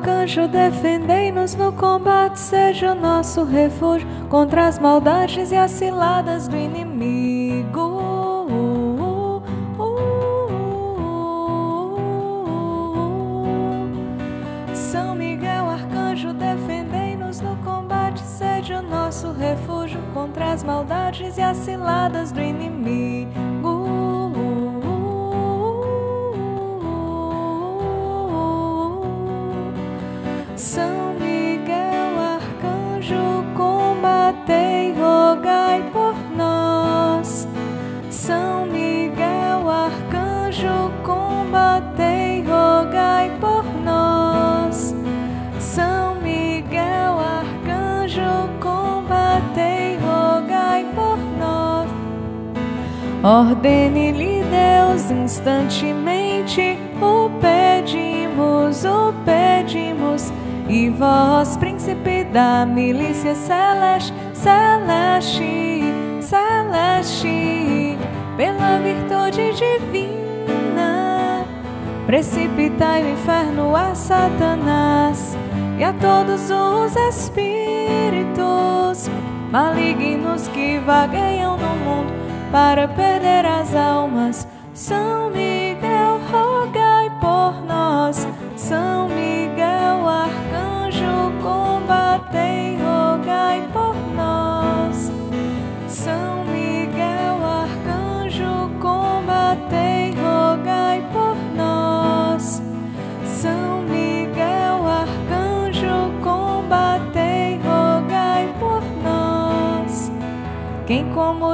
Arcanjo, defendei-nos no combate, seja o nosso refúgio contra as maldades e as ciladas do inimigo. São Miguel, arcanjo, defendei-nos no combate, seja o nosso refúgio contra as maldades e as ciladas do inimigo. A Satanás e a todos os espíritos malignos que vagueiam no mundo para perder as almas.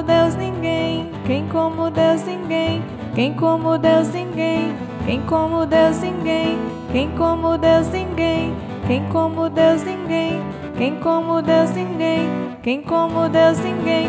Deus ninguém, quem como Deus ninguém, quem como Deus ninguém, quem como Deus ninguém, quem como Deus ninguém, quem como Deus ninguém, quem como Deus ninguém, quem como Deus ninguém,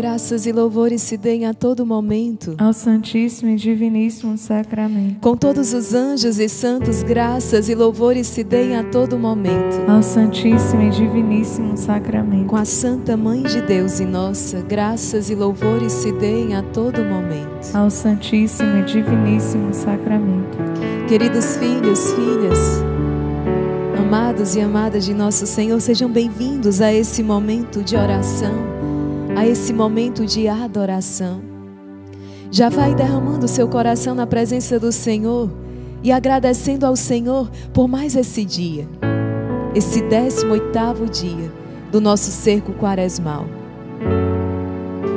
Graças e louvores se deem a todo momento. Ao Santíssimo e Diviníssimo Sacramento. Com todos os anjos e santos, graças e louvores se deem a todo momento. Ao Santíssimo e Diviníssimo Sacramento. Com a Santa Mãe de Deus e nossa, graças e louvores se deem a todo momento. Ao Santíssimo e Diviníssimo Sacramento. Queridos filhos, filhas, amados e amadas de nosso Senhor, sejam bem-vindos a esse momento de oração, a esse momento de adoração. Já vai derramando seu coração na presença do Senhor e agradecendo ao Senhor por mais esse dia, esse 18º dia do nosso cerco quaresmal.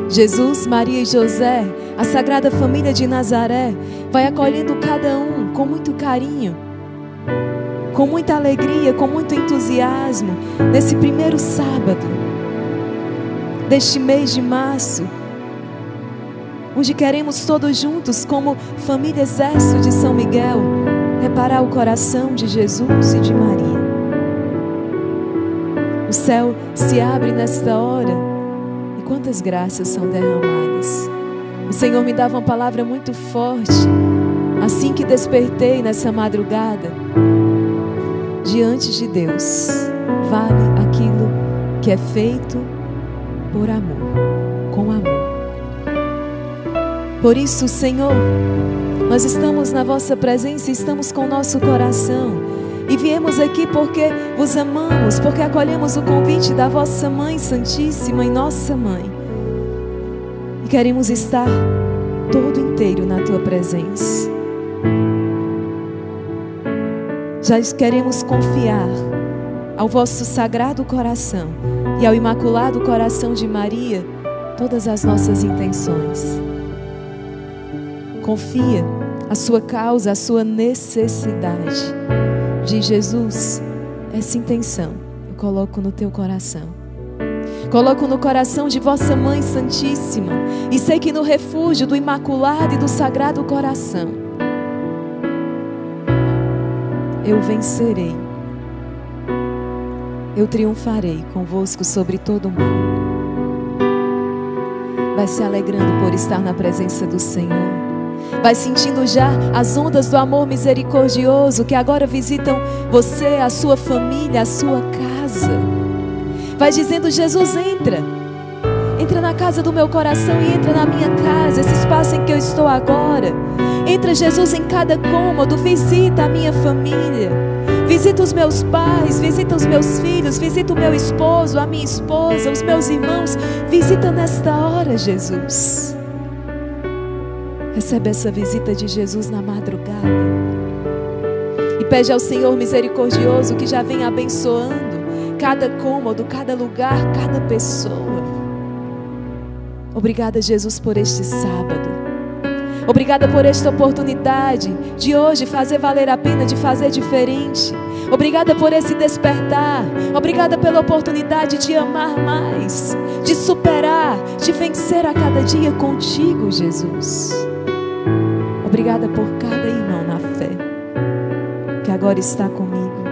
Jesus, Maria e José, a Sagrada Família de Nazaré, vai acolhendo cada um com muito carinho, com muita alegria, com muito entusiasmo, nesse primeiro sábado deste mês de março, onde queremos todos juntos, como família Exército de São Miguel, reparar o coração de Jesus e de Maria. O céu se abre nesta hora e quantas graças são derramadas. O Senhor me dava uma palavra muito forte assim que despertei nessa madrugada. Diante de Deus, vale aquilo que é feito por amor, com amor. Por isso, Senhor, nós estamos na vossa presença, estamos com o nosso coração e viemos aqui porque vos amamos, porque acolhemos o convite da vossa Mãe Santíssima e nossa Mãe. E queremos estar todo inteiro na tua presença. Já queremos confiar ao vosso sagrado coração e ao imaculado coração de Maria todas as nossas intenções. Confia a sua causa, a sua necessidade. De Jesus, essa intenção eu coloco no teu coração. Coloco no coração de vossa Mãe Santíssima e sei que no refúgio do Imaculado e do Sagrado Coração eu vencerei. Eu triunfarei convosco sobre todo o mundo. vai se alegrando por estar na presença do Senhor. Vai sentindo já as ondas do amor misericordioso que agora visitam você, a sua família, a sua casa. Vai dizendo: Jesus, entra. Entra na casa do meu coração e entra na minha casa, esse espaço em que eu estou agora. Entra, Jesus, em cada cômodo, visita a minha família. Visita os meus pais, visita os meus filhos, visita o meu esposo, a minha esposa, os meus irmãos. Visita nesta hora, Jesus. Recebe essa visita de Jesus na madrugada. E pede ao Senhor misericordioso que já venha abençoando cada cômodo, cada lugar, cada pessoa. Obrigada, Jesus, por este sábado. Obrigada por esta oportunidade de hoje fazer valer a pena, de fazer diferente. Obrigada por esse despertar. Obrigada pela oportunidade de amar mais, de superar, de vencer a cada dia contigo, Jesus. Obrigada por cada irmão na fé que agora está comigo,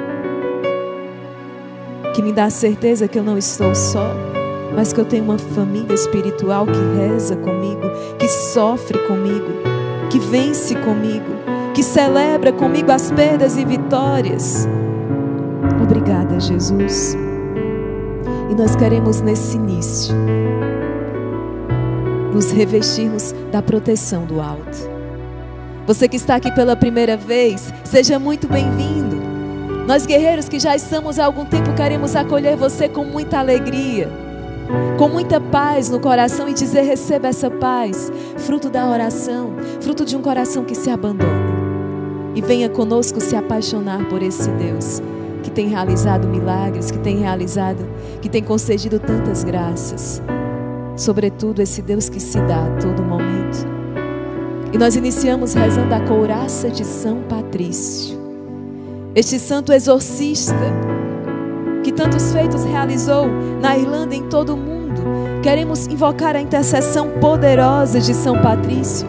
que me dá a certeza que eu não estou só mas que eu tenho uma família espiritual que reza comigo, que sofre comigo, que vence comigo, que celebra comigo as perdas e vitórias. Obrigada, Jesus. E nós queremos nesse início nos revestirmos da proteção do alto. Você que está aqui pela primeira vez, seja muito bem-vindo. Nós guerreiros que já estamos há algum tempo queremos acolher você com muita alegria com muita paz no coração e dizer: receba essa paz, fruto da oração, fruto de um coração que se abandona. E venha conosco se apaixonar por esse Deus que tem realizado milagres, que tem realizado, que tem concedido tantas graças. Sobretudo esse Deus que se dá a todo momento. E nós iniciamos rezando a couraça de São Patrício. Este santo exorcista que tantos feitos realizou na Irlanda e em todo o mundo. Queremos invocar a intercessão poderosa de São Patrício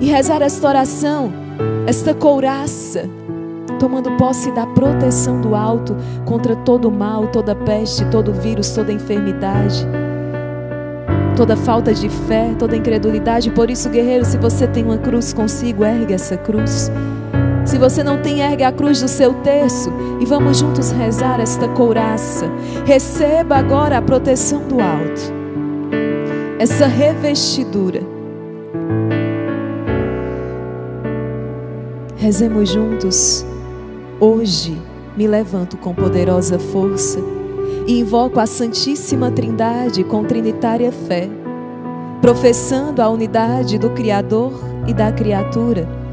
e rezar esta oração, esta couraça, tomando posse da proteção do alto contra todo mal, toda peste, todo vírus, toda enfermidade, toda falta de fé, toda incredulidade. Por isso, guerreiro, se você tem uma cruz consigo, ergue essa cruz. Se você não tem, ergue a cruz do seu terço e vamos juntos rezar esta couraça. Receba agora a proteção do alto, essa revestidura. Rezemos juntos. Hoje me levanto com poderosa força e invoco a Santíssima Trindade com trinitária fé, professando a unidade do Criador e da criatura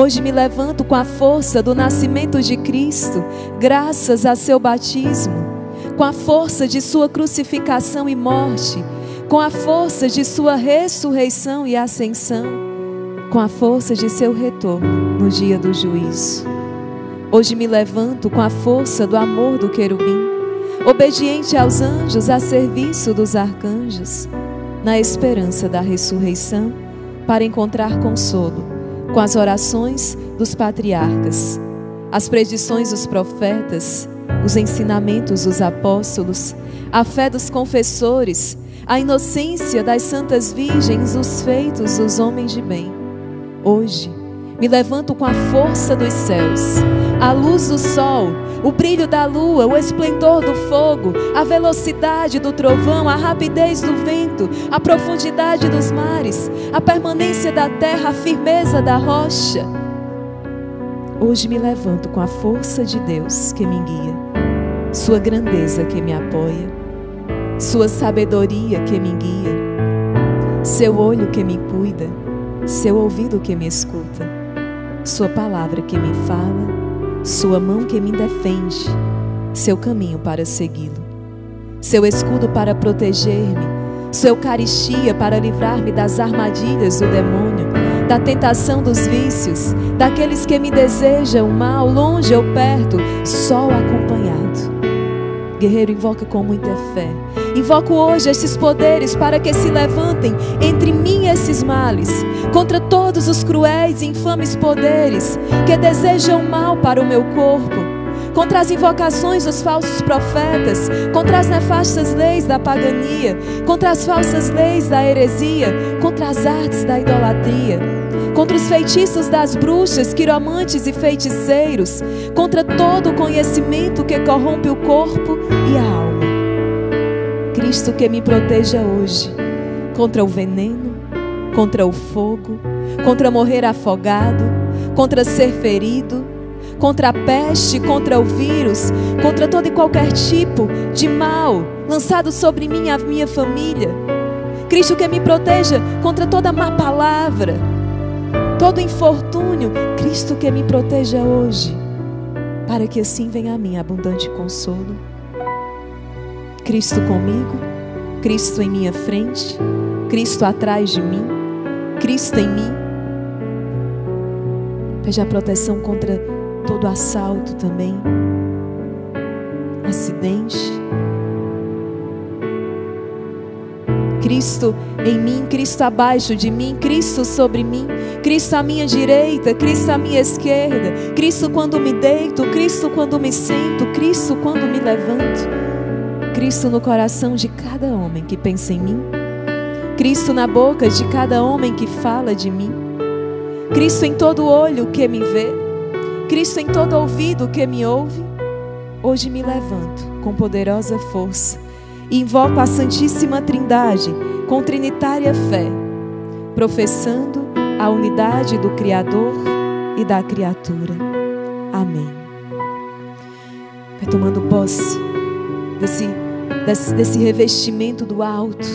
Hoje me levanto com a força do nascimento de Cristo, graças a seu batismo, com a força de sua crucificação e morte, com a força de sua ressurreição e ascensão, com a força de seu retorno no dia do juízo. Hoje me levanto com a força do amor do querubim, obediente aos anjos, a serviço dos arcanjos, na esperança da ressurreição, para encontrar consolo com as orações dos patriarcas, as predições dos profetas, os ensinamentos dos apóstolos, a fé dos confessores, a inocência das santas virgens, os feitos dos homens de bem. Hoje, me levanto com a força dos céus, a luz do sol, o brilho da lua, o esplendor do fogo, a velocidade do trovão, a rapidez do vento, a profundidade dos mares, a permanência da terra, a firmeza da rocha. Hoje me levanto com a força de Deus que me guia, Sua grandeza que me apoia, Sua sabedoria que me guia, Seu olho que me cuida, Seu ouvido que me escuta, Sua palavra que me fala sua mão que me defende, seu caminho para segui-lo, seu escudo para proteger-me, sua Eucaristia para livrar-me das armadilhas do demônio, da tentação dos vícios, daqueles que me desejam mal, longe ou perto, só acompanhado. Guerreiro, invoca com muita fé. Invoco hoje estes poderes para que se levantem entre mim e esses males, contra todos os cruéis e infames poderes que desejam mal para o meu corpo, contra as invocações dos falsos profetas, contra as nefastas leis da pagania, contra as falsas leis da heresia, contra as artes da idolatria, contra os feitiços das bruxas, quiromantes e feiticeiros, contra todo o conhecimento que corrompe o corpo e a alma. Cristo que me proteja hoje contra o veneno, contra o fogo, contra morrer afogado, contra ser ferido, contra a peste, contra o vírus, contra todo e qualquer tipo de mal lançado sobre mim e a minha família. Cristo que me proteja contra toda má palavra, todo infortúnio. Cristo que me proteja hoje, para que assim venha a mim abundante consolo. Cristo comigo, Cristo em minha frente, Cristo atrás de mim, Cristo em mim. Pede a proteção contra todo assalto também, acidente. Cristo em mim, Cristo abaixo de mim, Cristo sobre mim, Cristo à minha direita, Cristo à minha esquerda, Cristo quando me deito, Cristo quando me sento, Cristo quando me levanto, Cristo no coração de cada homem que pensa em mim, Cristo na boca de cada homem que fala de mim, Cristo em todo olho que me vê, Cristo em todo ouvido que me ouve. Hoje me levanto com poderosa força e invoco a Santíssima Trindade com trinitária fé, professando a unidade do Criador e da criatura. Amém. Vai tomando posse desse, desse, desse revestimento do alto,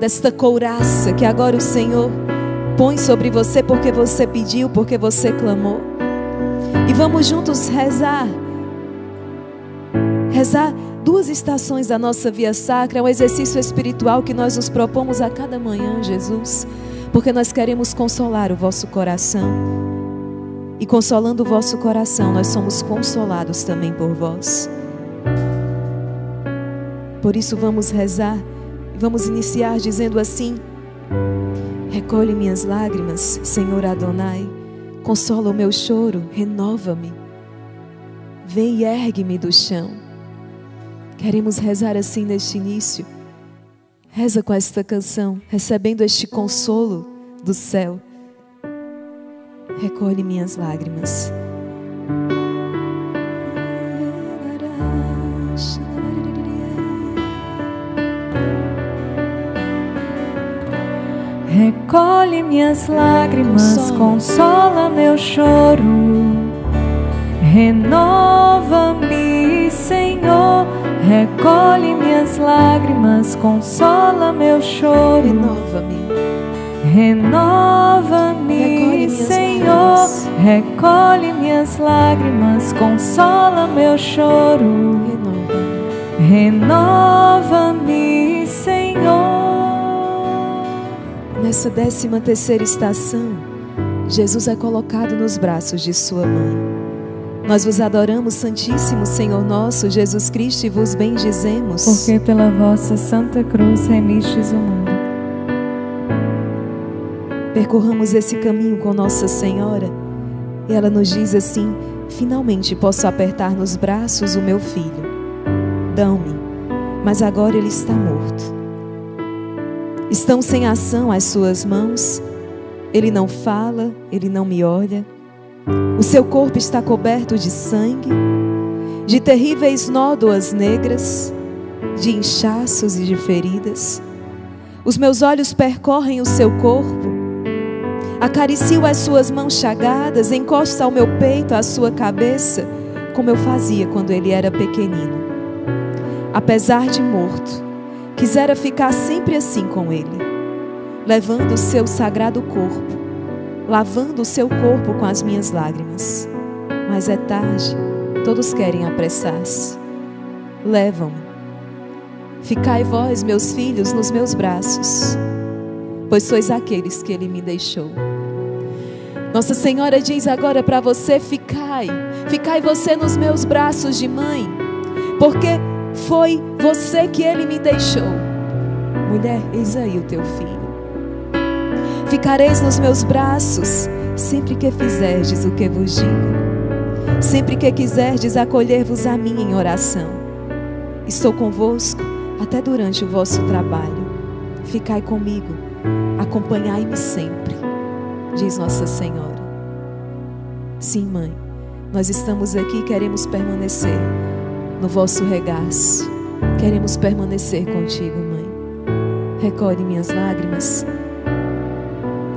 desta couraça que agora o Senhor põe sobre você porque você pediu, porque você clamou. E vamos juntos rezar. Rezar duas estações da nossa via sacra, é um exercício espiritual que nós nos propomos a cada manhã, Jesus, porque nós queremos consolar o vosso coração. E consolando o vosso coração, nós somos consolados também por vós. Por isso vamos rezar e vamos iniciar dizendo assim: Recolhe minhas lágrimas, Senhor Adonai, consola o meu choro, renova-me. Vem e ergue-me do chão. Queremos rezar assim neste início. Reza com esta canção, recebendo este consolo do céu. Recolhe minhas lágrimas. Recolhe minhas lágrimas, consola meu choro, renova-me, Senhor Recolhe minhas lágrimas, consola meu choro. Renova-me. Renova-me, Senhor. Lágrimas. Recolhe minhas lágrimas, consola meu choro. Renova-me, Senhor. Nessa décima terceira estação, Jesus é colocado nos braços de sua mãe. Nós vos adoramos, Santíssimo Senhor nosso Jesus Cristo, e vos bendizemos. Porque pela vossa Santa Cruz remistes o mundo. Percorramos esse caminho com Nossa Senhora e ela nos diz assim: finalmente posso apertar nos braços o meu filho. Dão-me, mas agora ele está morto. Estão sem ação as suas mãos, ele não fala, ele não me olha. O seu corpo está coberto de sangue, de terríveis nódoas negras, de inchaços e de feridas. Os meus olhos percorrem o seu corpo, acaricio as suas mãos chagadas, encosto ao meu peito a sua cabeça, como eu fazia quando ele era pequenino. Apesar de morto, quisera ficar sempre assim com ele, levando o seu sagrado corpo lavando o seu corpo com as minhas lágrimas. Mas é tarde, todos querem apressar-se. Levam-me. Ficai vós, meus filhos, nos meus braços, pois sois aqueles que ele me deixou. Nossa Senhora diz agora para você: ficai, ficai você nos meus braços de mãe, porque foi você que ele me deixou. Mulher, eis aí o teu filho. Ficareis nos meus braços sempre que fizerdes o que vos digo. sempre que quiserdes acolher-vos a mim em oração. Estou convosco até durante o vosso trabalho. Ficai comigo, acompanhai-me sempre, diz Nossa Senhora. Sim, mãe, nós estamos aqui e queremos permanecer no vosso regaço. Queremos permanecer contigo, mãe. Recolhe minhas lágrimas,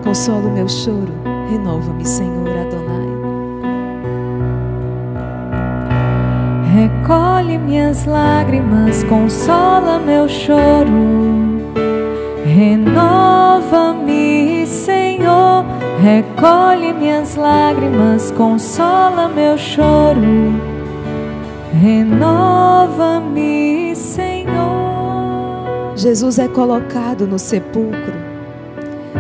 consola o meu choro, renova-me, Senhor Adonai. Recolhe minhas lágrimas, consola meu choro. Renova-me, Senhor. Recolhe minhas lágrimas, consola meu choro. Renova-me, Senhor. Jesus é colocado no sepulcro.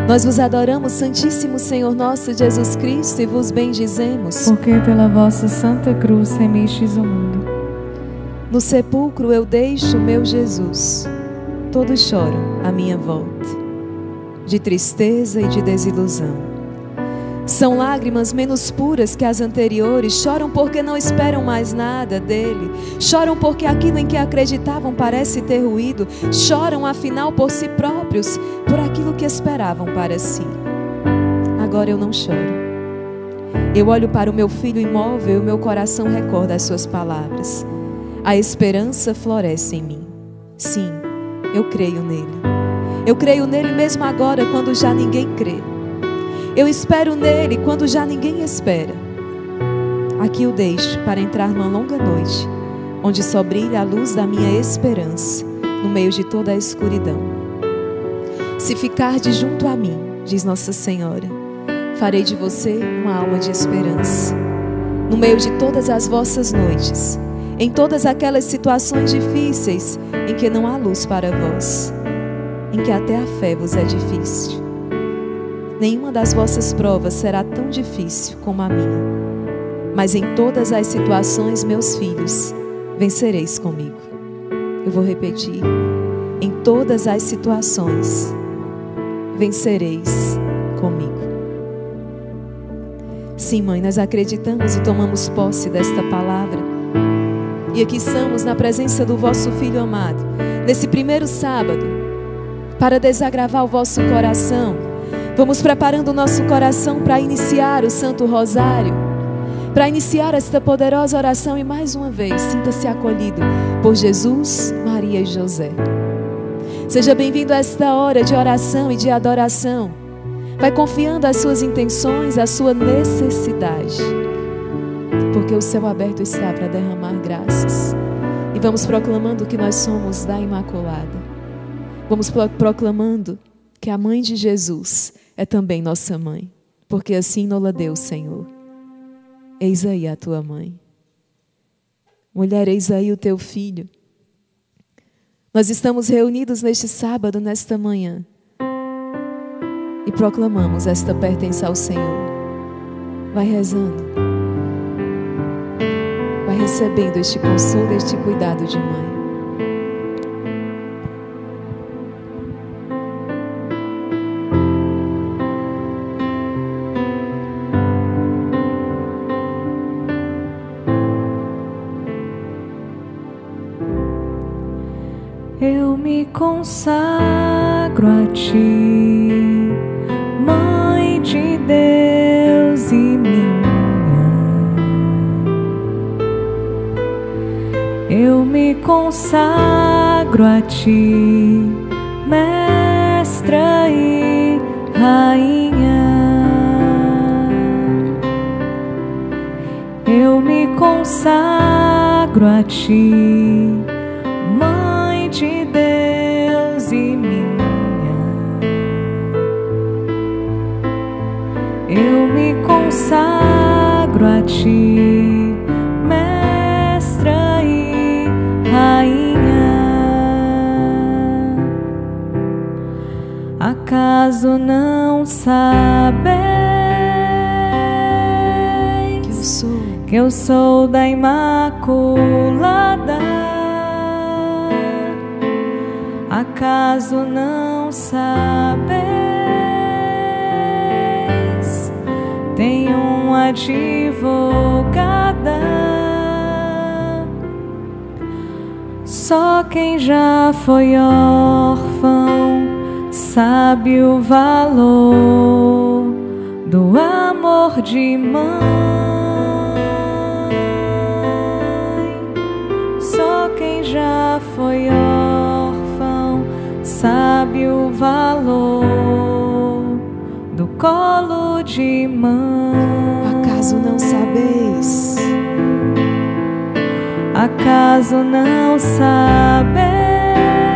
Nós vos adoramos, Santíssimo Senhor nosso Jesus Cristo, e vos bendizemos. Porque pela vossa santa cruz remistes o mundo. No sepulcro eu deixo meu Jesus. Todos choram à minha volta, de tristeza e de desilusão. São lágrimas menos puras que as anteriores, choram porque não esperam mais nada dele, choram porque aquilo em que acreditavam parece ter ruído, choram afinal por si próprios, por aquilo que esperavam para si. Agora eu não choro. Eu olho para o meu filho imóvel e o meu coração recorda as suas palavras. A esperança floresce em mim. Sim, eu creio nele. Eu creio nele mesmo agora, quando já ninguém crê. Eu espero nele quando já ninguém espera. Aqui o deixo para entrar numa longa noite, onde só brilha a luz da minha esperança, no meio de toda a escuridão. Se ficar de junto a mim, diz Nossa Senhora, farei de você uma alma de esperança. No meio de todas as vossas noites, em todas aquelas situações difíceis em que não há luz para vós, em que até a fé vos é difícil. Nenhuma das vossas provas será tão difícil como a minha, mas em todas as situações, meus filhos, vencereis comigo. Eu vou repetir: em todas as situações, vencereis comigo. Sim, mãe, nós acreditamos e tomamos posse desta palavra e aqui estamos na presença do vosso Filho amado, nesse primeiro sábado, para desagravar o vosso coração. Vamos preparando o nosso coração para iniciar o Santo Rosário, para iniciar esta poderosa oração e mais uma vez, sinta-se acolhido por Jesus, Maria e José. Seja bem-vindo a esta hora de oração e de adoração. Vai confiando as suas intenções, a sua necessidade porque o céu aberto está para derramar graças. E vamos proclamando que nós somos da Imaculada. Vamos proclamando que a mãe de Jesus é também nossa mãe, porque assim nos deu Senhor. Eis aí a tua mãe. Mulher, eis aí o teu filho. Nós estamos reunidos neste sábado, nesta manhã, e proclamamos esta pertença ao Senhor. Vai rezando vai recebendo este consolo, este cuidado de mãe. Consagro a ti, Mãe de Deus e Eu me consagro a ti, mestra e rainha. Eu me consagro a ti, consagro a ti. acaso não sabeis que eu sou, que eu sou da Imaculada? Acaso não sabeis? tem um advogada. Só quem já foi órfão sabe o valor do amor de mãe. Só quem já foi órfão sabe o valor do colo de mãe. Acaso não sabeis? Acaso não sabeis?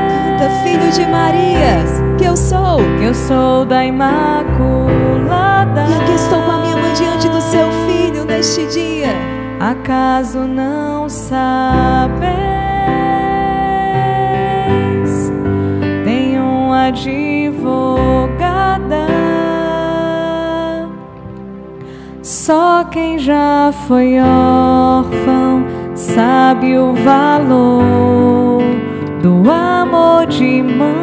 Canta, filho de Maria, que eu sou. que eu sou da Imaculada. E aqui estou com a minha mãe diante do seu filho neste dia. Acaso não sabeis? Tenho uma advogada. Só quem já foi órfão sabe o valor do amor de mãe.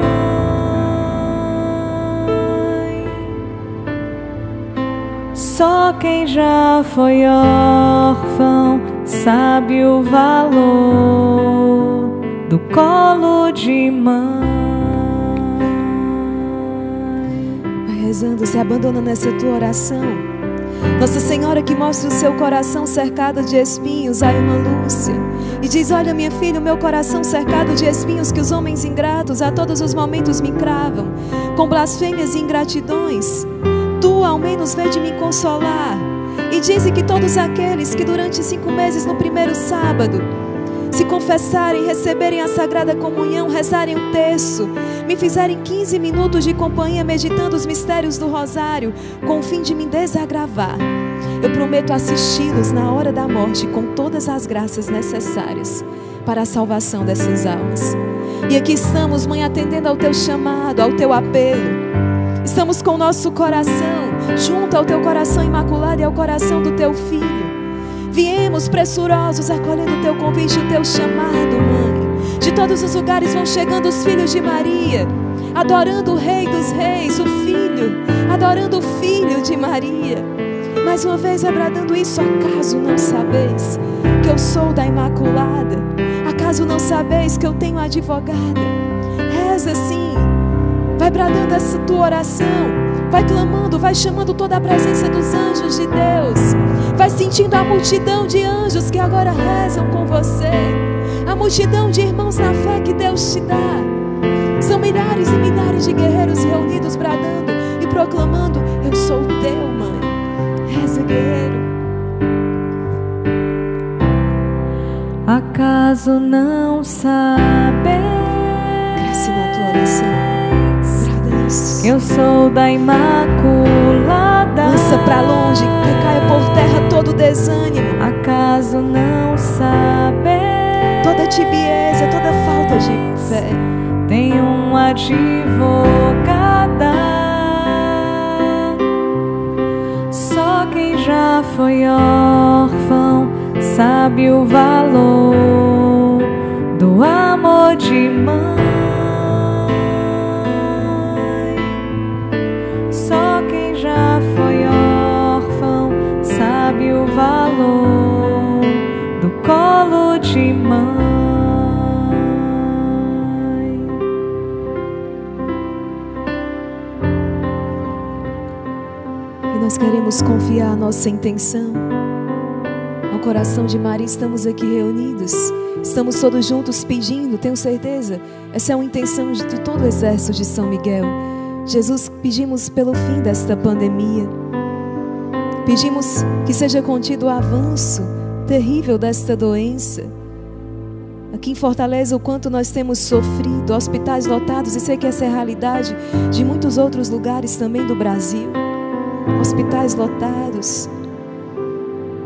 Só quem já foi órfão sabe o valor do colo de mãe. Vai rezando, se abandona nessa tua oração. Nossa Senhora que mostra o seu coração cercado de espinhos, a irmã Lúcia. E diz: Olha, minha filha, o meu coração cercado de espinhos que os homens ingratos a todos os momentos me cravam, com blasfêmias e ingratidões. Tu, ao menos, vem de me consolar. E dize que todos aqueles que durante cinco meses no primeiro sábado se confessarem, receberem a sagrada comunhão, rezarem um terço, me fizerem 15 minutos de companhia meditando os mistérios do rosário, com o fim de me desagravar. Eu prometo assisti-los na hora da morte com todas as graças necessárias para a salvação dessas almas. E aqui estamos, mãe, atendendo ao teu chamado, ao teu apelo. Estamos com o nosso coração junto ao teu coração imaculado e ao coração do teu filho. Viemos pressurosos acolhendo o teu convite, o teu chamado, mãe. De todos os lugares vão chegando os filhos de Maria, adorando o Rei dos Reis, o Filho, adorando o Filho de Maria. Mais uma vez abradando isso, acaso não sabeis que eu sou da Imaculada? Acaso não sabeis que eu tenho advogada? Reza assim, vai bradando essa tua oração vai clamando, vai chamando toda a presença dos anjos de Deus, vai sentindo a multidão de anjos que agora rezam com você, a multidão de irmãos na fé que Deus te dá. São milhares e milhares de guerreiros reunidos bradando e proclamando: Eu sou teu, mãe. Reza, guerreiro. Acaso não sabe? Cresce na tua oração. Eu sou da Imaculada. Lança para longe, que caia por terra todo desânimo. Acaso não sabe? Toda tibieza, toda falta de fé. Tem uma advogada. Só quem já foi órfão sabe o valor do amor de mãe. Confiar a nossa intenção ao coração de Maria. Estamos aqui reunidos, estamos todos juntos pedindo, tenho certeza, essa é uma intenção de todo o exército de São Miguel. Jesus, pedimos pelo fim desta pandemia Pedimos que seja contido o avanço terrível desta doença. Aqui em Fortaleza, o quanto nós temos sofrido, hospitais lotados, e sei que essa é a realidade de muitos outros lugares também do Brasil. Hospitais lotados.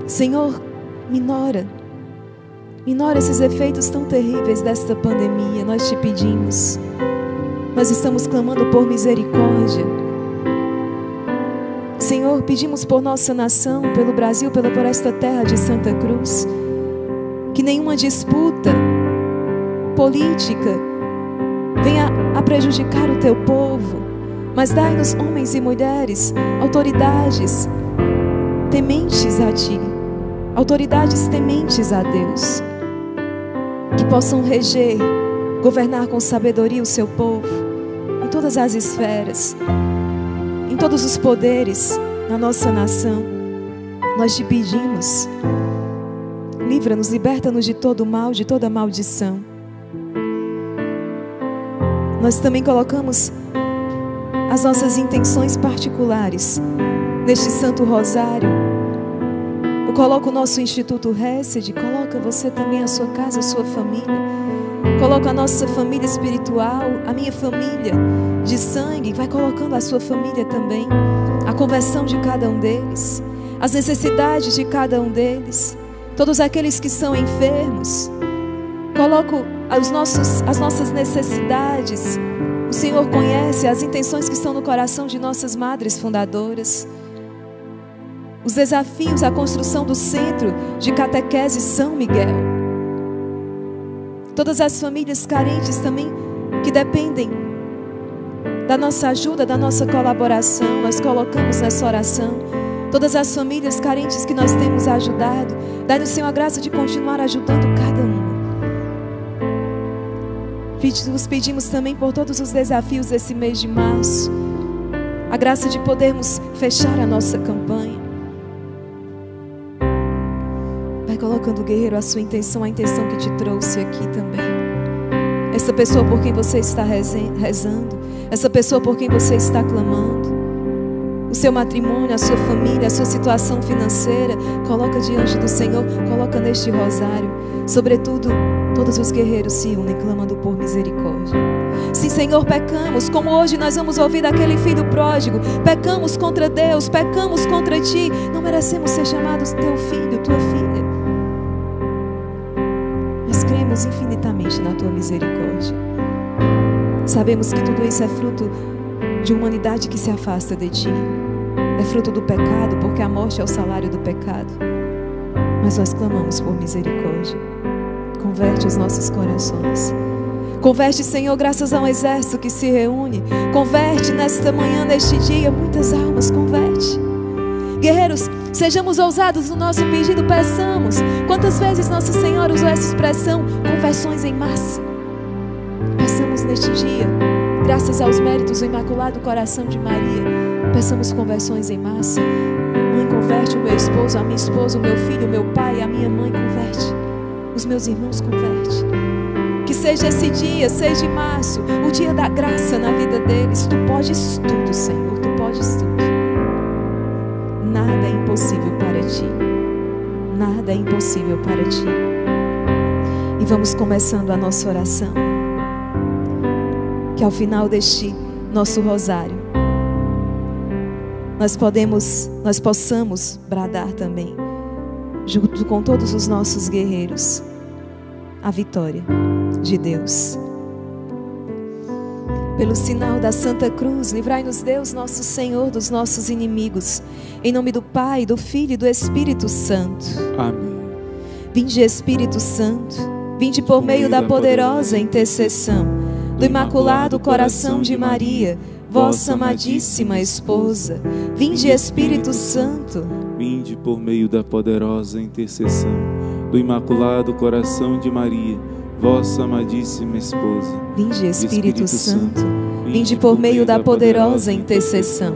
Senhor, minora, minora esses efeitos tão terríveis desta pandemia. Nós te pedimos. Nós estamos clamando por misericórdia. Senhor, pedimos por nossa nação, pelo Brasil, pela por esta terra de Santa Cruz, que nenhuma disputa política venha a prejudicar o teu povo, mas dai-nos homens e mulheres, autoridades tementes a ti, autoridades tementes a Deus. que possam reger, governar com sabedoria o seu povo, em todas as esferas, em todos os poderes na nossa nação. Nós te pedimos, livra-nos, liberta-nos de todo mal, de toda maldição. Nós também colocamos as nossas intenções particulares neste Santo Rosário. Eu coloco o nosso Instituto Hesed, coloca você também a sua casa, a sua família. Coloca a nossa família espiritual, a minha família de sangue, vai colocando a sua família também, a conversão de cada um deles, as necessidades de cada um deles, todos aqueles que são enfermos. Coloco os nossos, as nossas necessidades. O Senhor conhece as intenções que estão no coração de nossas madres fundadoras. Os desafios à construção do centro de catequese São Miguel. Todas as famílias carentes também que dependem da nossa ajuda, da nossa colaboração, nós colocamos nessa oração. Todas as famílias carentes que nós temos ajudado, dá-nos, Senhor, a graça de continuar ajudando cada uma. Nos pedimos também por todos os desafios desse mês de março, a graça de podermos fechar a nossa campanha. Vai colocando, guerreiro, a sua intenção, a intenção que te trouxe aqui também. Essa pessoa por quem você está rezando, essa pessoa por quem você está clamando seu matrimônio, a sua família, a sua situação financeira, coloca diante do Senhor, coloca neste rosário. Sobretudo, todos os guerreiros se unem clamando por misericórdia. Sim, Senhor, pecamos, como hoje nós vamos ouvir daquele filho pródigo, pecamos contra Deus, pecamos contra ti, não merecemos ser chamados teu filho, tua filha. Mas cremos infinitamente na tua misericórdia. Sabemos que tudo isso é fruto de humanidade que se afasta de ti. É fruto do pecado, porque a morte é o salário do pecado. Mas nós clamamos por misericórdia. Converte os nossos corações. Converte, Senhor, graças a um exército que se reúne. Converte nesta manhã, neste dia, muitas almas. Converte. Guerreiros, sejamos ousados no nosso pedido, peçamos. Quantas vezes Nosso Senhor usou essa expressão? Conversões em massa. Peçamos neste dia Graças aos méritos do Imaculado Coração de Maria, peçamos conversões em massa. Mãe, converte o meu esposo, a minha esposa, o meu filho, o meu pai, a minha mãe, converte. Os meus irmãos, converte. Que seja esse dia, 6 de março, o dia da graça na vida deles. Tu podes tudo, Senhor, tu podes tudo. Nada é impossível para ti. Nada é impossível para ti. E vamos começando a nossa oração que ao final deste nosso rosário nós podemos, nós possamos bradar também, junto com todos os nossos guerreiros, a vitória de Deus. Pelo sinal da Santa Cruz, livrai-nos Deus, nosso Senhor, dos nossos inimigos. Em nome do Pai, do Filho e do Espírito Santo. Amém. Vinde, Espírito Santo, vinde por meio da poderosa intercessão do Imaculado Coração de Maria, vossa amadíssima esposa. Vinde, Espírito Santo. Vinde por meio da poderosa intercessão do Imaculado Coração de Maria, vossa amadíssima esposa. Vinde, Espírito, Espírito Santo. Vinde por meio da poderosa intercessão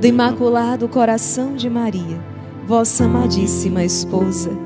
do Imaculado Coração de Maria, vossa amadíssima esposa.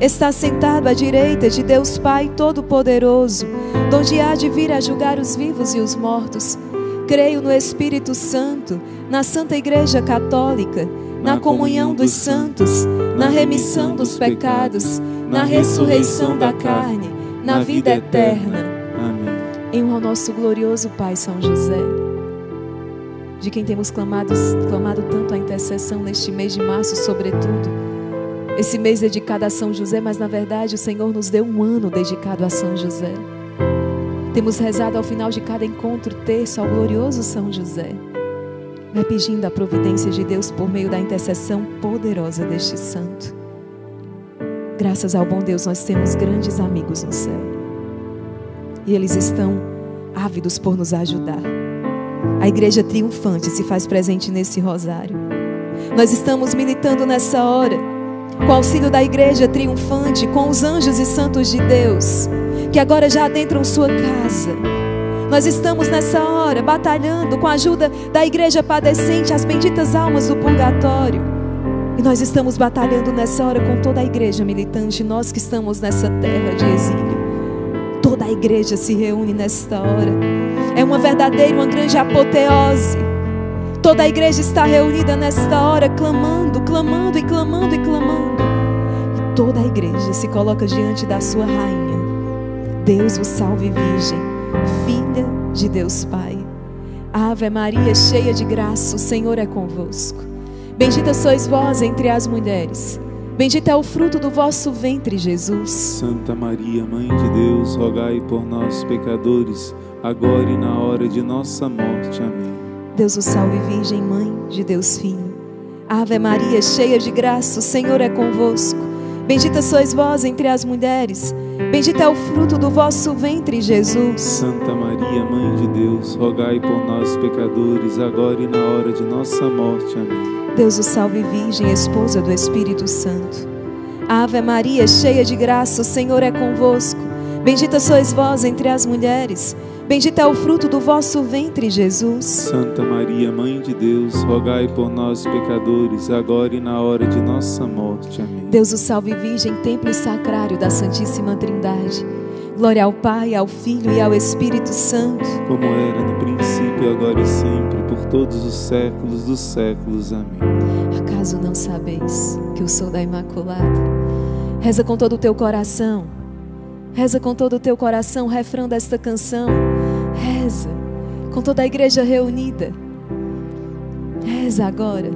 está sentado à direita de Deus Pai Todo-Poderoso, donde há de vir a julgar os vivos e os mortos. Creio no Espírito Santo, na Santa Igreja Católica, na comunhão dos santos, na remissão dos pecados, na ressurreição da carne, na vida eterna. Amém. Em honra ao nosso glorioso Pai São José, de quem temos clamado, clamado tanto a intercessão neste mês de março, sobretudo. Esse mês dedicado a São José, mas na verdade o Senhor nos deu um ano dedicado a São José. Temos rezado ao final de cada encontro terço ao glorioso São José. Vai pedindo a providência de Deus por meio da intercessão poderosa deste santo. Graças ao bom Deus, nós temos grandes amigos no céu. E eles estão ávidos por nos ajudar. A igreja triunfante se faz presente nesse rosário. Nós estamos militando nessa hora, com o auxílio da igreja triunfante, com os anjos e santos de Deus, que agora já adentram sua casa. Nós estamos nessa hora batalhando com a ajuda da igreja padecente, as benditas almas do purgatório. E nós estamos batalhando nessa hora com toda a igreja militante, nós que estamos nessa terra de exílio. Toda a igreja se reúne nesta hora. É uma verdadeira, uma grande apoteose. Toda a igreja está reunida nesta hora, clamando, clamando e clamando e clamando. E toda a igreja se coloca diante da sua rainha. Deus vos salve, Virgem, filha de Deus Pai. Ave Maria, cheia de graça, o Senhor é convosco. Bendita sois vós entre as mulheres. Bendito é o fruto do vosso ventre, Jesus. Santa Maria, Mãe de Deus, rogai por nós, pecadores, agora e na hora de nossa morte. Amém. Deus o salve, Virgem Mãe de Deus Filho. Ave Maria, cheia de graça, o Senhor é convosco. Bendita sois vós entre as mulheres. Bendito é o fruto do vosso ventre, Jesus. Santa Maria, Mãe de Deus, rogai por nós, pecadores, agora e na hora de nossa morte. Amém. Deus o salve, Virgem, esposa do Espírito Santo. Ave Maria, cheia de graça, o Senhor é convosco. Bendita sois vós entre as mulheres. Bendito é o fruto do vosso ventre, Jesus. Santa Maria, Mãe de Deus, rogai por nós, pecadores, agora e na hora de nossa morte. Amém. Deus o salve, Virgem, templo e sacrário da Santíssima Trindade. Glória ao Pai, ao Filho e ao Espírito Santo. Como era no princípio, agora e sempre, por todos os séculos dos séculos. Amém. Acaso não sabeis que eu sou da Imaculada? Reza com todo o teu coração. Reza com todo o teu coração o refrão desta canção. Reza com toda a igreja reunida. Reza agora.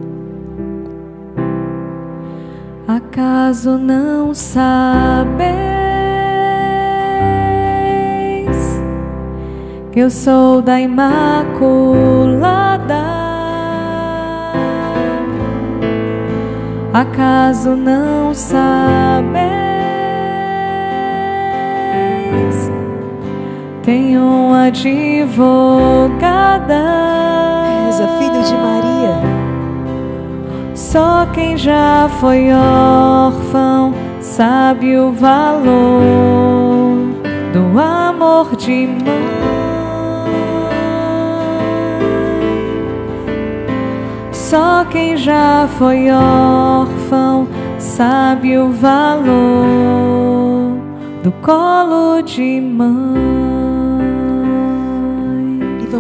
Acaso não sabeis que eu sou da Imaculada? Acaso não sabeis? Tenho advogada. Reza, filho de Maria. Só quem já foi órfão sabe o valor do amor de mãe. Só quem já foi órfão sabe o valor do colo de mãe.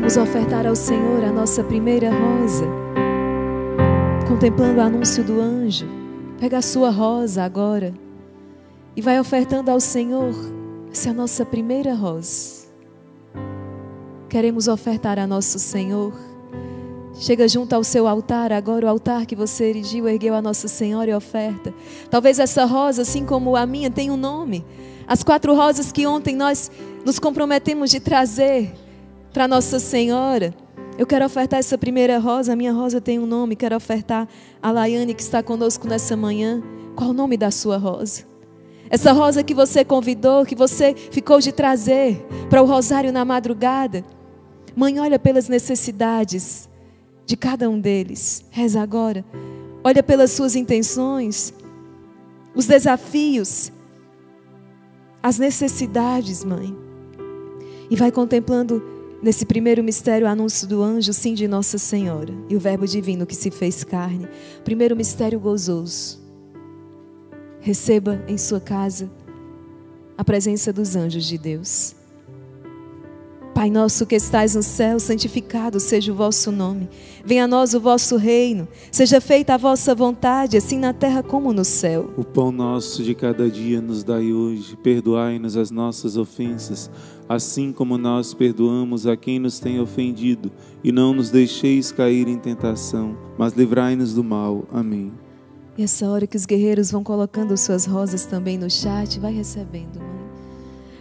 Vamos ofertar ao Senhor a nossa primeira rosa contemplando o anúncio do anjo. Pega a sua rosa agora e vai ofertando ao Senhor. Essa é a nossa primeira rosa. Queremos ofertar a nosso Senhor. Chega junto ao seu altar, agora o altar que você erigiu, ergueu a Nossa Senhora e oferta. Talvez essa rosa, assim como a minha, tenha um nome. As quatro rosas que ontem nós nos comprometemos de trazer para Nossa Senhora. Eu quero ofertar essa primeira rosa, a minha rosa tem um nome, quero ofertar a Laiane que está conosco nessa manhã. Qual o nome da sua rosa? Essa rosa que você convidou, que você ficou de trazer para o rosário na madrugada. Mãe, olha pelas necessidades de cada um deles. Reza agora. Olha pelas suas intenções, os desafios, as necessidades, mãe. E vai contemplando Nesse primeiro mistério, o anúncio do anjo, sim, de Nossa Senhora e o Verbo divino que se fez carne. Primeiro mistério gozoso. Receba em sua casa a presença dos anjos de Deus. Pai nosso que estais no céu, santificado seja o vosso nome. Venha a nós o vosso reino. Seja feita a vossa vontade, assim na terra como no céu. O pão nosso de cada dia nos dai hoje. Perdoai-nos as nossas ofensas, assim como nós perdoamos a quem nos tem ofendido, e não nos deixeis cair em tentação, mas livrai-nos do mal. Amém. E essa hora que os guerreiros vão colocando suas rosas também no chat, vai recebendo.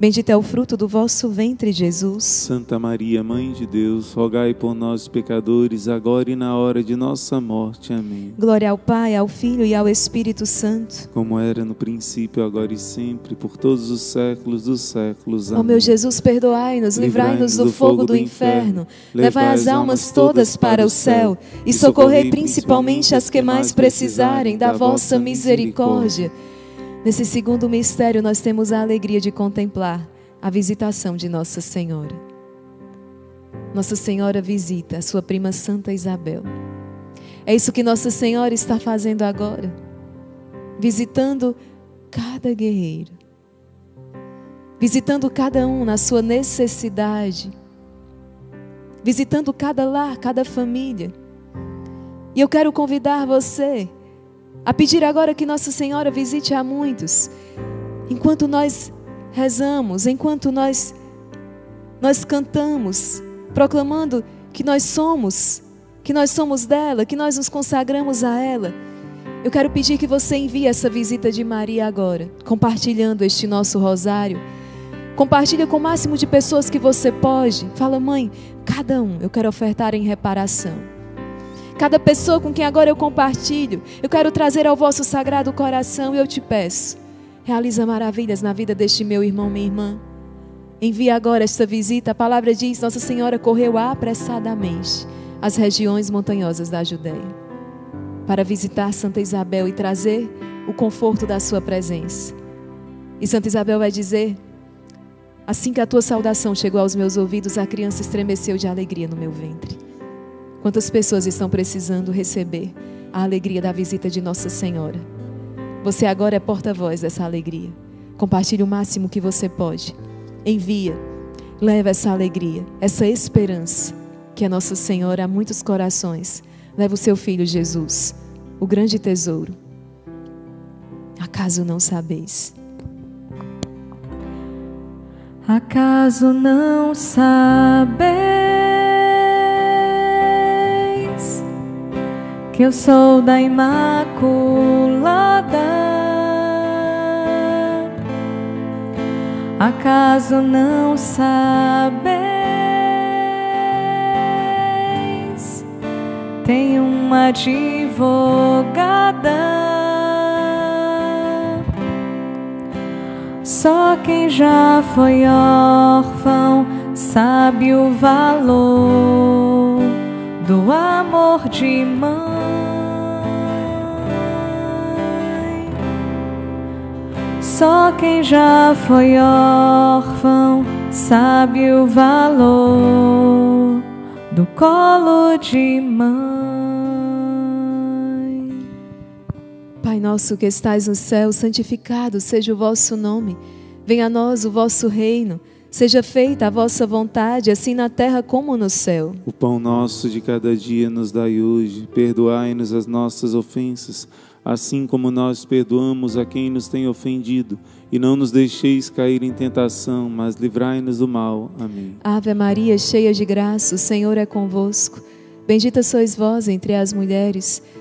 Bendito é o fruto do vosso ventre, Jesus. Santa Maria, Mãe de Deus, rogai por nós, pecadores, agora e na hora de nossa morte. Amém. Glória ao Pai, ao Filho e ao Espírito Santo. Como era no princípio, agora e sempre, por todos os séculos dos séculos. Ó Amém. meu Jesus, perdoai-nos, livrai-nos do fogo do inferno, levai as almas todas para o céu e socorrei principalmente as que mais precisarem da vossa misericórdia. Nesse segundo mistério, nós temos a alegria de contemplar a visitação de Nossa Senhora. Nossa Senhora visita a sua prima Santa Isabel. É isso que Nossa Senhora está fazendo agora, visitando cada guerreiro, visitando cada um na sua necessidade, visitando cada lar, cada família. E eu quero convidar você a pedir agora que Nossa Senhora visite a muitos, enquanto nós rezamos, enquanto nós nós cantamos, proclamando que nós somos, que nós somos dela, que nós nos consagramos a ela. Eu quero pedir que você envie essa visita de Maria agora, compartilhando este nosso rosário. Compartilha com o máximo de pessoas que você pode. Fala, mãe, cada um eu quero ofertar em reparação. Cada pessoa com quem agora eu compartilho, eu quero trazer ao vosso sagrado coração e eu te peço, realiza maravilhas na vida deste meu irmão, minha irmã. Envia agora esta visita. A palavra diz: Nossa Senhora correu apressadamente às regiões montanhosas da Judéia para visitar Santa Isabel e trazer o conforto da sua presença. E Santa Isabel vai dizer: Assim que a tua saudação chegou aos meus ouvidos, a criança estremeceu de alegria no meu ventre. Quantas pessoas estão precisando receber a alegria da visita de Nossa Senhora? Você agora é porta-voz dessa alegria. Compartilhe o máximo que você pode. Envia, leva essa alegria, essa esperança que a Nossa Senhora a muitos corações. Leva o seu filho Jesus, o grande tesouro. Acaso não sabeis? Acaso não sabeis que eu sou da Imaculada? Acaso não sabeis? Tenho uma advogada. Só quem já foi órfão sabe o valor do amor de mãe. Só quem já foi órfão sabe o valor do colo de mãe. Pai nosso que estais no céu, santificado seja o vosso nome. Venha a nós o vosso reino. Seja feita a vossa vontade, assim na terra como no céu. O pão nosso de cada dia nos dai hoje. Perdoai-nos as nossas ofensas assim como nós perdoamos a quem nos tem ofendido, e não nos deixeis cair em tentação, mas livrai-nos do mal. Amém. Ave Maria, cheia de graça, o Senhor é convosco. Bendita sois vós entre as mulheres,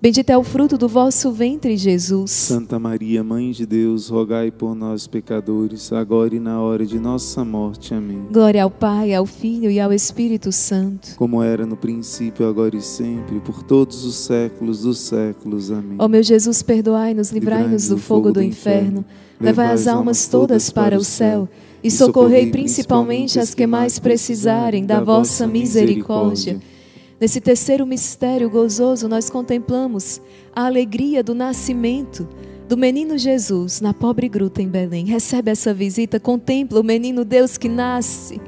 Bendito é o fruto do vosso ventre, Jesus. Santa Maria, Mãe de Deus, rogai por nós, pecadores, agora e na hora de nossa morte. Amém. Glória ao Pai, ao Filho e ao Espírito Santo. Como era no princípio, agora e sempre, por todos os séculos dos séculos. Amém. Ó meu Jesus, perdoai-nos, livrai-nos do fogo do inferno. Levai as almas todas para o céu e socorrei principalmente as que mais precisarem da vossa misericórdia. Nesse terceiro mistério gozoso, nós contemplamos a alegria do nascimento do menino Jesus na pobre gruta em Belém. Recebe essa visita, contempla o menino Deus que nasce,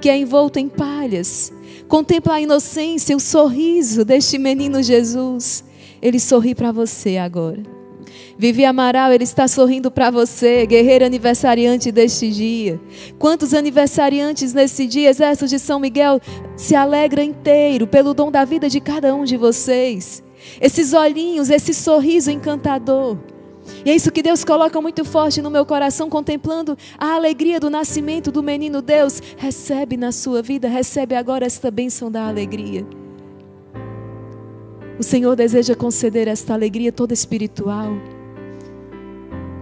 que é envolto em palhas. Contempla a inocência, o sorriso deste menino Jesus. Ele sorri para você agora. Vivi Amaral, ele está sorrindo para você, guerreiro aniversariante deste dia. Quantos aniversariantes nesse dia, Exército de São Miguel, se alegra inteiro pelo dom da vida de cada um de vocês. Esses olhinhos, esse sorriso encantador. E é isso que Deus coloca muito forte no meu coração, contemplando a alegria do nascimento do menino Deus. Recebe na sua vida, recebe agora esta bênção da alegria. O Senhor deseja conceder esta alegria toda espiritual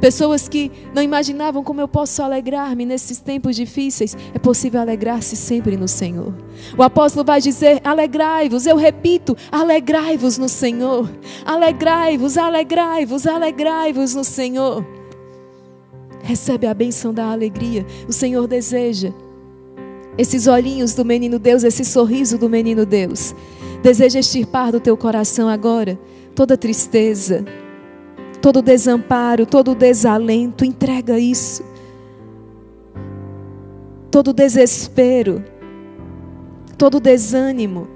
Pessoas que não imaginavam como eu posso alegrar-me nesses tempos difíceis. É possível alegrar-se sempre no Senhor. O apóstolo vai dizer: alegrai-vos. Eu repito: alegrai-vos no Senhor. Alegrai-vos, alegrai-vos, alegrai-vos no Senhor. Recebe a benção da alegria. O Senhor deseja. Esses olhinhos do menino Deus, esse sorriso do menino Deus. Deseja extirpar do teu coração agora toda tristeza todo desamparo, todo desalento, entrega isso. Todo desespero, todo desânimo,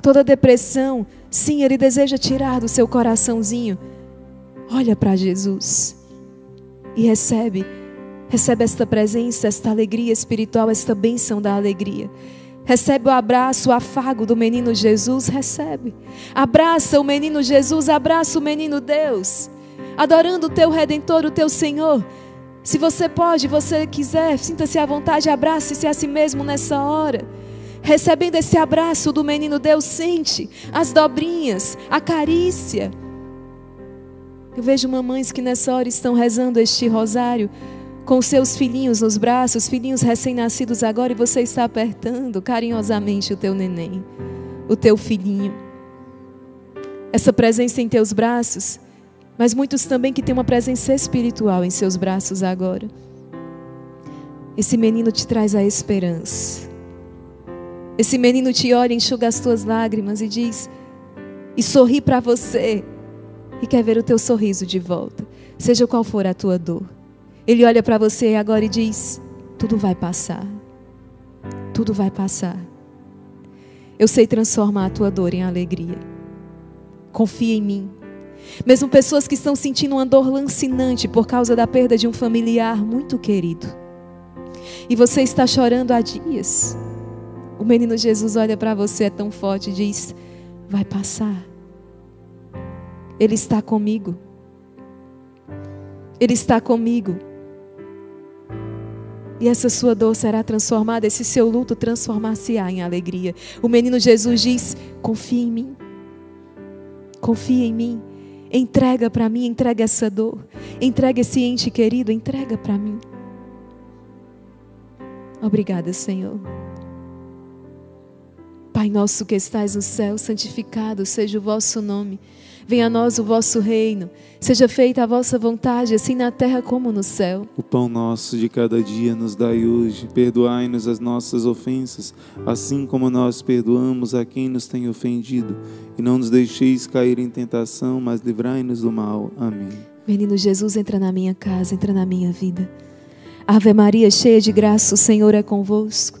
toda depressão, sim, Ele deseja tirar do seu coraçãozinho. Olha para Jesus e recebe, recebe esta presença, esta alegria espiritual, esta bênção da alegria. Recebe o abraço, o afago do menino Jesus, recebe. Abraça o menino Jesus, abraça o menino Deus. Adorando o teu redentor, o teu Senhor. Se você pode, você quiser, sinta-se à vontade, abrace-se a si mesmo nessa hora. Recebendo esse abraço do menino Deus, sente as dobrinhas, a carícia. Eu vejo mamães que nessa hora estão rezando este rosário com seus filhinhos nos braços, filhinhos recém-nascidos agora, e você está apertando carinhosamente o teu neném, o teu filhinho. Essa presença em teus braços, mas muitos também que têm uma presença espiritual em seus braços agora. Esse menino te traz a esperança. Esse menino te olha, enxuga as tuas lágrimas e diz: e sorri para você, e quer ver o teu sorriso de volta, seja qual for a tua dor. Ele olha para você agora e diz: tudo vai passar. Tudo vai passar. Eu sei transformar a tua dor em alegria. Confia em mim. Mesmo pessoas que estão sentindo uma dor lancinante por causa da perda de um familiar muito querido. E você está chorando há dias. O menino Jesus olha para você, é tão forte e diz: Vai passar. Ele está comigo. Ele está comigo. E essa sua dor será transformada, esse seu luto transformar-se-á em alegria. O menino Jesus diz: Confia em mim. Confia em mim. Entrega para mim, entrega essa dor. Entrega esse ente querido, entrega para mim. Obrigada, Senhor. Pai nosso que estais no céu, santificado seja o vosso nome. Venha a nós o vosso reino. Seja feita a vossa vontade, assim na terra como no céu. O pão nosso de cada dia nos dai hoje. Perdoai-nos as nossas ofensas, assim como nós perdoamos a quem nos tem ofendido. E não nos deixeis cair em tentação, mas livrai-nos do mal. Amém. Menino Jesus, entra na minha casa, entra na minha vida. Ave Maria, cheia de graça, o Senhor é convosco.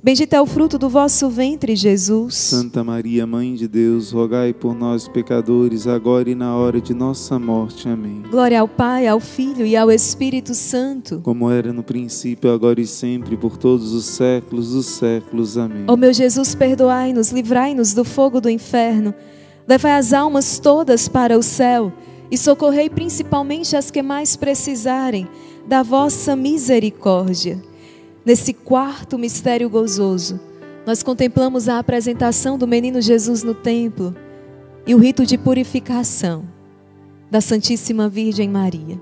Bendito é o fruto do vosso ventre, Jesus. Santa Maria, Mãe de Deus, rogai por nós, pecadores, agora e na hora de nossa morte. Amém. Glória ao Pai, ao Filho e ao Espírito Santo. Como era no princípio, agora e sempre, por todos os séculos dos séculos. Amém. Ó meu Jesus, perdoai-nos, livrai-nos do fogo do inferno. Levai as almas todas para o céu e socorrei principalmente as que mais precisarem da vossa misericórdia. Nesse quarto mistério gozoso, nós contemplamos a apresentação do menino Jesus no templo. e o rito de purificação da Santíssima Virgem Maria.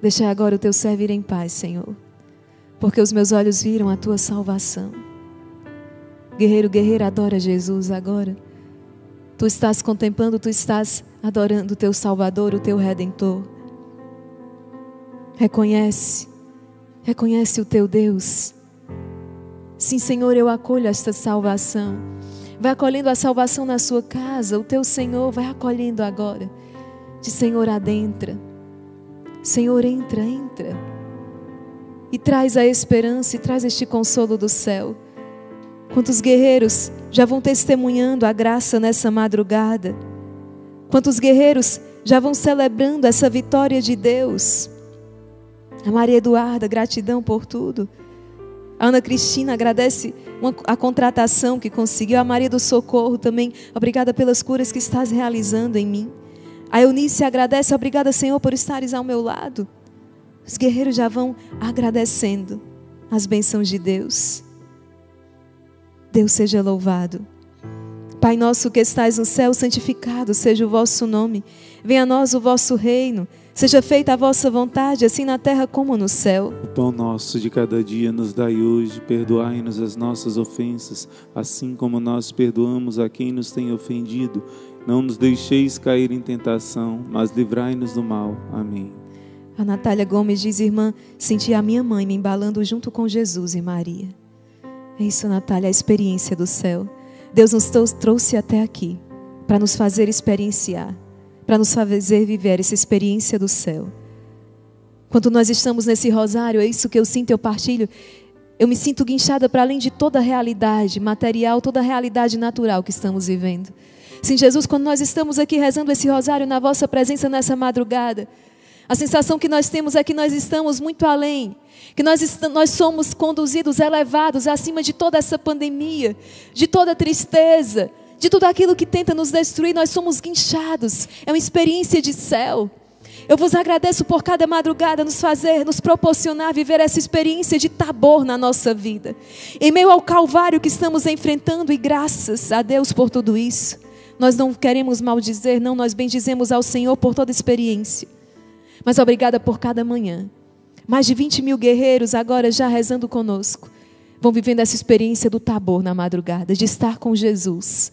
Deixa agora o teu servo ir em paz, Senhor, porque os meus olhos viram a tua salvação. Guerreiro, guerreira, adora Jesus agora. Tu estás contemplando, tu estás adorando o teu Salvador, o teu Redentor. Reconhece, reconhece o teu Deus. Sim, Senhor, eu acolho esta salvação. Vai acolhendo a salvação na sua casa, o teu Senhor vai acolhendo agora. De Senhor adentra. Senhor, entra, entra. E traz a esperança e traz este consolo do céu. Quantos guerreiros já vão testemunhando a graça nessa madrugada? Quantos guerreiros já vão celebrando essa vitória de Deus? A Maria Eduarda, gratidão por tudo. A Ana Cristina agradece a contratação que conseguiu. A Maria do Socorro também, obrigada pelas curas que estás realizando em mim. A Eunice agradece, obrigada, Senhor, por estares ao meu lado. Os guerreiros já vão agradecendo as bênçãos de Deus. Deus seja louvado. Pai nosso que estais no céu, santificado seja o vosso nome. Venha a nós o vosso reino. Seja feita a vossa vontade, assim na terra como no céu. O pão nosso de cada dia nos dai hoje, perdoai-nos as nossas ofensas, assim como nós perdoamos a quem nos tem ofendido. Não nos deixeis cair em tentação, mas livrai-nos do mal. Amém. A Natália Gomes diz, irmã, senti a minha mãe me embalando junto com Jesus e Maria. É isso, Natália, a experiência do céu. Deus nos trouxe até aqui para nos fazer experienciar, para nos fazer viver essa experiência do céu. Quando nós estamos nesse rosário, é isso que eu sinto, eu partilho. Eu me sinto guinchada para além de toda a realidade material, toda a realidade natural que estamos vivendo. Sim, Jesus, quando nós estamos aqui rezando esse rosário na vossa presença nessa madrugada, a sensação que nós temos é que nós estamos muito além, que nós, nós somos conduzidos, elevados acima de toda essa pandemia, de toda tristeza, de tudo aquilo que tenta nos destruir, nós somos guinchados. É uma experiência de céu. Eu vos agradeço por cada madrugada nos fazer, nos proporcionar viver essa experiência de tabor na nossa vida. Em meio ao calvário que estamos enfrentando, e graças a Deus por tudo isso. Nós não queremos maldizer, não, nós bendizemos ao Senhor por toda experiência. Mas obrigada por cada manhã. Mais de 20 mil guerreiros agora já rezando conosco. Vão vivendo essa experiência do tabor na madrugada, de estar com Jesus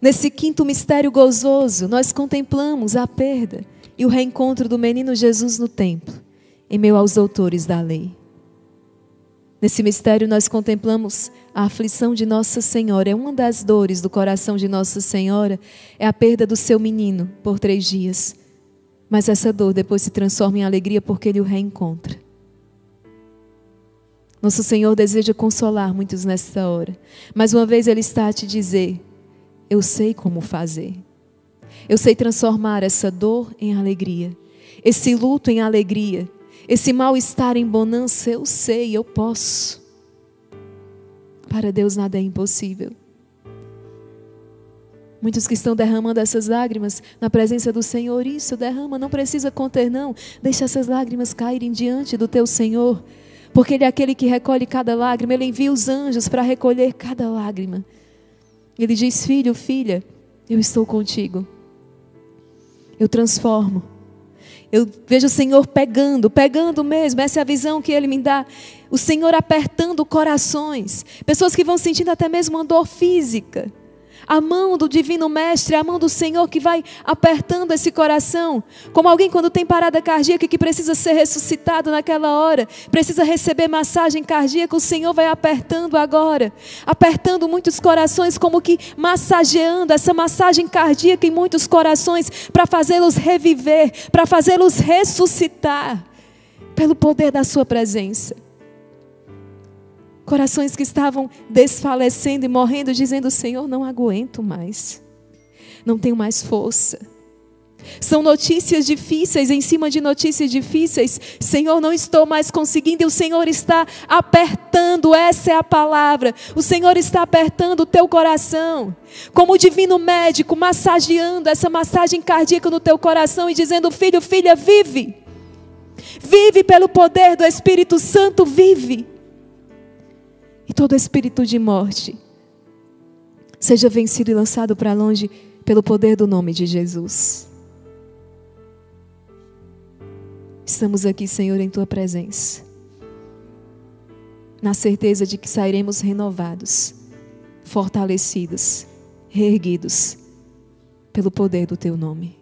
Nesse quinto mistério gozoso, nós contemplamos a perda e o reencontro do menino Jesus no templo, em meio aos doutores da lei. Nesse mistério, nós contemplamos a aflição de Nossa Senhora. É uma das dores do coração de Nossa Senhora, é a perda do seu menino por três dias. Mas essa dor depois se transforma em alegria porque ele o reencontra. Nosso Senhor deseja consolar muitos nesta hora. Mais uma vez, Ele está a te dizer: Eu sei como fazer. Eu sei transformar essa dor em alegria, esse luto em alegria, esse mal-estar em bonança. Eu sei, eu posso. Para Deus nada é impossível. Muitos que estão derramando essas lágrimas na presença do Senhor, isso derrama, não precisa conter, não. Deixa essas lágrimas caírem diante do teu Senhor porque Ele é aquele que recolhe cada lágrima, Ele envia os anjos para recolher cada lágrima. Ele diz: Filho, filha, eu estou contigo. Eu transformo. Eu vejo o Senhor pegando, pegando mesmo, essa é a visão que Ele me dá. O Senhor apertando corações. Pessoas que vão sentindo até mesmo uma dor física a mão do Divino Mestre, a mão do Senhor que vai apertando esse coração. Como alguém quando tem parada cardíaca que precisa ser ressuscitado naquela hora, precisa receber massagem cardíaca, o Senhor vai apertando agora, apertando muitos corações, como que massageando essa massagem cardíaca em muitos corações, para fazê-los reviver, para fazê-los ressuscitar, pelo poder da Sua presença. Corações que estavam desfalecendo e morrendo, dizendo: Senhor, não aguento mais, não tenho mais força. São notícias difíceis em cima de notícias difíceis. Senhor, não estou mais conseguindo e o Senhor está apertando, essa é a palavra. O Senhor está apertando o teu coração, como o divino médico, massageando essa massagem cardíaca no teu coração e dizendo: Filho, filha, vive. Vive pelo poder do Espírito Santo, vive e todo espírito de morte seja vencido e lançado para longe pelo poder do nome de Jesus. Estamos aqui, Senhor, em tua presença, na certeza de que sairemos renovados, fortalecidos, reerguidos pelo poder do teu nome.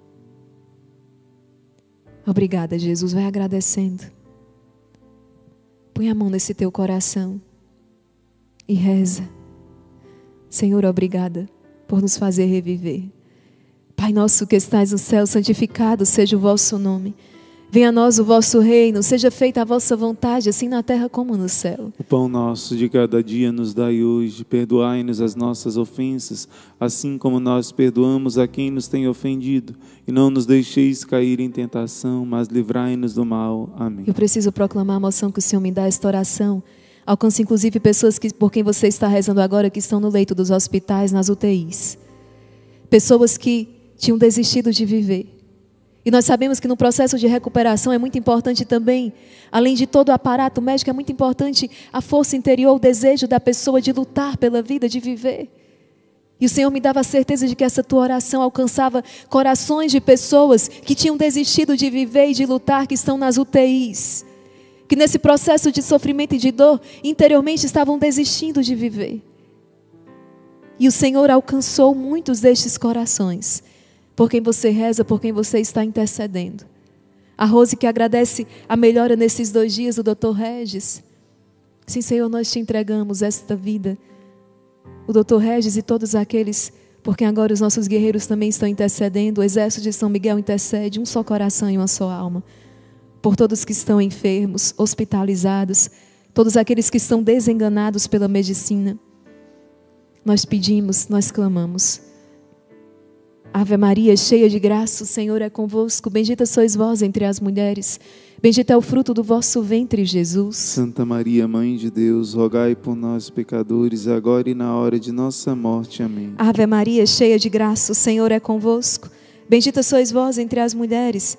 Obrigada, Jesus. Vai agradecendo. Põe a mão nesse teu coração e reza. Senhor, obrigada por nos fazer reviver. Pai nosso que estais no céu, santificado seja o vosso nome. Venha a nós o vosso reino, seja feita a vossa vontade, assim na terra como no céu. O pão nosso de cada dia nos dai hoje, perdoai-nos as nossas ofensas, assim como nós perdoamos a quem nos tem ofendido, e não nos deixeis cair em tentação, mas livrai-nos do mal. Amém. Eu preciso proclamar a moção que o Senhor me dá esta oração Alcance inclusive pessoas que, por quem você está rezando agora que estão no leito dos hospitais, nas UTIs. Pessoas que tinham desistido de viver. E nós sabemos que no processo de recuperação é muito importante também, além de todo o aparato médico, é muito importante a força interior, o desejo da pessoa de lutar pela vida, de viver. E o Senhor me dava a certeza de que essa tua oração alcançava corações de pessoas que tinham desistido de viver e de lutar, que estão nas UTIs que nesse processo de sofrimento e de dor, interiormente estavam desistindo de viver. E o Senhor alcançou muitos destes corações, por quem você reza, por quem você está intercedendo. A Rose que agradece a melhora nesses dois dias, o doutor Regis. Sim, Senhor, nós te entregamos esta vida. O doutor Regis e todos aqueles por quem agora os nossos guerreiros também estão intercedendo. O exército de São Miguel intercede, um só coração e uma só alma por todos que estão enfermos, hospitalizados, todos aqueles que estão desenganados pela medicina. Nós pedimos, nós clamamos. Ave Maria, cheia de graça, o Senhor é convosco. Bendita sois vós entre as mulheres. Bendito é o fruto do vosso ventre, Jesus. Santa Maria, Mãe de Deus, rogai por nós, pecadores, agora e na hora de nossa morte. Amém. Ave Maria, cheia de graça, o Senhor é convosco. Bendita sois vós entre as mulheres.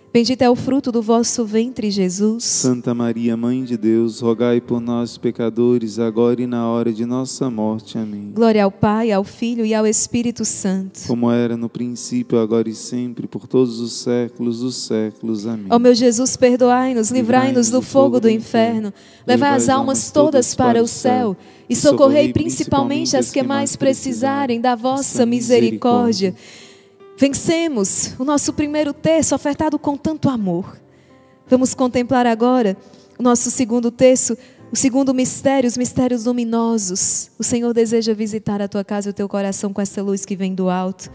Bendito é o fruto do vosso ventre, Jesus. Santa Maria, Mãe de Deus, rogai por nós, pecadores, agora e na hora de nossa morte. Amém. Glória ao Pai, ao Filho e ao Espírito Santo. Como era no princípio, agora e sempre, por todos os séculos dos séculos. Amém. Ó meu Jesus, perdoai-nos, livrai-nos do fogo do inferno, levai as almas todas para o céu e socorrei principalmente as que mais precisarem da vossa misericórdia. Vencemos o nosso primeiro texto ofertado com tanto amor. Vamos contemplar agora o nosso segundo texto, o segundo mistério, os mistérios luminosos. O Senhor deseja visitar a tua casa e o teu coração com essa luz que vem do alto.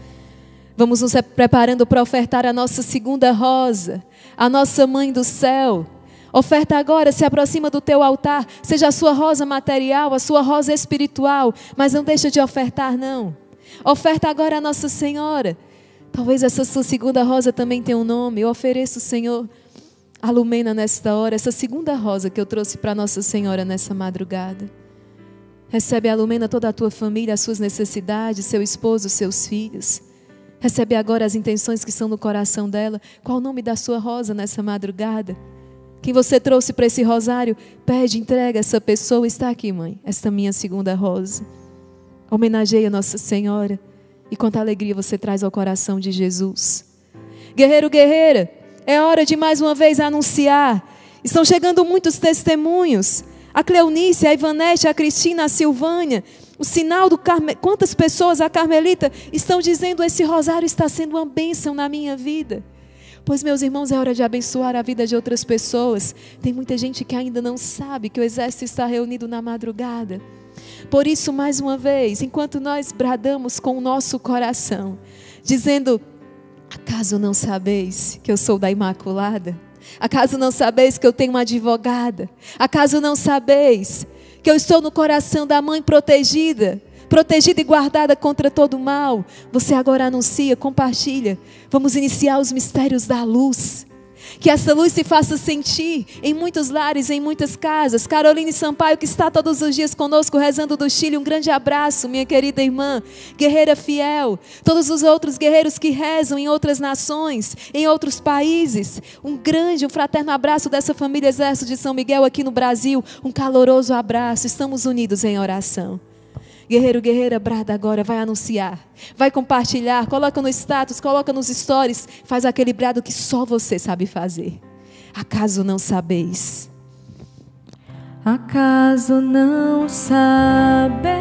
Vamos nos preparando para ofertar a nossa segunda rosa, a nossa mãe do céu. Oferta agora, se aproxima do teu altar, seja a sua rosa material, a sua rosa espiritual, mas não deixa de ofertar não. Oferta agora a Nossa Senhora. Talvez essa sua segunda rosa também tenha um nome. Eu ofereço, Senhor, a Lumena nesta hora, essa segunda rosa que eu trouxe para Nossa Senhora nessa madrugada. Recebe a Lumena toda a tua família, as suas necessidades, seu esposo, seus filhos. Recebe agora as intenções que são no coração dela. Qual o nome da sua rosa nessa madrugada? Quem você trouxe para esse rosário, pede, entrega essa pessoa. Está aqui, mãe, esta minha segunda rosa. Homenageia Nossa Senhora. E quanta alegria você traz ao coração de Jesus. Guerreiro, guerreira, é hora de mais uma vez anunciar. Estão chegando muitos testemunhos. A Cleonice, a Ivanete, a Cristina, a Silvânia, o sinal do Carme... Quantas pessoas, a Carmelita, estão dizendo: esse rosário está sendo uma bênção na minha vida. Pois, meus irmãos, é hora de abençoar a vida de outras pessoas. Tem muita gente que ainda não sabe que o exército está reunido na madrugada. Por isso, mais uma vez, enquanto nós bradamos com o nosso coração, dizendo: Acaso não sabeis que eu sou da Imaculada? Acaso não sabeis que eu tenho uma advogada? Acaso não sabeis que eu estou no coração da mãe protegida? Protegida e guardada contra todo mal. Você agora anuncia, compartilha. Vamos iniciar os mistérios da luz. Que essa luz se faça sentir em muitos lares, em muitas casas. Caroline Sampaio, que está todos os dias conosco rezando do Chile, um grande abraço, minha querida irmã, guerreira fiel. Todos os outros guerreiros que rezam em outras nações, em outros países. Um grande, um fraterno abraço dessa família Exército de São Miguel aqui no Brasil. Um caloroso abraço. Estamos unidos em oração. Guerreiro, guerreira, brada agora, vai anunciar, vai compartilhar, coloca no status, coloca nos stories, faz aquele brado que só você sabe fazer. Acaso não sabeis? Acaso não sabeis?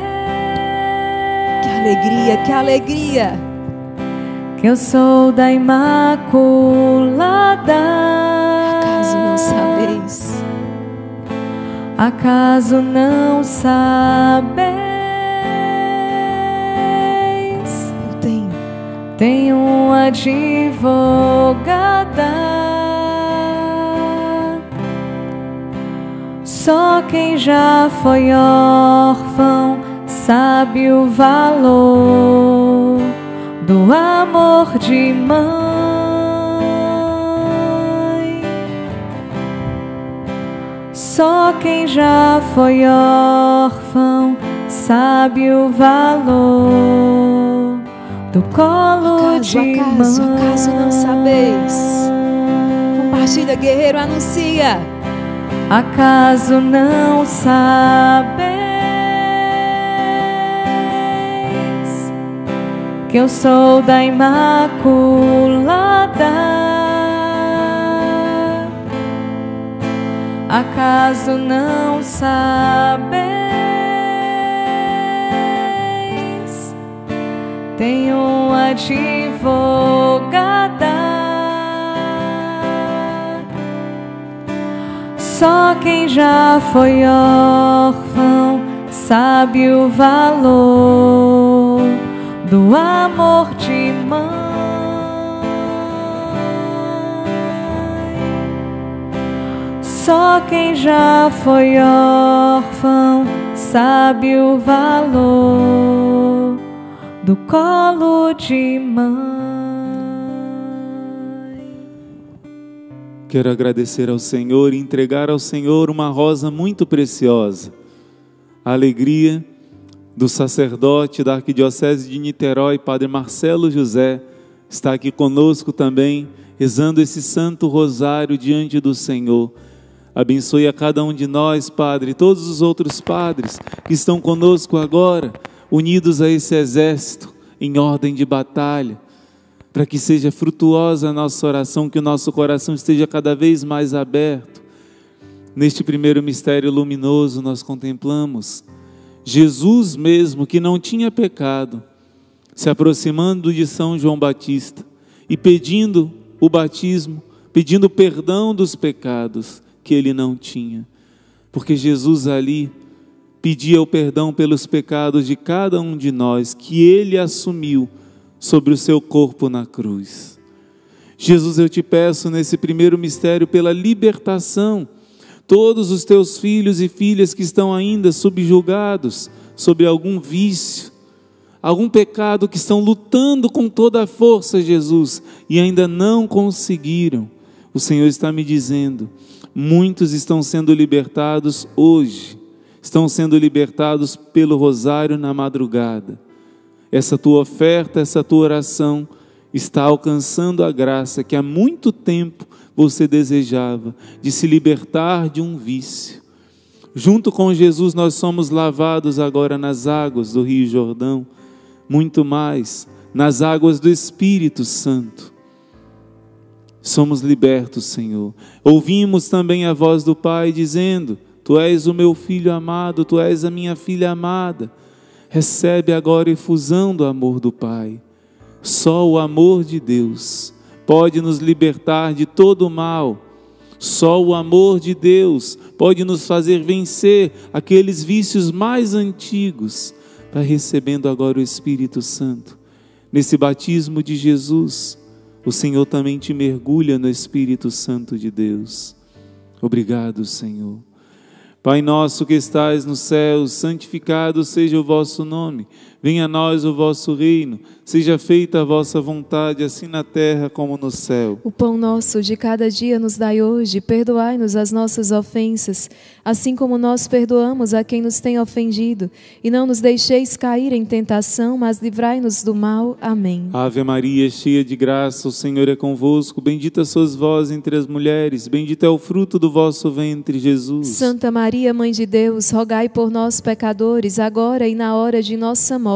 Que alegria, que alegria! Que eu sou da Imaculada. Acaso não sabeis? Acaso não sabeis? Tenho uma advogada. Só quem já foi órfão sabe o valor do amor de mãe. Só quem já foi órfão sabe o valor do colo acaso, de acaso, mãe. acaso não sabeis? Compartilha, guerreiro, anuncia. Acaso não sabeis que eu sou da Imaculada? Acaso não sabeis? Tenho advogada. Só quem já foi órfão sabe o valor do amor de mãe. Só quem já foi órfão sabe o valor do colo de mãe. Quero agradecer ao Senhor e entregar ao Senhor uma rosa muito preciosa. A alegria do sacerdote da Arquidiocese de Niterói, Padre Marcelo José, está aqui conosco também, rezando esse santo rosário diante do Senhor. Abençoe a cada um de nós, Padre, e todos os outros padres que estão conosco agora, unidos a esse exército em ordem de batalha para que seja frutuosa a nossa oração, que o nosso coração esteja cada vez mais aberto. Neste primeiro mistério luminoso, nós contemplamos Jesus mesmo, que não tinha pecado, se aproximando de São João Batista e pedindo o batismo, pedindo perdão dos pecados que ele não tinha. Porque Jesus ali pedia o perdão pelos pecados de cada um de nós, que ele assumiu sobre o seu corpo na cruz. Jesus, eu te peço nesse primeiro mistério pela libertação, todos os teus filhos e filhas que estão ainda subjugados sobre algum vício, algum pecado que estão lutando com toda a força, Jesus, e ainda não conseguiram. O Senhor está me dizendo, muitos estão sendo libertados hoje, estão sendo libertados pelo rosário na madrugada essa tua oferta, essa tua oração está alcançando a graça que há muito tempo você desejava, de se libertar de um vício. Junto com Jesus, nós somos lavados agora nas águas do Rio Jordão, muito mais, nas águas do Espírito Santo. Somos libertos, Senhor. Ouvimos também a voz do Pai dizendo: Tu és o meu filho amado, tu és a minha filha amada recebe agora efusão do amor do Pai. Só o amor de Deus pode nos libertar de todo o mal. Só o amor de Deus pode nos fazer vencer aqueles vícios mais antigos, para recebendo agora o Espírito Santo. Nesse batismo de Jesus, o Senhor também te mergulha no Espírito Santo de Deus. Obrigado, Senhor. Pai nosso que estais no céu, santificado seja o vosso nome. Venha a nós o vosso reino. Seja feita a vossa vontade, assim na terra como no céu. O pão nosso de cada dia nos dai hoje. Perdoai-nos as nossas ofensas, assim como nós perdoamos a quem nos tem ofendido. E não nos deixeis cair em tentação, mas livrai-nos do mal. Amém. Ave Maria, cheia de graça, o Senhor é convosco. Bendita sois vós entre as mulheres. Bendito é o fruto do vosso ventre, Jesus. Santa Maria, Maria, Mãe de Deus, rogai por nós, pecadores, agora e na hora de nossa morte.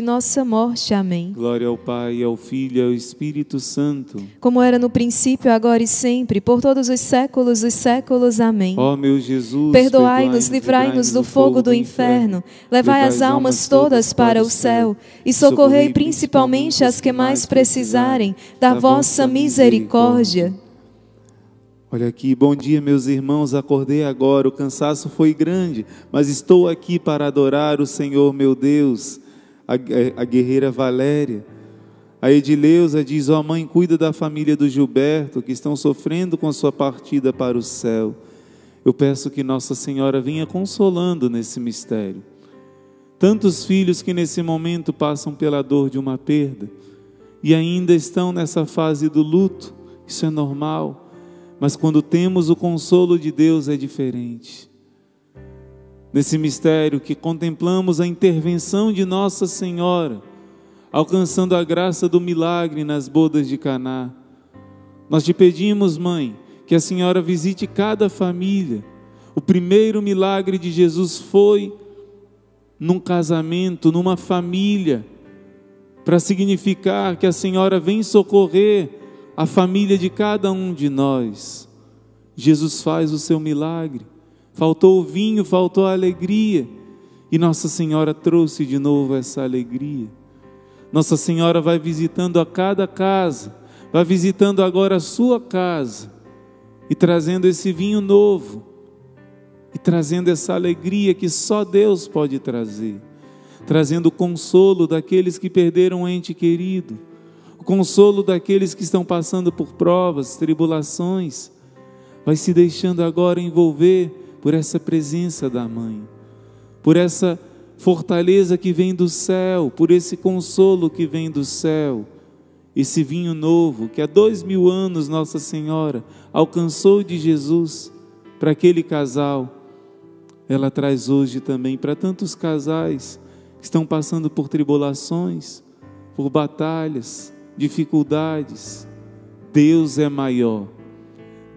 nossa morte. Amém. Glória ao Pai, ao Filho e ao Espírito Santo. Como era no princípio, agora e sempre, por todos os séculos dos séculos. Amém. Ó meu Jesus, Perdoai-nos, livrai-nos do fogo do inferno, levai as almas todas para o céu e socorrei principalmente as que mais precisarem da vossa misericórdia. Olha aqui, bom dia, meus irmãos. Acordei agora, o cansaço foi grande, mas estou aqui para adorar o Senhor, meu Deus. A, a guerreira Valéria. A Edileuza diz: Ó oh, mãe, cuida da família do Gilberto, que estão sofrendo com a sua partida para o céu. Eu peço que Nossa Senhora venha consolando nesse mistério. Tantos filhos que nesse momento passam pela dor de uma perda e ainda estão nessa fase do luto, isso é normal. Mas quando temos o consolo de Deus é diferente. Nesse mistério que contemplamos a intervenção de Nossa Senhora, alcançando a graça do milagre nas bodas de Caná. Nós te pedimos, mãe, que a Senhora visite cada família. O primeiro milagre de Jesus foi num casamento, numa família, para significar que a Senhora vem socorrer a família de cada um de nós. Jesus faz o seu milagre. Faltou o vinho, faltou a alegria. E Nossa Senhora trouxe de novo essa alegria. Nossa Senhora vai visitando a cada casa, vai visitando agora a sua casa e trazendo esse vinho novo e trazendo essa alegria que só Deus pode trazer, trazendo o consolo daqueles que perderam um ente querido consolo daqueles que estão passando por provas, tribulações, vai se deixando agora envolver por essa presença da mãe, por essa fortaleza que vem do céu, por esse consolo que vem do céu, esse vinho novo que há dois mil anos Nossa Senhora alcançou de Jesus para aquele casal, ela traz hoje também para tantos casais que estão passando por tribulações, por batalhas, dificuldades. Deus é maior.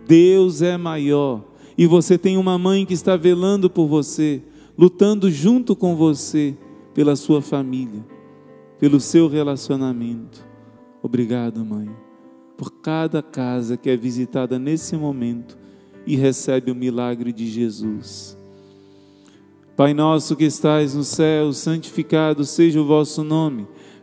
Deus é maior. E você tem uma mãe que está velando por você, lutando junto com você pela sua família, pelo seu relacionamento. Obrigado, mãe, por cada casa que é visitada nesse momento e recebe o milagre de Jesus. Pai nosso que estais no céu, santificado seja o vosso nome.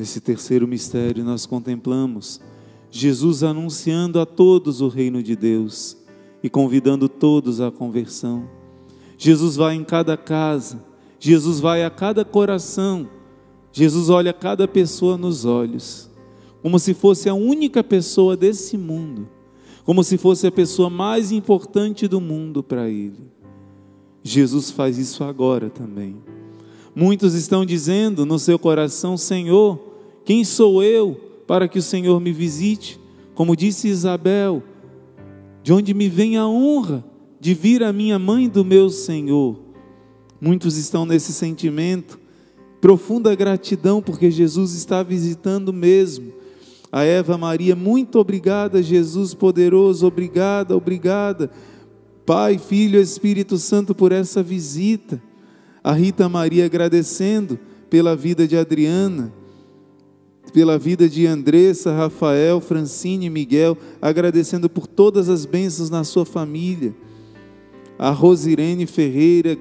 Nesse terceiro mistério, nós contemplamos Jesus anunciando a todos o reino de Deus e convidando todos à conversão. Jesus vai em cada casa, Jesus vai a cada coração, Jesus olha cada pessoa nos olhos, como se fosse a única pessoa desse mundo, como se fosse a pessoa mais importante do mundo para Ele. Jesus faz isso agora também. Muitos estão dizendo no seu coração: Senhor, quem sou eu para que o Senhor me visite? Como disse Isabel, de onde me vem a honra de vir a minha mãe do meu Senhor? Muitos estão nesse sentimento, profunda gratidão, porque Jesus está visitando mesmo. A Eva Maria, muito obrigada, Jesus poderoso, obrigada, obrigada. Pai, Filho, Espírito Santo, por essa visita. A Rita Maria agradecendo pela vida de Adriana, pela vida de Andressa, Rafael, Francine e Miguel, agradecendo por todas as bênçãos na sua família. A Rosirene Ferreira,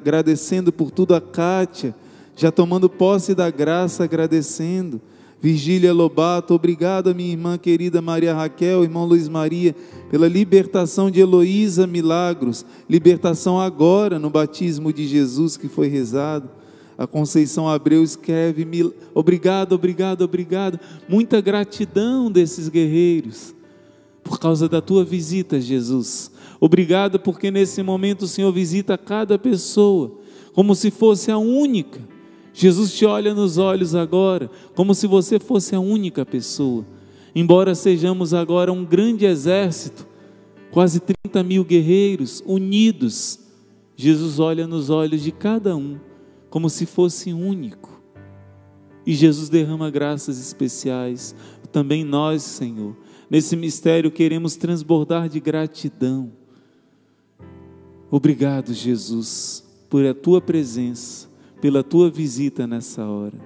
agradecendo por tudo a Kátia, já tomando posse da graça, agradecendo. Virgília Lobato, obrigado, minha irmã querida Maria Raquel, irmão Luiz Maria, pela libertação de Heloísa Milagros, libertação agora no batismo de Jesus que foi rezado. A Conceição Abreu escreve: Obrigado, obrigado, obrigado. Muita gratidão desses guerreiros por causa da tua visita, Jesus. Obrigado porque nesse momento o Senhor visita cada pessoa como se fosse a única. Jesus te olha nos olhos agora, como se você fosse a única pessoa. Embora sejamos agora um grande exército, quase 30 mil guerreiros unidos, Jesus olha nos olhos de cada um, como se fosse único. E Jesus derrama graças especiais. também nós, Senhor, nesse mistério queremos transbordar de gratidão. Obrigado, Jesus, por a tua presença, pela tua visita nessa hora.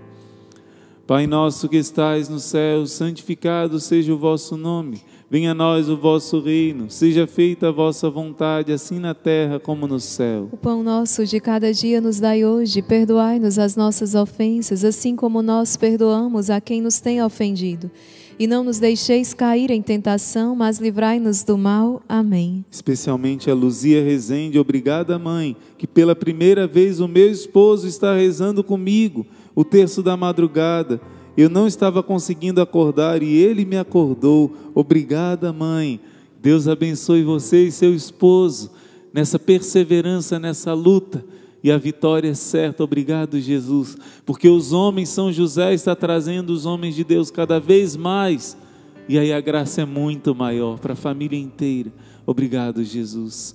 Pai nosso que estais no céu, santificado seja o vosso nome. Venha a nós o vosso reino, seja feita a vossa vontade, assim na terra como no céu. O pão nosso de cada dia nos dai hoje, perdoai-nos as nossas ofensas, assim como nós perdoamos a quem nos tem ofendido. E não nos deixeis cair em tentação, mas livrai-nos do mal. Amém. Especialmente a Luzia Rezende, obrigada, mãe, que pela primeira vez o meu esposo está rezando comigo o terço da madrugada. Eu não estava conseguindo acordar e ele me acordou. Obrigada, mãe. Deus abençoe você e seu esposo nessa perseverança, nessa luta. E a vitória é certa. Obrigado, Jesus. Porque os homens, São José está trazendo os homens de Deus cada vez mais. E aí a graça é muito maior para a família inteira. Obrigado, Jesus.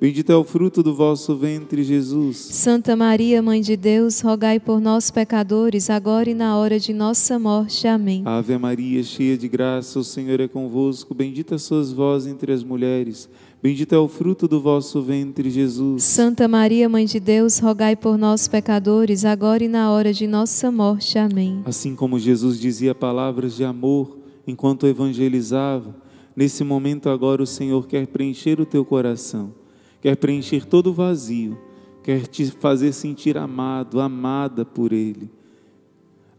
Bendito é o fruto do vosso ventre, Jesus. Santa Maria, Mãe de Deus, rogai por nós, pecadores, agora e na hora de nossa morte. Amém. Ave Maria, cheia de graça, o Senhor é convosco. Bendita sois vós entre as mulheres. Bendito é o fruto do vosso ventre, Jesus. Santa Maria, Mãe de Deus, rogai por nós, pecadores, agora e na hora de nossa morte. Amém. Assim como Jesus dizia palavras de amor enquanto evangelizava, nesse momento agora o Senhor quer preencher o teu coração quer preencher todo o vazio, quer te fazer sentir amado, amada por Ele.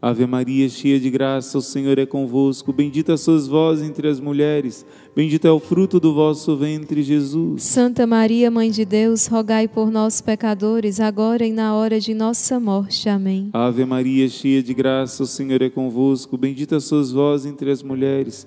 Ave Maria, cheia de graça, o Senhor é convosco. Bendita sois vós entre as mulheres, bendito é o fruto do vosso ventre, Jesus. Santa Maria, Mãe de Deus, rogai por nós, pecadores, agora e na hora de nossa morte. Amém. Ave Maria, cheia de graça, o Senhor é convosco. Bendita sois vós entre as mulheres,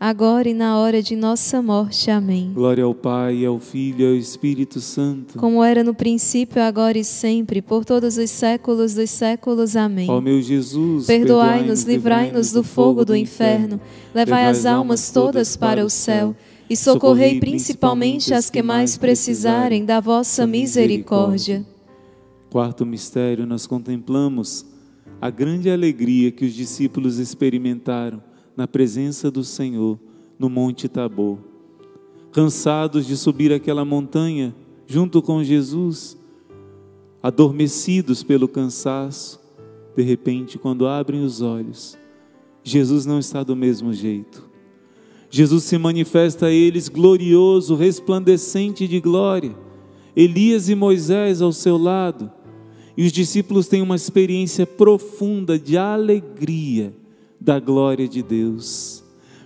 agora e na hora de nossa morte. Amém. Glória ao Pai, ao Filho e ao Espírito Santo. Como era no princípio, agora e sempre, por todos os séculos dos séculos. Amém. Ó meu Jesus, perdoai-nos, livrai-nos do fogo do inferno, levai as almas todas para o céu e socorrei principalmente as que mais precisarem da vossa misericórdia. Quarto mistério, nós contemplamos a grande alegria que os discípulos experimentaram na presença do Senhor no Monte Tabor. Cansados de subir aquela montanha junto com Jesus, adormecidos pelo cansaço, de repente, quando abrem os olhos, Jesus não está do mesmo jeito. Jesus se manifesta a eles glorioso, resplandecente de glória. Elias e Moisés ao seu lado. E os discípulos têm uma experiência profunda de alegria da glória de Deus.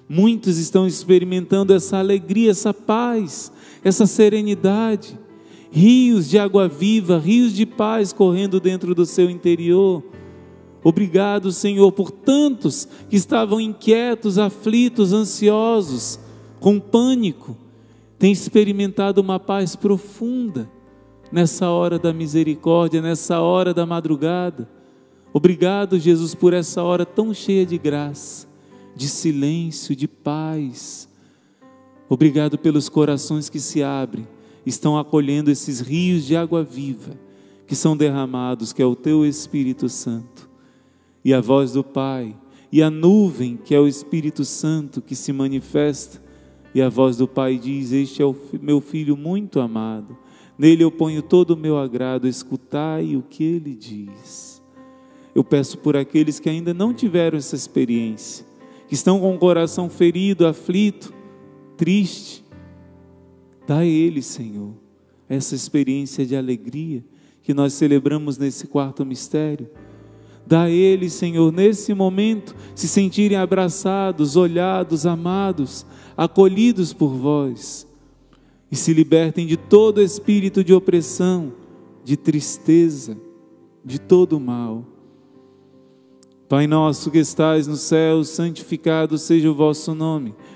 Muitos estão experimentando essa alegria, essa paz, essa serenidade. Rios de água viva, rios de paz correndo dentro do seu interior. Obrigado, Senhor, por tantos que estavam inquietos, aflitos, ansiosos, com pânico, têm experimentado uma paz profunda nessa hora da misericórdia, nessa hora da madrugada. Obrigado, Jesus, por essa hora tão cheia de graça, de silêncio, de paz. Obrigado pelos corações que se abrem, estão acolhendo esses rios de água viva que são derramados, que é o teu Espírito Santo. E a voz do Pai, e a nuvem, que é o Espírito Santo que se manifesta, e a voz do Pai diz: Este é o meu filho muito amado, nele eu ponho todo o meu agrado, escutai o que ele diz. Eu peço por aqueles que ainda não tiveram essa experiência, que estão com o coração ferido, aflito, triste, dá a eles, Senhor, essa experiência de alegria que nós celebramos nesse quarto mistério. Dá a eles, Senhor, nesse momento, se sentirem abraçados, olhados, amados, acolhidos por vós e se libertem de todo espírito de opressão, de tristeza, de todo mal. Pai nosso que estais no céu, santificado seja o vosso nome.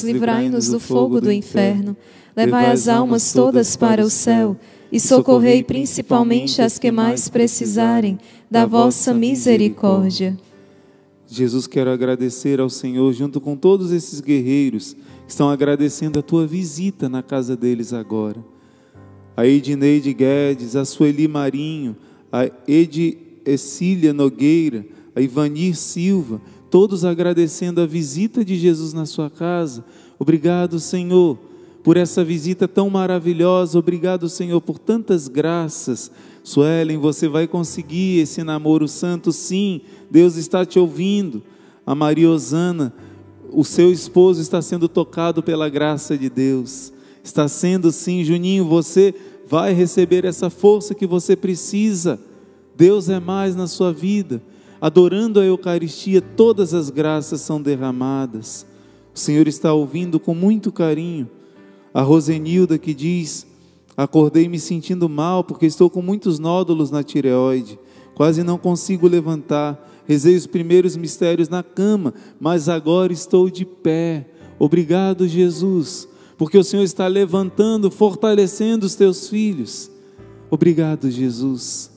livrai-nos do fogo do inferno. Levai as almas todas para o céu e socorrei principalmente as que mais precisarem da vossa misericórdia. Jesus, quero agradecer ao Senhor, junto com todos esses guerreiros que estão agradecendo a tua visita na casa deles agora. A Edneide Guedes, a Sueli Marinho, a EdiEcília Nogueira, a Ivanir Silva, todos agradecendo a visita de Jesus na sua casa. Obrigado, Senhor, por essa visita tão maravilhosa. Obrigado, Senhor, por tantas graças. Suelen, você vai conseguir esse namoro santo, sim. Deus está te ouvindo. A Maria Osana, o seu esposo está sendo tocado pela graça de Deus. Está sendo sim, Juninho, você vai receber essa força que você precisa. Deus é mais na sua vida adorando a Eucaristia, todas as graças são derramadas. O Senhor está ouvindo com muito carinho. A Rosenilda que diz: Acordei me sentindo mal porque estou com muitos nódulos na tireoide, quase não consigo levantar. Rezei os primeiros mistérios na cama, mas agora estou de pé. Obrigado, Jesus, porque o Senhor está levantando, fortalecendo os teus filhos. Obrigado, Jesus.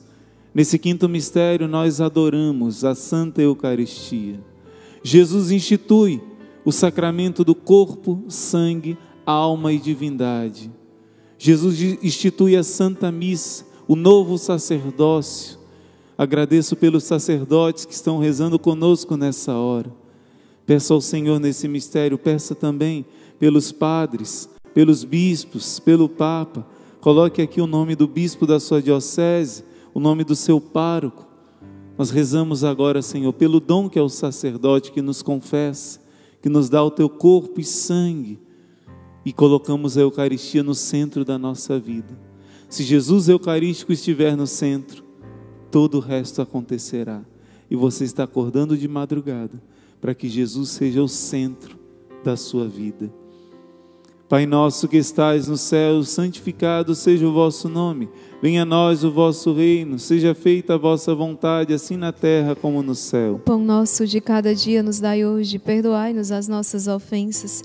Nesse quinto mistério, nós adoramos a Santa Eucaristia. Jesus institui o sacramento do corpo, sangue, alma e divindade. Jesus institui a Santa Missa, o novo sacerdócio. Agradeço pelos sacerdotes que estão rezando conosco nessa hora. Peço ao Senhor nesse mistério, peça também pelos padres, pelos bispos, pelo Papa. Coloque aqui o nome do bispo da sua diocese, o nome do seu pároco. Nós rezamos agora, Senhor, pelo dom que é o sacerdote que nos confessa, que nos dá o teu corpo e sangue, e colocamos a Eucaristia no centro da nossa vida. Se Jesus Eucarístico estiver no centro, todo o resto acontecerá. E você está acordando de madrugada para que Jesus seja o centro da sua vida. Pai nosso que estais no céu, santificado seja o vosso nome. Venha a nós o vosso reino, seja feita a vossa vontade, assim na terra como no céu. Pão nosso de cada dia nos dai hoje, perdoai-nos as nossas ofensas,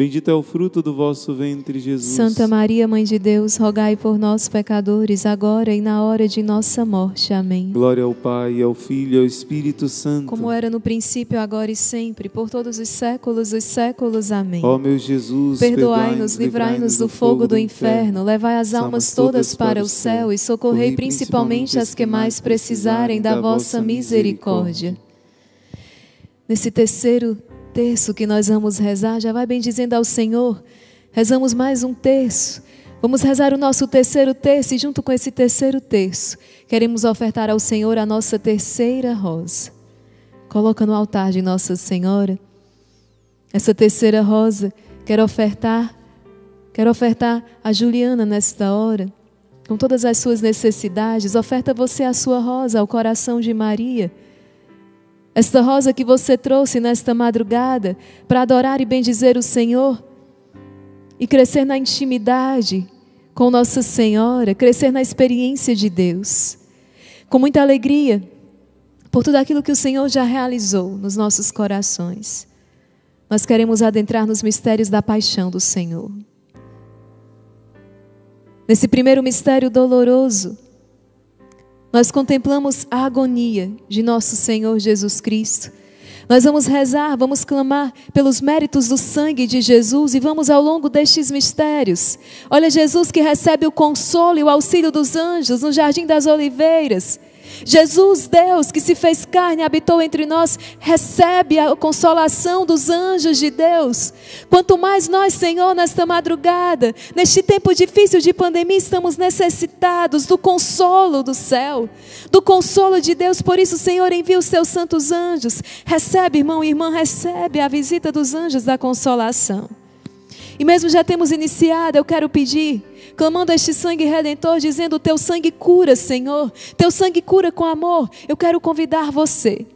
bendito é o fruto do vosso ventre, Jesus. Santa Maria, mãe de Deus, rogai por nós pecadores, agora e na hora de nossa morte. Amém. Glória ao Pai, ao Filho e ao Espírito Santo. Como era no princípio, agora e sempre, por todos os séculos dos séculos. Amém. Ó meu Jesus, Perdoai-nos, livrai-nos do fogo do inferno, levai as almas todas para o céu e socorrei principalmente as que mais precisarem da vossa misericórdia. Nesse terceiro terço que nós vamos rezar, já vai bem dizendo ao Senhor, rezamos mais um terço. Vamos rezar o nosso terceiro terço e junto com esse terceiro terço, queremos ofertar ao Senhor a nossa terceira rosa. Coloca no altar de Nossa Senhora. Essa terceira rosa quero ofertar, quero ofertar a Juliana nesta hora, com todas as suas necessidades. Oferta você a sua rosa ao coração de Maria. Esta rosa que você trouxe nesta madrugada para adorar e bendizer o Senhor e crescer na intimidade com Nossa Senhora, crescer na experiência de Deus. Com muita alegria por tudo aquilo que o Senhor já realizou nos nossos corações. Nós queremos adentrar nos mistérios da paixão do Senhor. Nesse primeiro mistério doloroso, nós contemplamos a agonia de nosso Senhor Jesus Cristo. Nós vamos rezar, vamos clamar pelos méritos do sangue de Jesus e vamos ao longo destes mistérios. Olha, Jesus que recebe o consolo e o auxílio dos anjos no Jardim das Oliveiras. Jesus, Deus, que se fez carne, habitou entre nós, recebe a consolação dos anjos de Deus. Quanto mais nós, Senhor, nesta madrugada, neste tempo difícil de pandemia, estamos necessitados do consolo do céu, do consolo de Deus. Por isso, Senhor, envia os seus santos anjos. Recebe, irmão e irmã, recebe a visita dos anjos da consolação. E mesmo já temos iniciado, eu quero pedir, clamando este sangue redentor, dizendo: Teu sangue cura, Senhor, Teu sangue cura com amor. Eu quero convidar você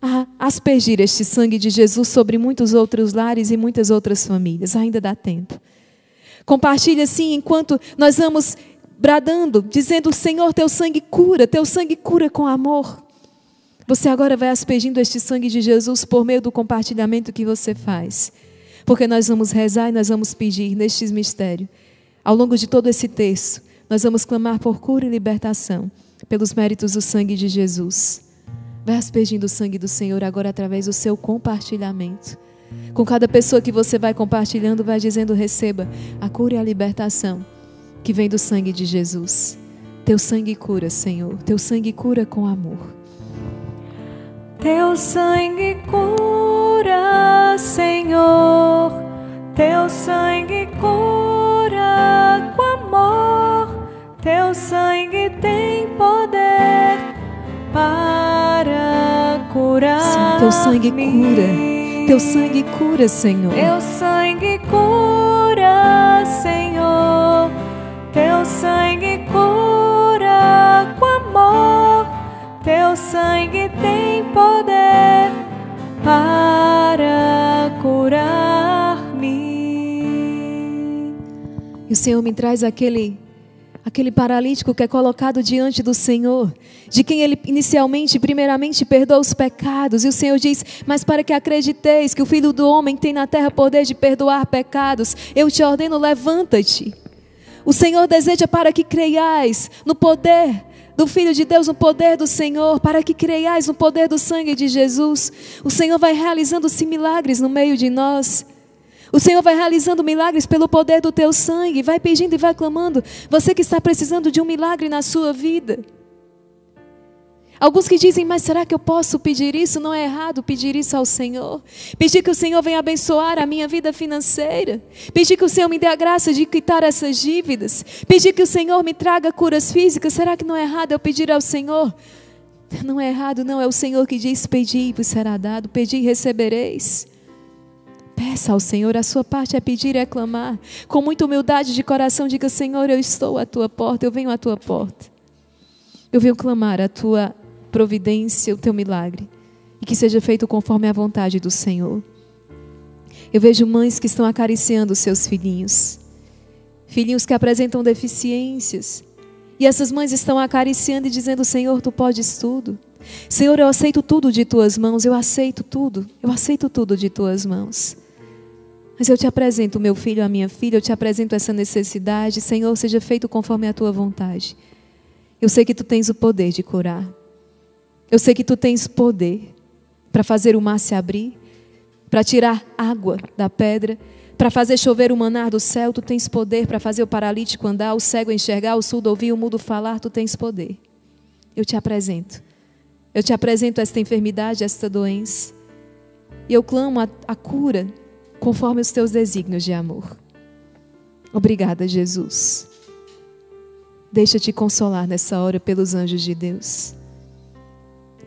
a aspergir este sangue de Jesus sobre muitos outros lares e muitas outras famílias. Ainda dá tempo. Compartilhe assim enquanto nós vamos bradando, dizendo: Senhor, Teu sangue cura, Teu sangue cura com amor. Você agora vai aspergindo este sangue de Jesus por meio do compartilhamento que você faz. Porque nós vamos rezar e nós vamos pedir neste mistério. Ao longo de todo esse texto, nós vamos clamar por cura e libertação, pelos méritos do sangue de Jesus. Vai aspergindo o sangue do Senhor agora através do seu compartilhamento. Com cada pessoa que você vai compartilhando, vai dizendo: receba a cura e a libertação que vem do sangue de Jesus. Teu sangue cura, Senhor. Teu sangue cura com amor. Teu sangue cura, Senhor. Teu sangue cura com amor. Teu sangue tem poder para curar. Sim, teu sangue cura. Teu sangue cura, Senhor. Teu sangue cura, Senhor. Teu sangue cura. Teu sangue tem poder para curar-me. E o Senhor me traz aquele aquele paralítico que é colocado diante do Senhor, de quem ele inicialmente, primeiramente, perdoa os pecados. E o Senhor diz: Mas para que acrediteis que o Filho do Homem tem na terra poder de perdoar pecados, eu te ordeno, levanta-te. O Senhor deseja para que creiais no poder do Filho de Deus, no poder do Senhor, para que creiais no poder do sangue de Jesus. O Senhor vai realizando-se milagres no meio de nós. O Senhor vai realizando milagres pelo poder do teu sangue. Vai pedindo e vai clamando. Você que está precisando de um milagre na sua vida. Alguns que dizem, mas será que eu posso pedir isso? Não é errado pedir isso ao Senhor. Pedir que o Senhor venha abençoar a minha vida financeira. Pedir que o Senhor me dê a graça de quitar essas dívidas. Pedir que o Senhor me traga curas físicas. Será que não é errado eu pedir ao Senhor? Não é errado, não. É o Senhor que diz: Pedi e vos será dado. Pedi e recebereis. Peça ao Senhor, a sua parte é pedir e é clamar. Com muita humildade de coração, diga: Senhor, eu estou à tua porta, eu venho à tua porta. Eu venho clamar a tua providência, o teu milagre. E que seja feito conforme a vontade do Senhor. Eu vejo mães que estão acariciando seus filhinhos. Filhinhos que apresentam deficiências. E essas mães estão acariciando e dizendo: Senhor, tu podes tudo. Senhor, eu aceito tudo de tuas mãos. Eu aceito tudo. Eu aceito tudo de tuas mãos. Mas eu te apresento, meu filho, a minha filha, eu te apresento essa necessidade. Senhor, seja feito conforme a tua vontade. Eu sei que tu tens o poder de curar. Eu sei que tu tens poder para fazer o mar se abrir, para tirar água da pedra, para fazer chover o manar do céu. Tu tens poder para fazer o paralítico andar, o cego enxergar, o surdo ouvir, o mudo falar. Tu tens poder. Eu te apresento. Eu te apresento esta enfermidade, esta doença. E eu clamo a, a cura conforme os teus desígnios de amor. Obrigada, Jesus. Deixa-te consolar nessa hora pelos anjos de Deus.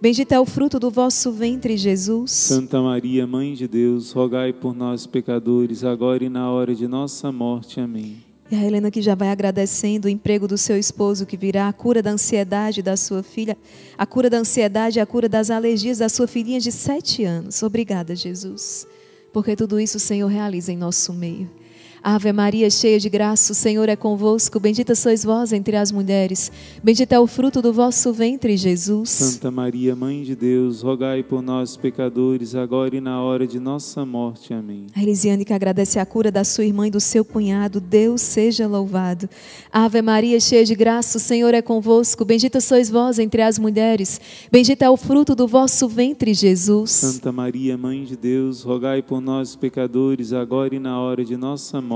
Bendito é o fruto do vosso ventre, Jesus. Santa Maria, Mãe de Deus, rogai por nós, pecadores, agora e na hora de nossa morte. Amém. E a Helena que já vai agradecendo o emprego do seu esposo que virá, a cura da ansiedade da sua filha, a cura da ansiedade e a cura das alergias da sua filhinha de sete anos. Obrigada, Jesus porque tudo isso o Senhor realiza em nosso meio. Ave Maria, cheia de graça, o Senhor é convosco. Bendita sois vós entre as mulheres. Bendito é o fruto do vosso ventre, Jesus. Santa Maria, Mãe de Deus, rogai por nós, pecadores, agora e na hora de nossa morte. Amém. A Elisiane que agradece a cura da sua irmã e do seu cunhado. Deus seja louvado. Ave Maria, cheia de graça, o Senhor é convosco. Bendita sois vós entre as mulheres. Bendito é o fruto do vosso ventre, Jesus. Santa Maria, Mãe de Deus, rogai por nós, pecadores, agora e na hora de nossa morte.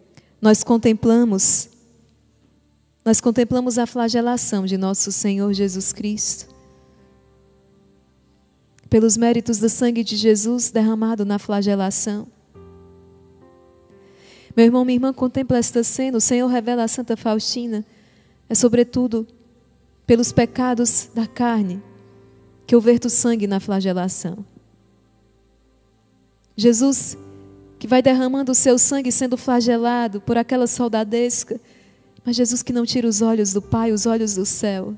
nós contemplamos nós contemplamos a flagelação de nosso Senhor Jesus Cristo. Pelos méritos do sangue de Jesus derramado na flagelação. Meu irmão, minha irmã, contempla esta cena. O Senhor revela a Santa Faustina. É sobretudo pelos pecados da carne que eu verto sangue na flagelação. Jesus que vai derramando o seu sangue sendo flagelado por aquela soldadesca. Mas Jesus que não tira os olhos do Pai, os olhos do céu.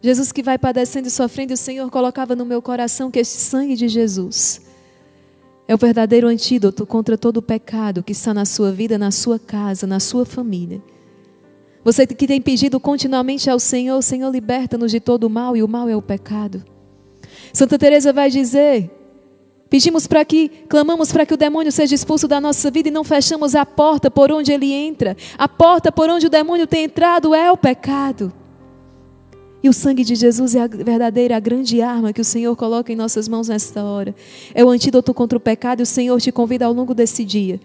Jesus que vai padecendo e sofrendo, e o Senhor colocava no meu coração que este sangue de Jesus é o verdadeiro antídoto contra todo o pecado que está na sua vida, na sua casa, na sua família. Você que tem pedido continuamente ao Senhor, Senhor, liberta-nos de todo o mal, e o mal é o pecado. Santa Teresa vai dizer Pedimos para que, clamamos para que o demônio seja expulso da nossa vida e não fechamos a porta por onde ele entra. A porta por onde o demônio tem entrado é o pecado. E o sangue de Jesus é a verdadeira, a grande arma que o Senhor coloca em nossas mãos nesta hora. É o antídoto contra o pecado e o Senhor te convida ao longo desse dia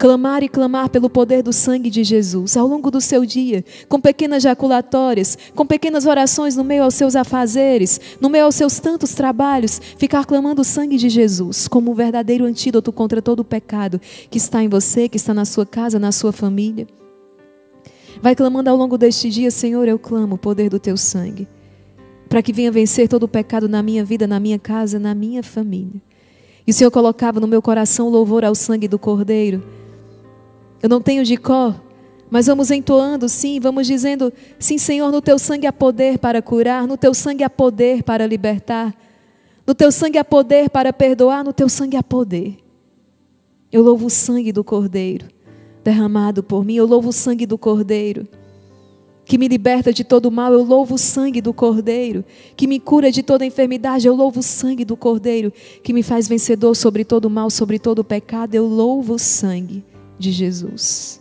clamar e clamar pelo poder do sangue de Jesus ao longo do seu dia, com pequenas jaculatórias, com pequenas orações no meio aos seus afazeres, no meio aos seus tantos trabalhos, ficar clamando o sangue de Jesus como um verdadeiro antídoto contra todo o pecado que está em você, que está na sua casa, na sua família. Vai clamando ao longo deste dia, Senhor, eu clamo o poder do teu sangue, para que venha vencer todo o pecado na minha vida, na minha casa, na minha família. E o Senhor colocava no meu coração louvor ao sangue do Cordeiro eu não tenho de cor, mas vamos entoando, sim, vamos dizendo: sim, Senhor, no teu sangue há poder para curar, no teu sangue há poder para libertar, no teu sangue há poder para perdoar, no teu sangue há poder. Eu louvo o sangue do Cordeiro derramado por mim, eu louvo o sangue do Cordeiro que me liberta de todo mal, eu louvo o sangue do Cordeiro, que me cura de toda enfermidade, eu louvo o sangue do Cordeiro, que me faz vencedor sobre todo mal, sobre todo pecado, eu louvo o sangue de Jesus.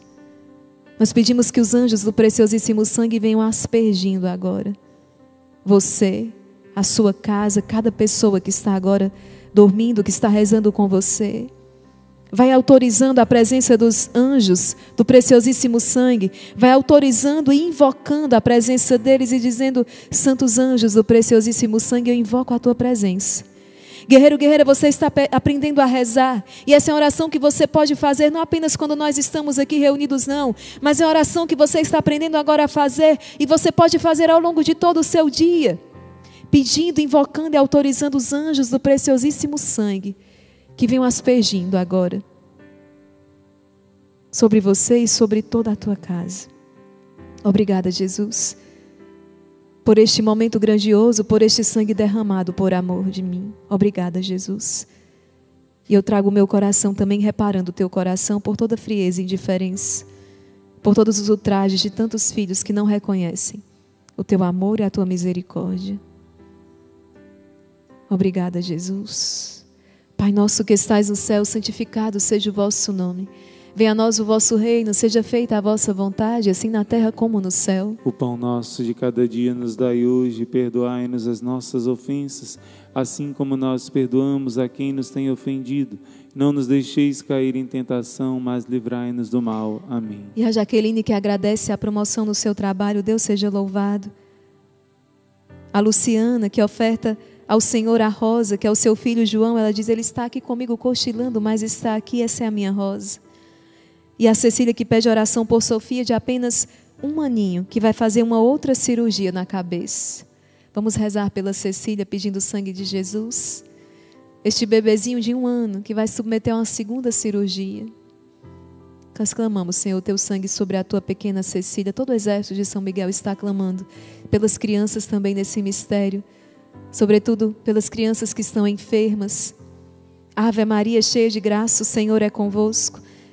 Nós pedimos que os anjos do preciosíssimo sangue venham aspergindo agora. Você, a sua casa, cada pessoa que está agora dormindo, que está rezando com você. vai autorizando a presença dos anjos, do preciosíssimo sangue, vai autorizando e invocando a presença deles e dizendo: Santos anjos do preciosíssimo sangue, eu invoco a tua presença. Guerreiro, guerreira, você está aprendendo a rezar. E essa é uma oração que você pode fazer não apenas quando nós estamos aqui reunidos, não. Mas é uma oração que você está aprendendo agora a fazer. E você pode fazer ao longo de todo o seu dia. Pedindo, invocando e autorizando os anjos do preciosíssimo sangue que venham aspergindo agora sobre você e sobre toda a tua casa. Obrigada, Jesus, por este momento grandioso, por este sangue derramado por amor de mim. Obrigada, Jesus. E eu trago o meu coração também reparando o teu coração por toda frieza e indiferença, por todos os ultrajes de tantos filhos que não reconhecem o teu amor e a tua misericórdia. Obrigada, Jesus. Pai nosso que estais no céu, santificado seja o vosso nome. Venha a nós o vosso reino, seja feita a vossa vontade, assim na terra como no céu. O pão nosso de cada dia nos dai hoje, perdoai-nos as nossas ofensas, assim como nós perdoamos a quem nos tem ofendido. Não nos deixeis cair em tentação, mas livrai-nos do mal. Amém. E a Jaqueline que agradece a promoção no seu trabalho, Deus seja louvado. A Luciana que oferta ao Senhor a Rosa, que é o seu filho João, ela diz: Ele está aqui comigo cochilando, mas está aqui, essa é a minha Rosa. E a Cecília que pede oração por Sofia de apenas um aninho, que vai fazer uma outra cirurgia na cabeça. Vamos rezar pela Cecília pedindo o sangue de Jesus. Este bebezinho de um ano que vai submeter a uma segunda cirurgia. Nós clamamos, Senhor, teu sangue sobre a tua pequena Cecília. Todo o exército de São Miguel está clamando pelas crianças também nesse mistério sobretudo pelas crianças que estão enfermas. Ave Maria, cheia de graça, o Senhor é convosco.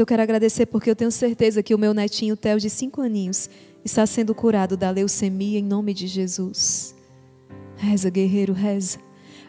eu quero agradecer porque eu tenho certeza que o meu netinho Theo, de cinco aninhos, está sendo curado da leucemia em nome de Jesus. Reza, guerreiro, reza.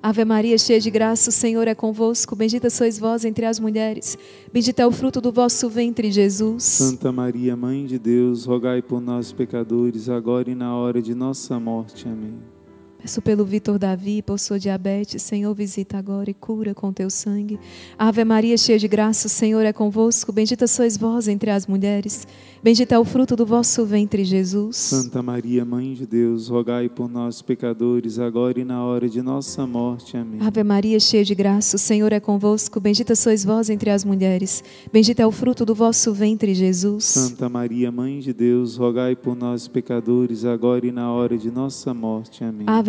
Ave Maria, cheia de graça, o Senhor é convosco. Bendita sois vós entre as mulheres. Bendito é o fruto do vosso ventre, Jesus. Santa Maria, Mãe de Deus, rogai por nós, pecadores, agora e na hora de nossa morte. Amém. Peço pelo Vitor Davi, por sua diabetes, Senhor, visita agora e cura com teu sangue. Ave Maria, cheia de graça, o Senhor é convosco. Bendita sois vós entre as mulheres. Bendito é o fruto do vosso ventre, Jesus. Santa Maria, Mãe de Deus, rogai por nós, pecadores, agora e na hora de nossa morte. Amém. Ave Maria, cheia de graça, o Senhor é convosco. Bendita sois vós entre as mulheres. Bendito é o fruto do vosso ventre, Jesus. Santa Maria, Mãe de Deus, rogai por nós, pecadores, agora e na hora de nossa morte. Amém. Ave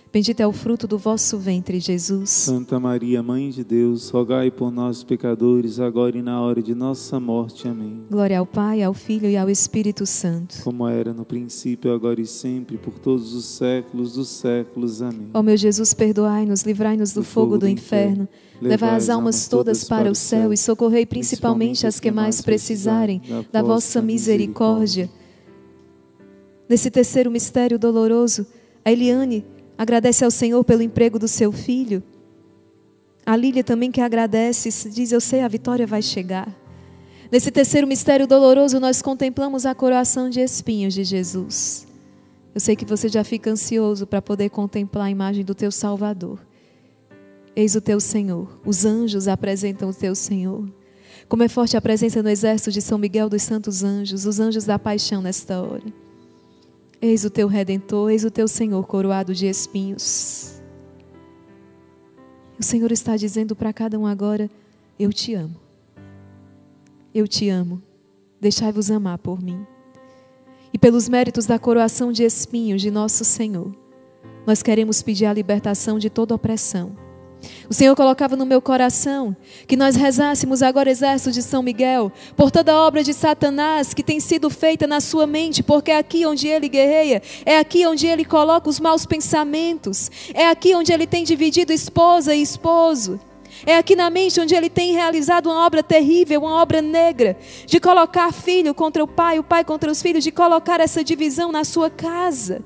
Bendito é o fruto do vosso ventre, Jesus. Santa Maria, Mãe de Deus, rogai por nós, pecadores, agora e na hora de nossa morte. Amém. Glória ao Pai, ao Filho e ao Espírito Santo. Como era no princípio, agora e sempre, por todos os séculos dos séculos. Amém. Ó meu Jesus, perdoai-nos, livrai-nos do, do, fogo do, do inferno. inferno. Levai as almas todas para o céu e socorrei principalmente as que mais precisarem da vossa misericórdia. Nesse terceiro mistério doloroso, a Eliane agradece ao Senhor pelo emprego do seu filho. A Lília também que agradece, diz: Eu sei, a vitória vai chegar. Nesse terceiro mistério doloroso, nós contemplamos a coroação de espinhos de Jesus. Eu sei que você já fica ansioso para poder contemplar a imagem do teu Salvador. Eis o teu Senhor. Os anjos apresentam o teu Senhor. Como é forte a presença no exército de São Miguel dos Santos Anjos, os anjos da paixão nesta hora. Eis o teu redentor, eis o teu Senhor coroado de espinhos. O Senhor está dizendo para cada um agora: Eu te amo. Eu te amo. Deixai-vos amar por mim. E pelos méritos da coroação de espinhos de nosso Senhor, nós queremos pedir a libertação de toda opressão o Senhor colocava no meu coração que nós rezássemos agora, exército de São Miguel, por toda a obra de Satanás que tem sido feita na sua mente, porque é aqui onde ele guerreia, é aqui onde ele coloca os maus pensamentos, é aqui onde ele tem dividido esposa e esposo. É aqui na mente onde ele tem realizado uma obra terrível, uma obra negra, de colocar filho contra o pai, o pai contra os filhos, de colocar essa divisão na sua casa.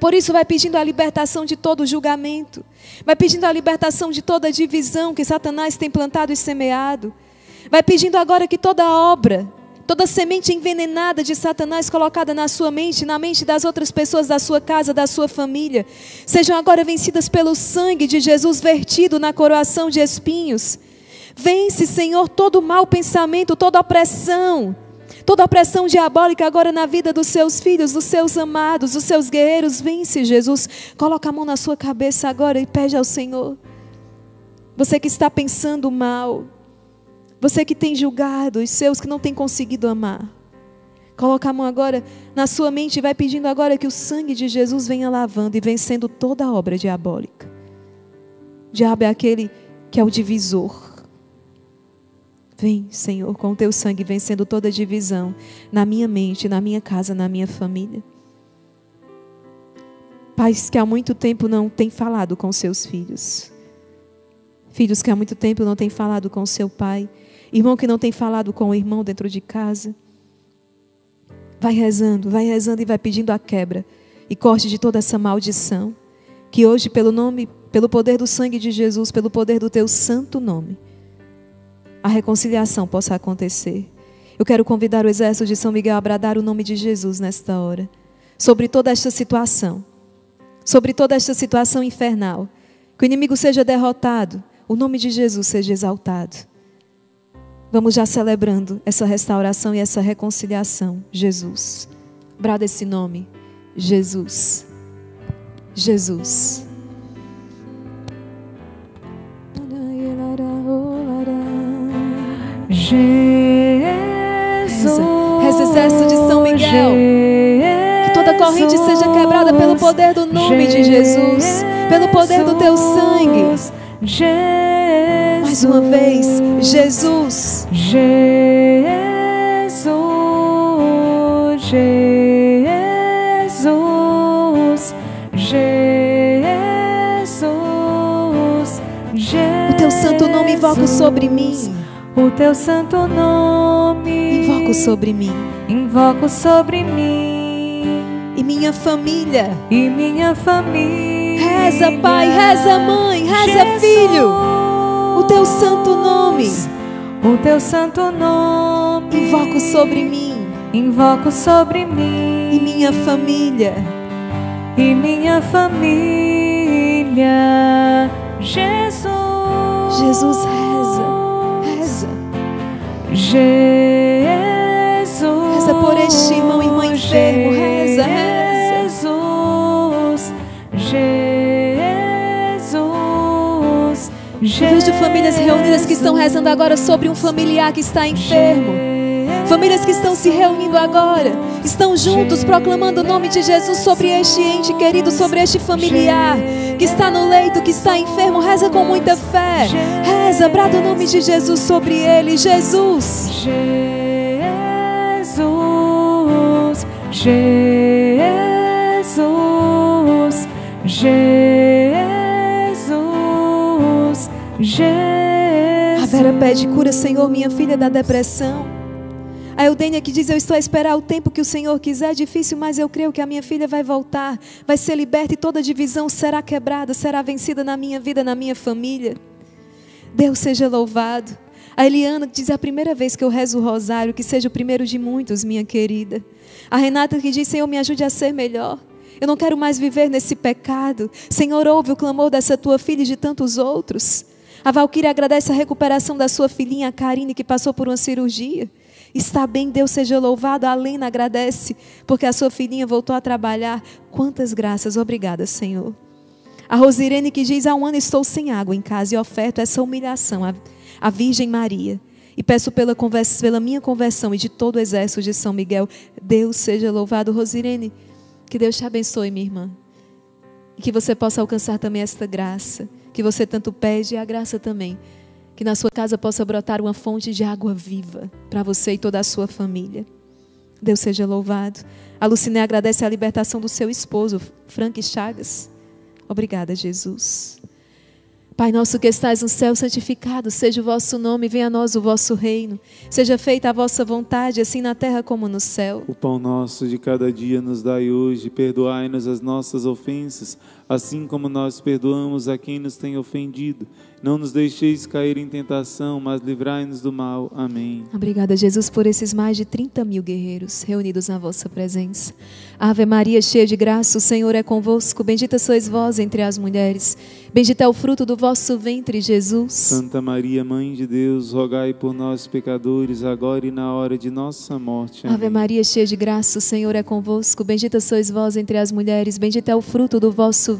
Por isso, vai pedindo a libertação de todo julgamento, vai pedindo a libertação de toda divisão que Satanás tem plantado e semeado, vai pedindo agora que toda obra, toda semente envenenada de Satanás colocada na sua mente, na mente das outras pessoas da sua casa, da sua família, sejam agora vencidas pelo sangue de Jesus vertido na coroação de espinhos. Vence, Senhor, todo mau pensamento, toda opressão Toda opressão diabólica agora na vida dos seus filhos, dos seus amados, dos seus guerreiros, vence, Jesus. Coloca a mão na sua cabeça agora e pede ao Senhor. Você que está pensando mal, você que tem julgado os seus que não tem conseguido amar. Coloca a mão agora na sua mente e vai pedindo agora que o sangue de Jesus venha lavando e vencendo toda obra diabólica. O diabo é aquele que é o divisor. Vem, Senhor, com o teu sangue vencendo toda divisão na minha mente, na minha casa, na minha família. Pais que há muito tempo não têm falado com seus filhos. Filhos que há muito tempo não têm falado com seu pai. Irmão que não tem falado com o irmão dentro de casa. Vai rezando, vai rezando e vai pedindo a quebra e corte de toda essa maldição. Que hoje, pelo nome, pelo poder do sangue de Jesus, pelo poder do teu santo nome, a reconciliação possa acontecer. Eu quero convidar o exército de São Miguel a bradar o nome de Jesus nesta hora, sobre toda esta situação, sobre toda esta situação infernal. Que o inimigo seja derrotado, o nome de Jesus seja exaltado. Vamos já celebrando essa restauração e essa reconciliação. Jesus. Brada esse nome. Jesus. Jesus. Jesus. Reza, exército de São Miguel. Que toda corrente seja quebrada pelo poder do nome de Jesus, pelo poder do teu sangue. Mais uma vez, Jesus. Jesus. Jesus. Jesus. O teu santo nome invoco sobre mim o teu santo nome. Invoco sobre mim. Invoco sobre mim. E minha família. E minha família. Reza, Pai, reza, Mãe, reza, Jesus. Filho. O teu santo nome. O teu santo nome. Invoco sobre mim. Invoco sobre mim. E minha família. E minha família. Jesus. Jesus reza. Jesus. Reza por este irmão e irmã enfermo. Reza, reza. Jesus. Jesus. Eu vejo famílias reunidas que estão rezando agora sobre um familiar que está enfermo. Famílias que estão se reunindo agora, estão juntos proclamando o nome de Jesus sobre este ente querido, sobre este familiar que está no leito, que está enfermo. Reza com muita fé. Reza, brada o nome de Jesus sobre ele. Jesus. Jesus. Jesus. Jesus. Jesus. A Vera pede cura, Senhor, minha filha da depressão. A Eudênia que diz: Eu estou a esperar o tempo que o Senhor quiser. É difícil, mas eu creio que a minha filha vai voltar, vai ser liberta e toda divisão será quebrada, será vencida na minha vida, na minha família. Deus seja louvado. A Eliana que diz: é a primeira vez que eu rezo o rosário, que seja o primeiro de muitos, minha querida. A Renata que diz: Senhor, me ajude a ser melhor. Eu não quero mais viver nesse pecado. Senhor, ouve o clamor dessa tua filha e de tantos outros. A Valquíria agradece a recuperação da sua filhinha, Karine, que passou por uma cirurgia. Está bem, Deus seja louvado. A Lena agradece, porque a sua filhinha voltou a trabalhar. Quantas graças. Obrigada, Senhor. A Rosirene que diz: Há um ano estou sem água em casa e oferto essa humilhação à, Virgem Maria. E peço pela, conversa, pela minha conversão e de todo o exército de São Miguel. Deus seja louvado, Rosirene. Que Deus te abençoe, minha irmã. E que você possa alcançar também esta graça. Que você tanto pede e a graça também. Que na sua casa possa brotar uma fonte de água viva para você e toda a sua família. Deus seja louvado. A Luciné agradece a libertação do seu esposo, Frank Chagas. Obrigada, Jesus. Pai nosso que estais no céu, santificado seja o vosso nome, venha a nós o vosso reino. Seja feita a vossa vontade, assim na terra como no céu. O pão nosso de cada dia nos dai hoje, perdoai-nos as nossas ofensas, assim como nós perdoamos a quem nos tem ofendido. Não nos deixeis cair em tentação, mas livrai-nos do mal. Amém. Obrigada, Jesus, por esses mais de 30 mil guerreiros reunidos na vossa presença. Ave Maria, cheia de graça, o Senhor é convosco. Bendita sois vós entre as mulheres. Bendito é o fruto do vosso ventre, Jesus. Santa Maria, Mãe de Deus, rogai por nós, pecadores, agora e na hora de nossa morte. Amém. Ave Maria, cheia de graça, o Senhor é convosco. Bendita sois vós entre as mulheres. Bendito é o fruto do vosso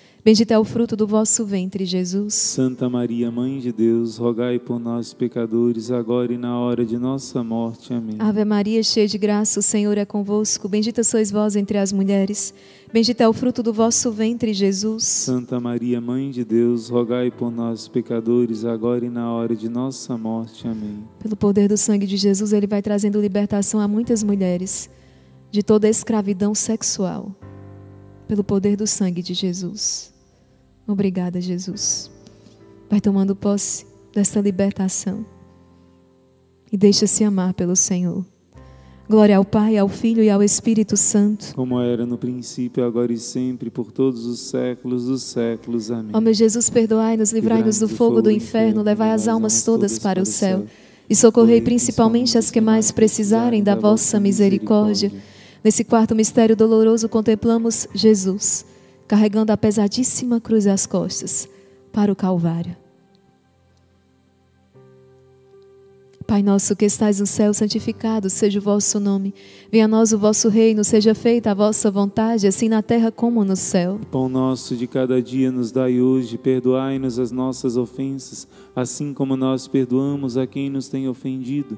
Bendito é o fruto do vosso ventre, Jesus. Santa Maria, Mãe de Deus, rogai por nós, pecadores, agora e na hora de nossa morte. Amém. Ave Maria, cheia de graça, o Senhor é convosco. Bendita sois vós entre as mulheres. Bendito é o fruto do vosso ventre, Jesus. Santa Maria, Mãe de Deus, rogai por nós, pecadores, agora e na hora de nossa morte. Amém. Pelo poder do sangue de Jesus, ele vai trazendo libertação a muitas mulheres de toda a escravidão sexual. Pelo poder do sangue de Jesus. Obrigada, Jesus. Vai tomando posse desta libertação e deixa-se amar pelo Senhor. Glória ao Pai, ao Filho e ao Espírito Santo. Como era no princípio, agora e sempre, por todos os séculos dos séculos. Amém. Ó meu Jesus, perdoai-nos, livrai-nos do fogo do inferno, levai as almas todas para o céu e socorrei principalmente as que mais precisarem da vossa misericórdia. Nesse quarto mistério doloroso, contemplamos Jesus carregando a pesadíssima cruz às costas para o Calvário. Pai nosso que estais no céu, santificado seja o vosso nome. Venha a nós o vosso reino, seja feita a vossa vontade, assim na terra como no céu. Pão nosso de cada dia nos dai hoje, perdoai-nos as nossas ofensas, assim como nós perdoamos a quem nos tem ofendido.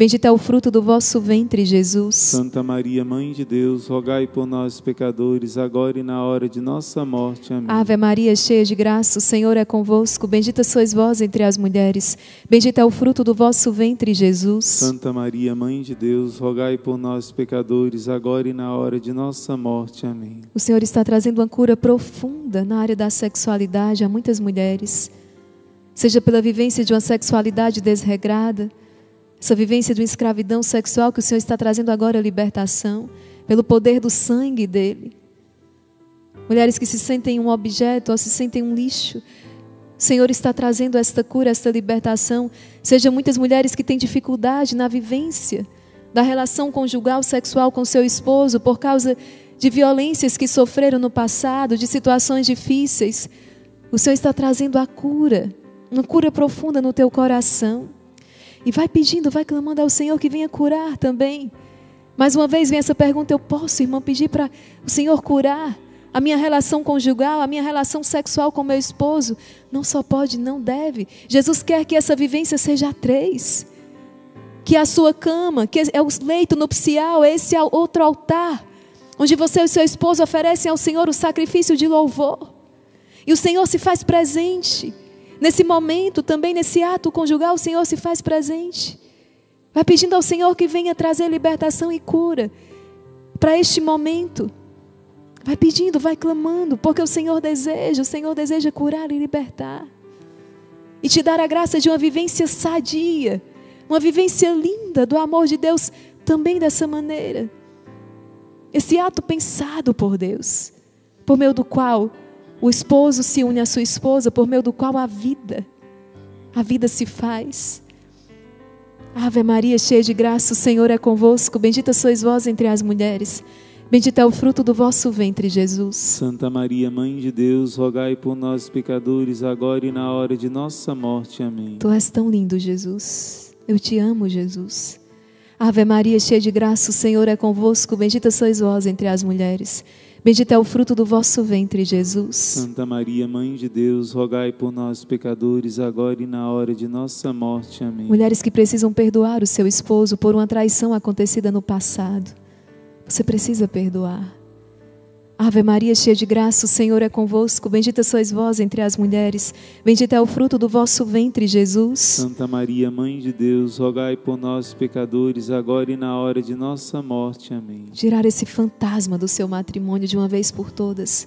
Bendito é o fruto do vosso ventre, Jesus. Santa Maria, Mãe de Deus, rogai por nós, pecadores, agora e na hora de nossa morte. Amém. Ave Maria, cheia de graça, o Senhor é convosco. Bendita sois vós entre as mulheres. Bendito é o fruto do vosso ventre, Jesus. Santa Maria, Mãe de Deus, rogai por nós, pecadores, agora e na hora de nossa morte. Amém. O Senhor está trazendo uma cura profunda na área da sexualidade a muitas mulheres. Seja pela vivência de uma sexualidade desregrada, essa vivência de uma escravidão sexual que o Senhor está trazendo agora a libertação, pelo poder do sangue dele. Mulheres que se sentem um objeto ou se sentem um lixo. O Senhor está trazendo esta cura, esta libertação. Seja muitas mulheres que têm dificuldade na vivência da relação conjugal sexual com seu esposo por causa de violências que sofreram no passado, de situações difíceis. O Senhor está trazendo a cura, uma cura profunda no teu coração. E vai pedindo, vai clamando ao Senhor que venha curar também. Mais uma vez vem essa pergunta: eu posso, irmão, pedir para o Senhor curar a minha relação conjugal, a minha relação sexual com meu esposo? Não só pode, não deve. Jesus quer que essa vivência seja a três. Que a sua cama, que é o leito nupcial, esse é outro altar, onde você e seu esposo oferecem ao Senhor o sacrifício de louvor. E o Senhor se faz presente. Nesse momento, também nesse ato conjugal, o Senhor se faz presente. Vai pedindo ao Senhor que venha trazer libertação e cura para este momento. Vai pedindo, vai clamando, porque o Senhor deseja, o Senhor deseja curar e libertar. E te dar a graça de uma vivência sadia, uma vivência linda do amor de Deus também dessa maneira. Esse ato pensado por Deus, por meio do qual o esposo se une à sua esposa por meio do qual a vida, a vida se faz. Ave Maria, cheia de graça, o Senhor é convosco. Bendita sois vós entre as mulheres. Bendito é o fruto do vosso ventre, Jesus. Santa Maria, Mãe de Deus, rogai por nós, pecadores, agora e na hora de nossa morte. Amém. Tu és tão lindo, Jesus. Eu te amo, Jesus. Ave Maria, cheia de graça, o Senhor é convosco. Bendita sois vós entre as mulheres. Bendito é o fruto do vosso ventre, Jesus. Santa Maria, Mãe de Deus, rogai por nós, pecadores, agora e na hora de nossa morte. Amém. Mulheres que precisam perdoar o seu esposo por uma traição acontecida no passado. Você precisa perdoar. Ave Maria, cheia de graça, o Senhor é convosco. Bendita sois vós entre as mulheres. Bendito é o fruto do vosso ventre, Jesus. Santa Maria, Mãe de Deus, rogai por nós, pecadores, agora e na hora de nossa morte. Amém. Tirar esse fantasma do seu matrimônio de uma vez por todas.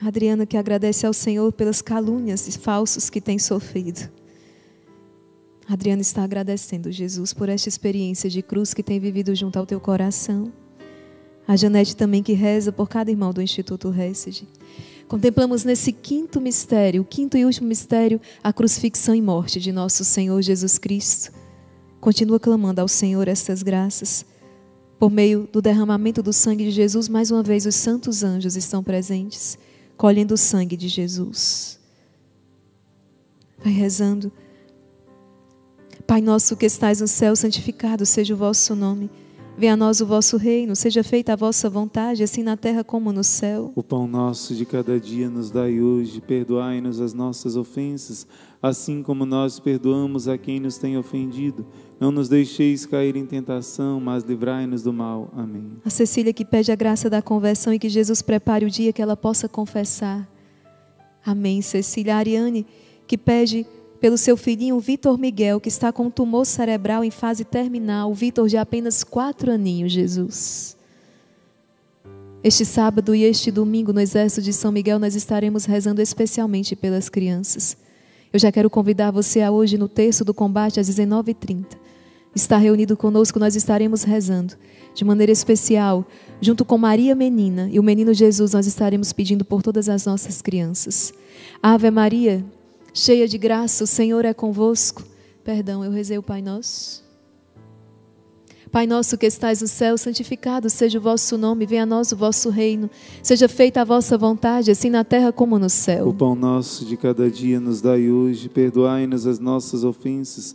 Adriana que agradece ao Senhor pelas calúnias e falsos que tem sofrido. Adriana está agradecendo, Jesus, por esta experiência de cruz que tem vivido junto ao teu coração. A Janete também que reza por cada irmão do Instituto Hesed. Contemplamos nesse quinto mistério, o quinto e último mistério, a crucifixão e morte de nosso Senhor Jesus Cristo. Continua clamando ao Senhor estas graças. Por meio do derramamento do sangue de Jesus, mais uma vez os santos anjos estão presentes colhendo o sangue de Jesus. Vai rezando. Pai nosso que estais no céu, santificado seja o vosso nome. Venha a nós o vosso reino, seja feita a vossa vontade, assim na terra como no céu. O pão nosso de cada dia nos dai hoje, perdoai-nos as nossas ofensas, assim como nós perdoamos a quem nos tem ofendido. Não nos deixeis cair em tentação, mas livrai-nos do mal. Amém. A Cecília que pede a graça da conversão e que Jesus prepare o dia que ela possa confessar. Amém. Cecília a Ariane que pede pelo seu filhinho Vitor Miguel, que está com um tumor cerebral em fase terminal. Vitor de apenas quatro aninhos, Jesus. Este sábado e este domingo, no Exército de São Miguel, nós estaremos rezando especialmente pelas crianças. Eu já quero convidar você a hoje, no terço do combate, às 19h30. Está reunido conosco, nós estaremos rezando. De maneira especial, junto com Maria Menina e o menino Jesus, nós estaremos pedindo por todas as nossas crianças. Ave Maria, cheia de graça, o Senhor é convosco. Perdão, eu rezei o Pai Nosso. Pai nosso que estais no céu, santificado seja o vosso nome, venha a nós o vosso reino. Seja feita a vossa vontade, assim na terra como no céu. O pão nosso de cada dia nos dai hoje, perdoai-nos as nossas ofensas,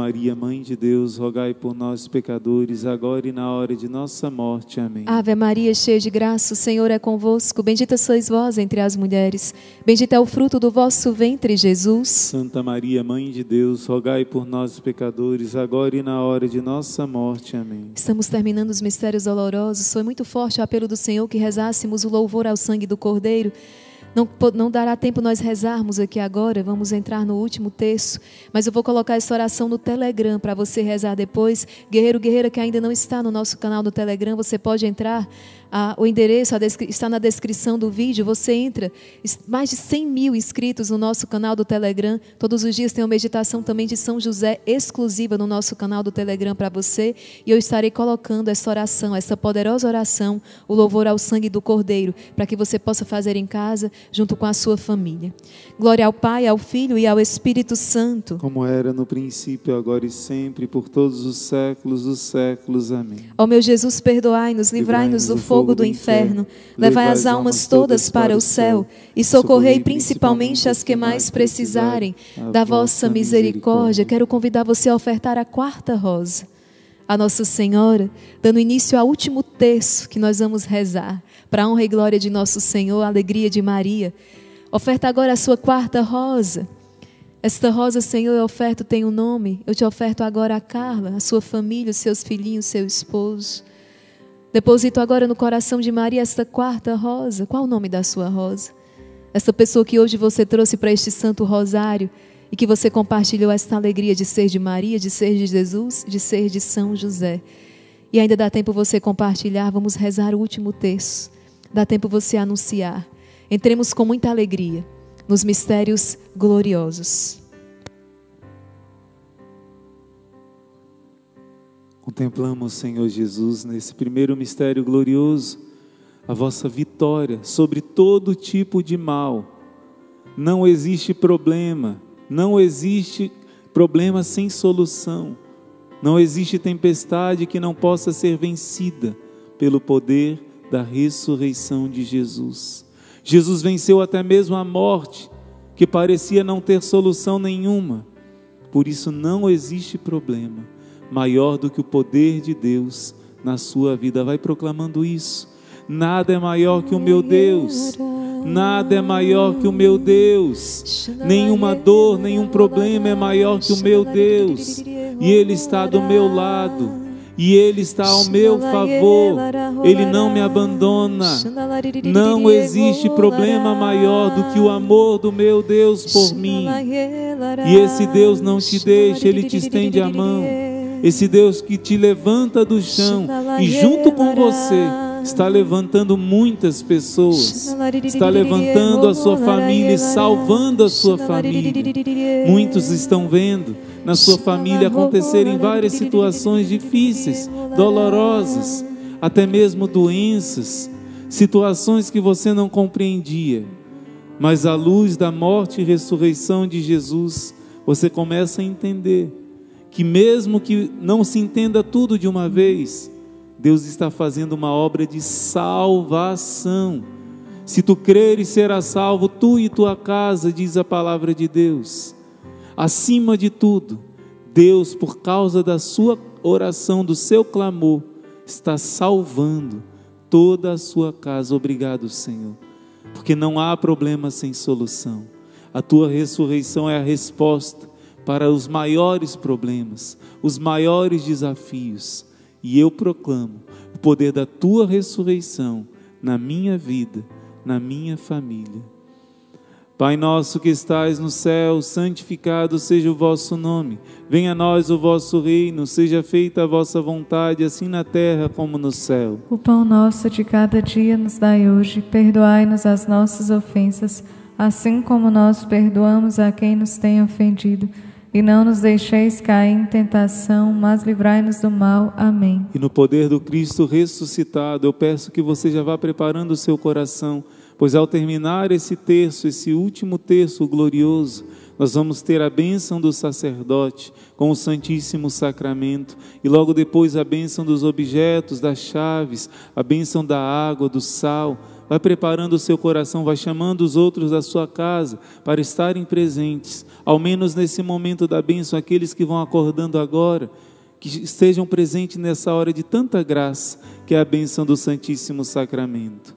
Maria, Mãe de Deus, rogai por nós, pecadores, agora e na hora de nossa morte. Amém. Ave Maria, cheia de graça, o Senhor é convosco. Bendita sois vós entre as mulheres, bendito é o fruto do vosso ventre, Jesus. Santa Maria, Mãe de Deus, rogai por nós, pecadores, agora e na hora de nossa morte. Amém. Estamos terminando os mistérios dolorosos. Foi muito forte o apelo do Senhor que rezássemos o louvor ao sangue do Cordeiro. Não, não dará tempo nós rezarmos aqui agora, vamos entrar no último texto, mas eu vou colocar essa oração no Telegram para você rezar depois. Guerreiro, guerreira que ainda não está no nosso canal do Telegram, você pode entrar. Ah, o endereço está na descrição do vídeo. Você entra, mais de 100 mil inscritos no nosso canal do Telegram. Todos os dias tem uma meditação também de São José exclusiva no nosso canal do Telegram para você. E eu estarei colocando essa oração, essa poderosa oração, o louvor ao sangue do Cordeiro, para que você possa fazer em casa, junto com a sua família. Glória ao Pai, ao Filho e ao Espírito Santo. Como era no princípio, agora e sempre, por todos os séculos dos séculos. Amém. Ó meu Jesus, perdoai-nos, livrai-nos do fogo do inferno, levai as almas todas para o céu e socorrei principalmente as que mais precisarem da vossa misericórdia. Quero convidar você a ofertar a quarta rosa. A Nossa Senhora, dando início ao último terço que nós vamos rezar, para a honra e glória de nosso Senhor, a alegria de Maria. Oferta agora a sua quarta rosa. Esta rosa, Senhor, eu oferto tem um nome. Eu te oferto agora a Carla, a sua família, os seus filhinhos, seu esposo. Deposito agora no coração de Maria esta quarta rosa. Qual o nome da sua rosa? Essa pessoa que hoje você trouxe para este santo rosário e que você compartilhou esta alegria de ser de Maria, de ser de Jesus, de ser de São José. E ainda dá tempo você compartilhar, vamos rezar o último terço. Dá tempo você anunciar. Entremos com muita alegria nos mistérios gloriosos. Contemplamos, Senhor Jesus, nesse primeiro mistério glorioso, a vossa vitória sobre todo tipo de mal. Não existe problema, não existe problema sem solução. Não existe tempestade que não possa ser vencida pelo poder da ressurreição de Jesus. Jesus venceu até mesmo a morte, que parecia não ter solução nenhuma. Por isso não existe problema maior do que o poder de Deus na sua vida. Vai proclamando isso. Nada é maior que o meu Deus. Nada é maior que o meu Deus. Nenhuma dor, nenhum problema é maior que o meu Deus. E Ele está do meu lado. E Ele está ao meu favor. Ele não me abandona. Não existe problema maior do que o amor do meu Deus por mim. E esse Deus não te deixa, Ele te estende a mão. Esse Deus que te levanta do chão e junto com você está levantando muitas pessoas, está levantando a sua família e salvando a sua família. Muitos estão vendo na sua família acontecerem várias situações difíceis, dolorosas, até mesmo doenças, situações que você não compreendia. Mas à luz da morte e ressurreição de Jesus, você começa a entender que mesmo que não se entenda tudo de uma vez, Deus está fazendo uma obra de salvação. Se tu creres, serás salvo, tu e tua casa, diz a palavra de Deus. Acima de tudo, Deus, por causa da sua oração, do seu clamor, está salvando toda a sua casa. Obrigado, Senhor, porque não há problema sem solução. A tua ressurreição é a resposta para os maiores problemas, os maiores desafios. E eu proclamo o poder da tua ressurreição na minha vida, na minha família. Pai nosso que estais no céu, santificado seja o vosso nome. Venha a nós o vosso reino, seja feita a vossa vontade, assim na terra como no céu. O pão nosso de cada dia nos dai hoje, perdoai-nos as nossas ofensas, assim como nós perdoamos a quem nos tem ofendido e não nos deixeis cair em tentação, mas livrai-nos do mal. Amém. E no poder do Cristo ressuscitado, eu peço que você já vá preparando o seu coração, pois ao terminar esse terço, esse último terço glorioso, nós vamos ter a bênção do sacerdote com o Santíssimo Sacramento e logo depois a bênção dos objetos, das chaves, a bênção da água, do sal vai preparando o seu coração, vai chamando os outros da sua casa para estarem presentes, ao menos nesse momento da bênção, aqueles que vão acordando agora, que estejam presentes nessa hora de tanta graça, que é a bênção do Santíssimo Sacramento.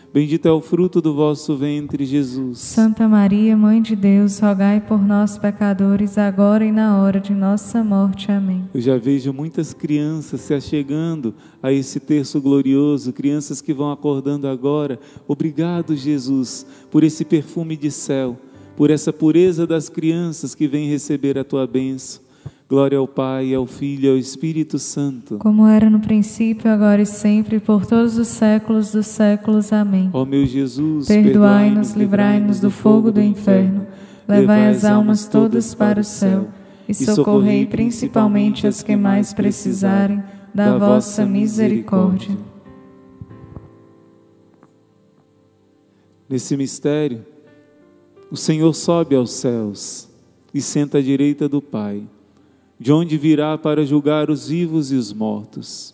Bendito é o fruto do vosso ventre, Jesus. Santa Maria, Mãe de Deus, rogai por nós, pecadores, agora e na hora de nossa morte. Amém. Eu já vejo muitas crianças se achegando a esse terço glorioso, crianças que vão acordando agora. Obrigado, Jesus, por esse perfume de céu, por essa pureza das crianças que vêm receber a tua bênção. Glória ao Pai, ao Filho e ao Espírito Santo. Como era no princípio, agora e sempre, por todos os séculos dos séculos. Amém. Ó meu Jesus, Perdoai-nos, livrai-nos do fogo do inferno, levai as almas todas para o céu e socorrei principalmente as que mais precisarem da vossa misericórdia. Nesse mistério, o Senhor sobe aos céus e senta à direita do Pai, de onde virá para julgar os vivos e os mortos.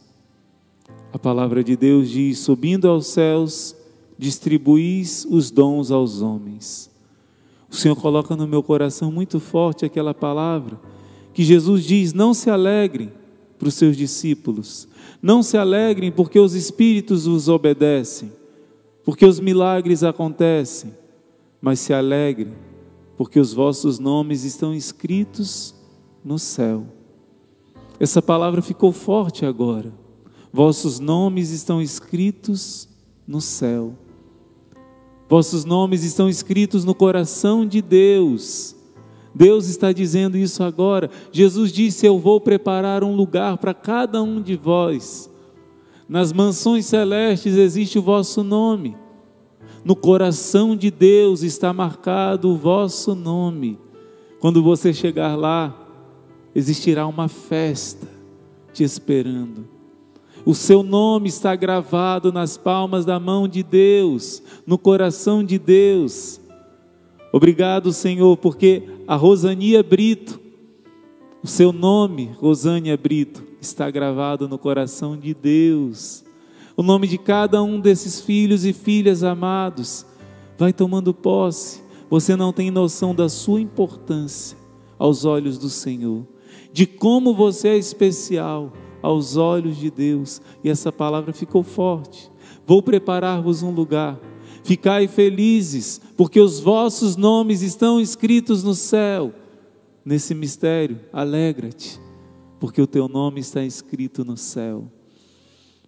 A palavra de Deus diz: subindo aos céus, distribuís os dons aos homens. O Senhor coloca no meu coração muito forte aquela palavra que Jesus diz: não se alegrem para os seus discípulos, não se alegrem porque os espíritos vos obedecem, porque os milagres acontecem, mas se alegrem porque os vossos nomes estão escritos no céu. Essa palavra ficou forte agora. Vossos nomes estão escritos no céu. Vossos nomes estão escritos no coração de Deus. Deus está dizendo isso agora. Jesus disse: Eu vou preparar um lugar para cada um de vós. Nas mansões celestes existe o vosso nome. No coração de Deus está marcado o vosso nome. Quando você chegar lá, existirá uma festa te esperando. O seu nome está gravado nas palmas da mão de Deus, no coração de Deus. Obrigado, Senhor, porque a Rosania Brito, o seu nome, Rosânia Brito, está gravado no coração de Deus. O nome de cada um desses filhos e filhas amados vai tomando posse. Você não tem noção da sua importância aos olhos do Senhor, de como você é especial aos olhos de Deus. E essa palavra ficou forte. Vou preparar-vos um lugar. Ficai felizes, porque os vossos nomes estão escritos no céu. Nesse mistério, alegra-te, porque o teu nome está escrito no céu.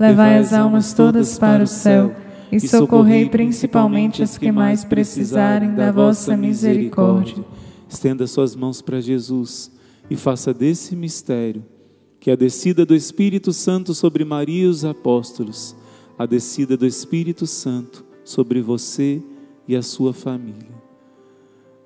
levai as almas todas para o céu e socorrei principalmente as que mais precisarem da vossa misericórdia. Estenda suas mãos para Jesus e faça desse mistério que a descida do Espírito Santo sobre Maria e os apóstolos, a descida do Espírito Santo sobre você e a sua família.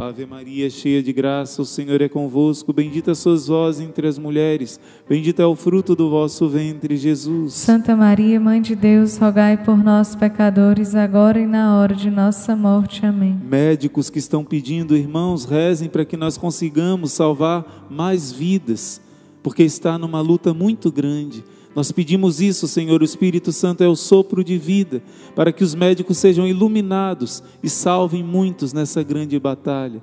Ave Maria, cheia de graça, o Senhor é convosco. Bendita sois vós entre as mulheres, bendito é o fruto do vosso ventre, Jesus. Santa Maria, Mãe de Deus, rogai por nós, pecadores, agora e na hora de nossa morte. Amém. Médicos que estão pedindo, irmãos, rezem para que nós consigamos salvar mais vidas, porque está numa luta muito grande. Nós pedimos isso, Senhor, o Espírito Santo é o sopro de vida, para que os médicos sejam iluminados e salvem muitos nessa grande batalha.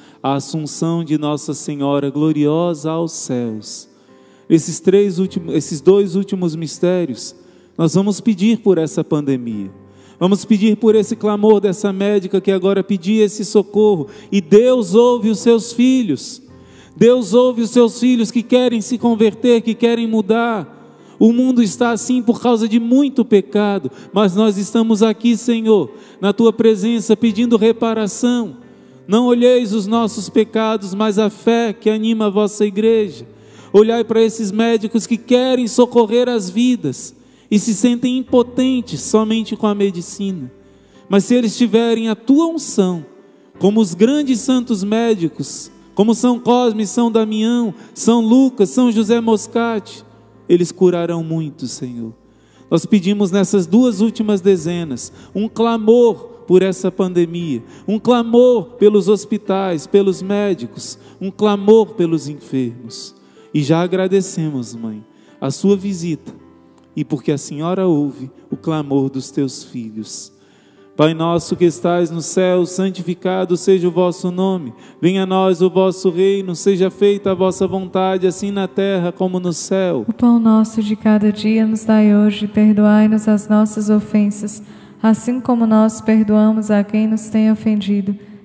a assunção de Nossa Senhora gloriosa aos céus. Esses, três últimos, esses dois últimos mistérios, nós vamos pedir por essa pandemia. Vamos pedir por esse clamor dessa médica que agora pedia esse socorro. E Deus ouve os seus filhos. Deus ouve os seus filhos que querem se converter, que querem mudar. O mundo está assim por causa de muito pecado, mas nós estamos aqui, Senhor, na tua presença pedindo reparação. Não olheis os nossos pecados, mas a fé que anima a vossa igreja. Olhai para esses médicos que querem socorrer as vidas e se sentem impotentes somente com a medicina. Mas se eles tiverem a tua unção, como os grandes santos médicos, como São Cosme, São Damião, São Lucas, São José Moscati, eles curarão muito, Senhor. Nós pedimos nessas duas últimas dezenas um clamor por essa pandemia, um clamor pelos hospitais, pelos médicos, um clamor pelos enfermos. E já agradecemos, mãe, a sua visita e porque a senhora ouve o clamor dos teus filhos. Pai nosso que estais no céu, santificado seja o vosso nome. Venha a nós o vosso reino, seja feita a vossa vontade, assim na terra como no céu. O pão nosso de cada dia nos dai hoje, perdoai-nos as nossas ofensas, assim como nós perdoamos a quem nos tem ofendido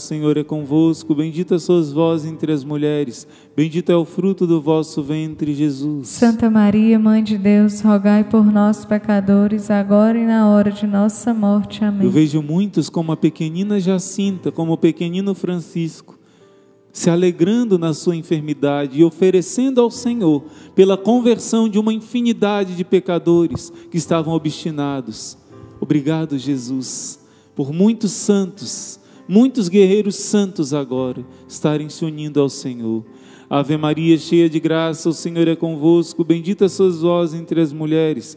Senhor é convosco, bendita sois vós entre as mulheres, bendito é o fruto do vosso ventre, Jesus. Santa Maria, Mãe de Deus, rogai por nós, pecadores, agora e na hora de nossa morte. Amém. Eu vejo muitos como a pequenina Jacinta, como o pequenino Francisco, se alegrando na sua enfermidade e oferecendo ao Senhor pela conversão de uma infinidade de pecadores que estavam obstinados. Obrigado, Jesus, por muitos santos muitos guerreiros santos agora estarem se unindo ao Senhor. Ave Maria, cheia de graça, o Senhor é convosco. Bendita sois vós entre as mulheres.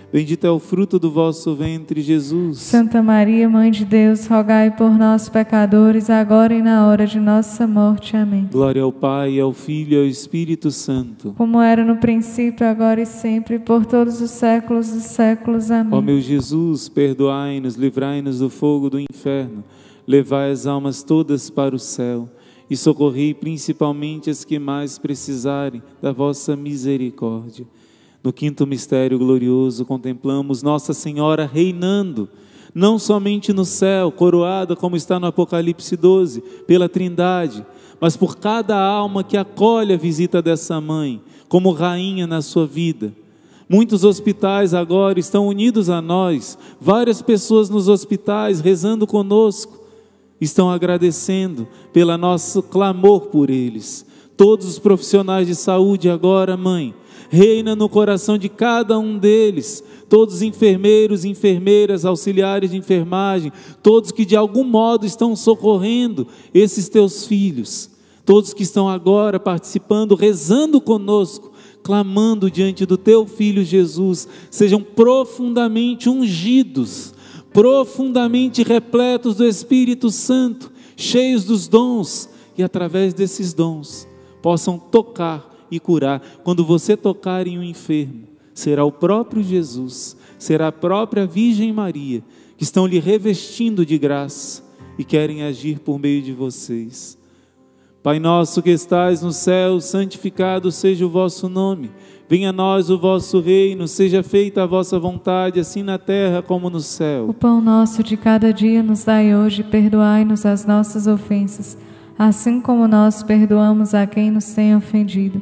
Bendito é o fruto do vosso ventre, Jesus. Santa Maria, Mãe de Deus, rogai por nós, pecadores, agora e na hora de nossa morte. Amém. Glória ao Pai, ao Filho e ao Espírito Santo. Como era no princípio, agora e sempre, por todos os séculos dos séculos. Amém. Ó meu Jesus, perdoai-nos, livrai-nos do fogo do inferno, levai as almas todas para o céu e socorrei principalmente as que mais precisarem da vossa misericórdia. No quinto mistério glorioso, contemplamos Nossa Senhora reinando, não somente no céu, coroada como está no Apocalipse 12, pela Trindade, mas por cada alma que acolhe a visita dessa mãe, como rainha na sua vida Muitos hospitais agora estão unidos a nós, várias pessoas nos hospitais rezando conosco, estão agradecendo pelo nosso clamor por eles. Todos os profissionais de saúde agora, mãe, reina no coração de cada um deles, todos os enfermeiros, enfermeiras, auxiliares de enfermagem, todos que de algum modo estão socorrendo esses teus filhos, todos que estão agora participando, rezando conosco clamando diante do teu filho Jesus, sejam profundamente ungidos, profundamente repletos do Espírito Santo, cheios dos dons e através desses dons possam tocar e curar. Quando você tocar em um enfermo, será o próprio Jesus, será a própria Virgem Maria que estão lhe revestindo de graça e querem agir por meio de vocês. Pai nosso que estais no céu, santificado seja o vosso nome. Venha a nós o vosso reino, seja feita a vossa vontade, assim na terra como no céu. O pão nosso de cada dia nos dai hoje, perdoai-nos as nossas ofensas, assim como nós perdoamos a quem nos tem ofendido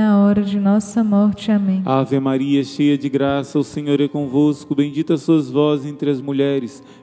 na hora de nossa morte. Amém. Ave Maria, cheia de graça, o Senhor é convosco. Bendita sois vós entre as mulheres.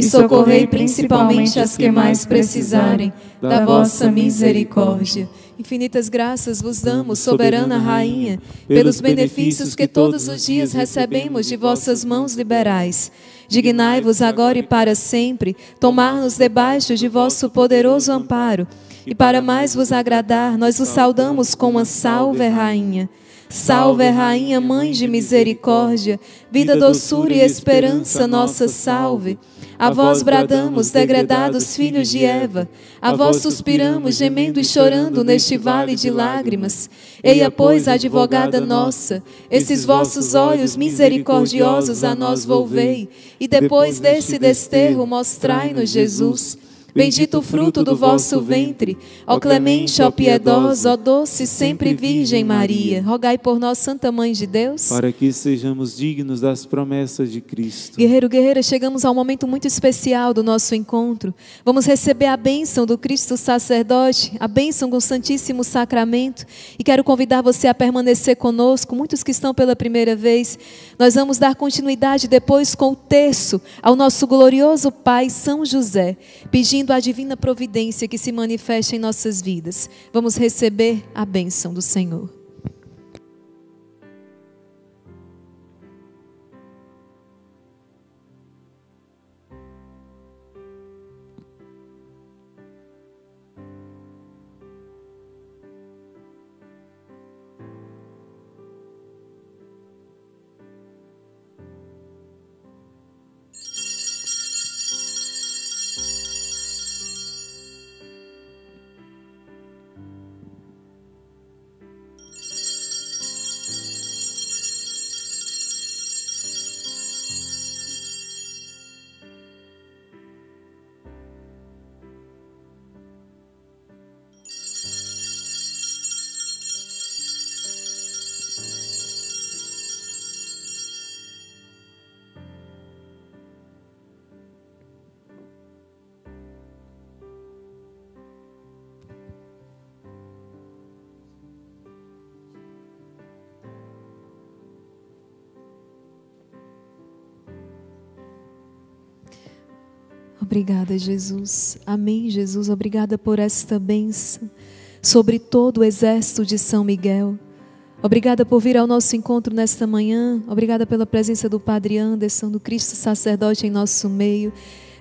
e socorrei principalmente as que mais precisarem da vossa misericórdia. Infinitas graças vos damos, soberana Rainha, pelos benefícios que todos os dias recebemos de vossas mãos liberais. Dignai-vos agora e para sempre tomar-nos debaixo de vosso poderoso amparo. E para mais vos agradar, nós vos saudamos com uma salve, Rainha. Salve, Rainha, Mãe de Misericórdia, vida, doçura e esperança, nossa salve. A vós bradamos, degredados filhos de Eva, a vós suspiramos, gemendo e chorando neste vale de lágrimas. Eia, pois, advogada nossa, esses vossos olhos misericordiosos a nós volvei, e depois desse desterro mostrai-nos Jesus Bendito o fruto do vosso ventre, ó clemente, ó piedosa, ó doce sempre Virgem Maria. Rogai por nós, Santa Mãe de Deus, para que sejamos dignos das promessas de Cristo. Guerreiro, guerreira, chegamos a um momento muito especial do nosso encontro. Vamos receber a bênção do Cristo sacerdote, a bênção do Santíssimo Sacramento. E quero convidar você a permanecer conosco, muitos que estão pela primeira vez. Nós vamos dar continuidade depois com o terço ao nosso glorioso Pai São José, pedindo pedindo a divina providência que se manifeste em nossas vidas. Vamos receber a bênção do Senhor. Obrigada, Jesus. Amém, Jesus. Obrigada por esta bênção sobre todo o exército de São Miguel. Obrigada por vir ao nosso encontro nesta manhã. Obrigada pela presença do Padre Anderson, do Cristo sacerdote em nosso meio.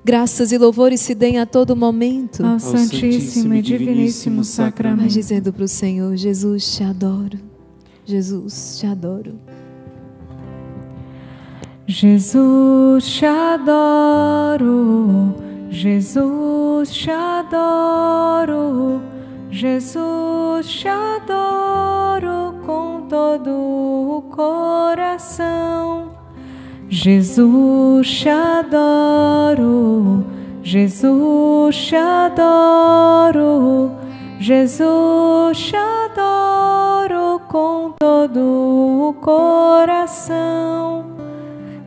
Graças e louvores se deem a todo momento. Ao Santíssimo e Diviníssimo Sacramento. Mas dizendo para o Senhor: Jesus, te adoro. Jesus, te adoro. Jesus, te adoro. Jesus, te adoro. Jesus, te adoro com todo o coração. Jesus, te adoro. Jesus, te adoro. Jesus, te adoro com todo o coração.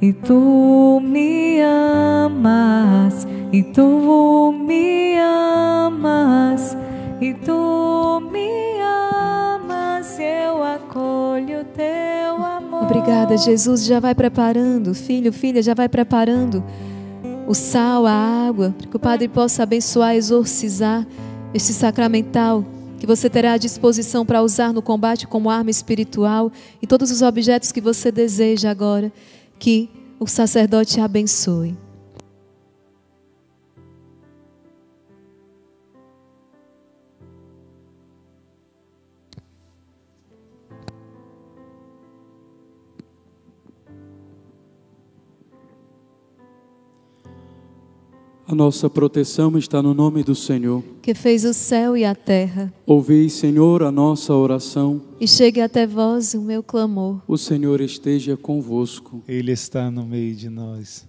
E tu me amas, e tu me amas, e tu me amas, eu acolho teu amor. Obrigada, Jesus. Já vai preparando, filho, filha, já vai preparando o sal, a água, para que o Padre possa abençoar, exorcizar este sacramental que você terá à disposição para usar no combate como arma espiritual e todos os objetos que você deseja agora que o sacerdote abençoe. A nossa proteção está no nome do Senhor. Que fez o céu e a terra. Ouvi, Senhor, a nossa oração. E chegue até vós o meu clamor. O Senhor esteja convosco. Ele está no meio de nós.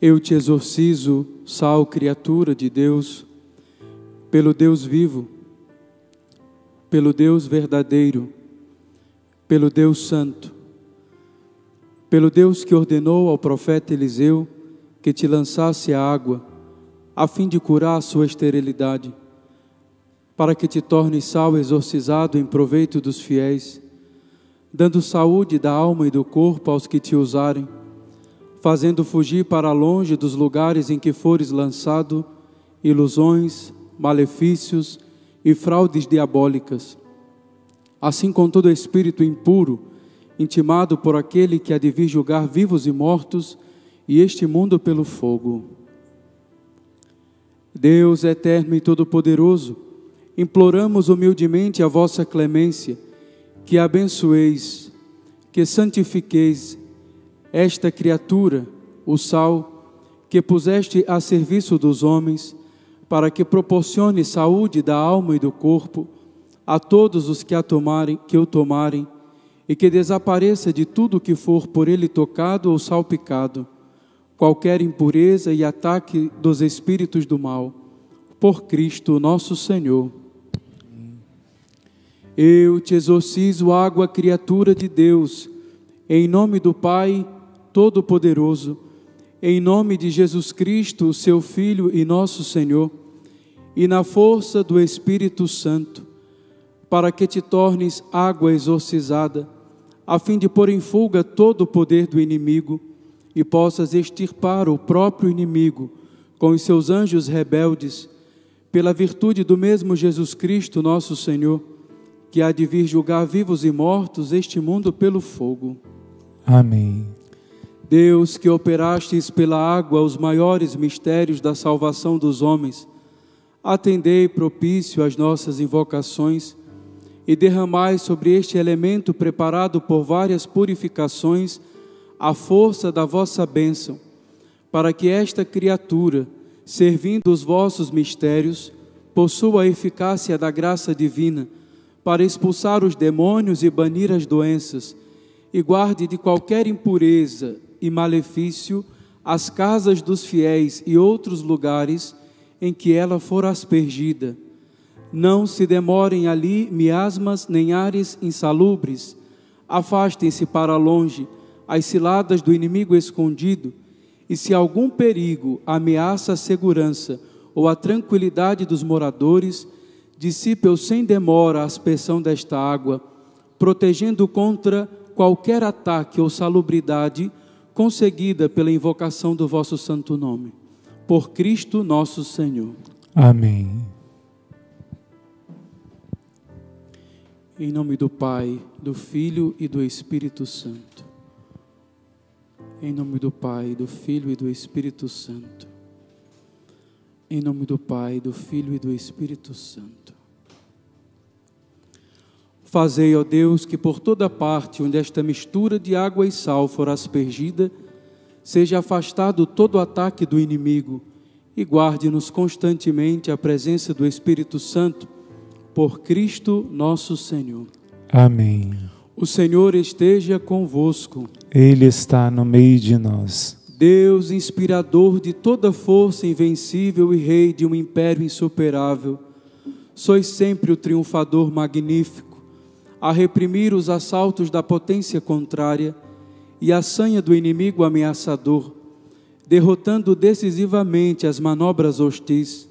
Eu te exorcizo, sal, criatura de Deus, pelo Deus vivo, pelo Deus verdadeiro, pelo Deus santo, pelo Deus que ordenou ao profeta Eliseu que te lançasse a água, a fim de curar a sua esterilidade, para que te tornes sal exorcizado em proveito dos fiéis, dando saúde da alma e do corpo aos que te usarem, fazendo fugir para longe dos lugares em que fores lançado ilusões, malefícios e fraudes diabólicas. Assim com todo espírito impuro, intimado por aquele que há de vir julgar vivos e mortos, e este mundo pelo fogo. Deus eterno e todo-poderoso, imploramos humildemente a vossa clemência, que abençoeis, que santifiqueis esta criatura, o sal, que puseste a serviço dos homens, para que proporcione saúde da alma e do corpo a todos os que a tomarem, que o tomarem, e que desapareça de tudo que for por ele tocado ou salpicado qualquer impureza e ataque dos espíritos do mal, por Cristo nosso Senhor. Eu te exorcizo, água, criatura de Deus, em nome do Pai Todo-Poderoso, em nome de Jesus Cristo, seu Filho e nosso Senhor, e na força do Espírito Santo, para que te tornes água exorcizada, a fim de pôr em fuga todo o poder do inimigo e possas extirpar o próprio inimigo com os seus anjos rebeldes, pela virtude do mesmo Jesus Cristo, nosso Senhor, que há de vir julgar vivos e mortos este mundo pelo fogo. Amém. Deus, que operastes pela água os maiores mistérios da salvação dos homens, atendei propício às nossas invocações e derramai sobre este elemento preparado por várias purificações a força da vossa bênção, para que esta criatura, servindo os vossos mistérios, possua a eficácia da graça divina para expulsar os demônios e banir as doenças, e guarde de qualquer impureza e malefício as casas dos fiéis e outros lugares em que ela for aspergida. Não se demorem ali miasmas nem ares insalubres, afastem-se para longe as ciladas do inimigo escondido, e se algum perigo ameaça a segurança ou a tranquilidade dos moradores, dissipe sem demora a aspersão desta água, protegendo contra qualquer ataque ou salubridade conseguida pela invocação do vosso santo nome. Por Cristo nosso Senhor. Amém. Em nome do Pai, do Filho e do Espírito Santo. Em nome do Pai, do Filho e do Espírito Santo. Em nome do Pai, do Filho e do Espírito Santo. Fazei, ó Deus, que por toda parte onde esta mistura de água e sal for aspergida, seja afastado todo ataque do inimigo e guarde-nos constantemente a presença do Espírito Santo, por Cristo nosso Senhor. Amém. O Senhor esteja convosco. Ele está no meio de nós. Deus, inspirador de toda força invencível e rei de um império insuperável, sois sempre o triunfador magnífico, a reprimir os assaltos da potência contrária e a sanha do inimigo ameaçador, derrotando decisivamente as manobras hostis.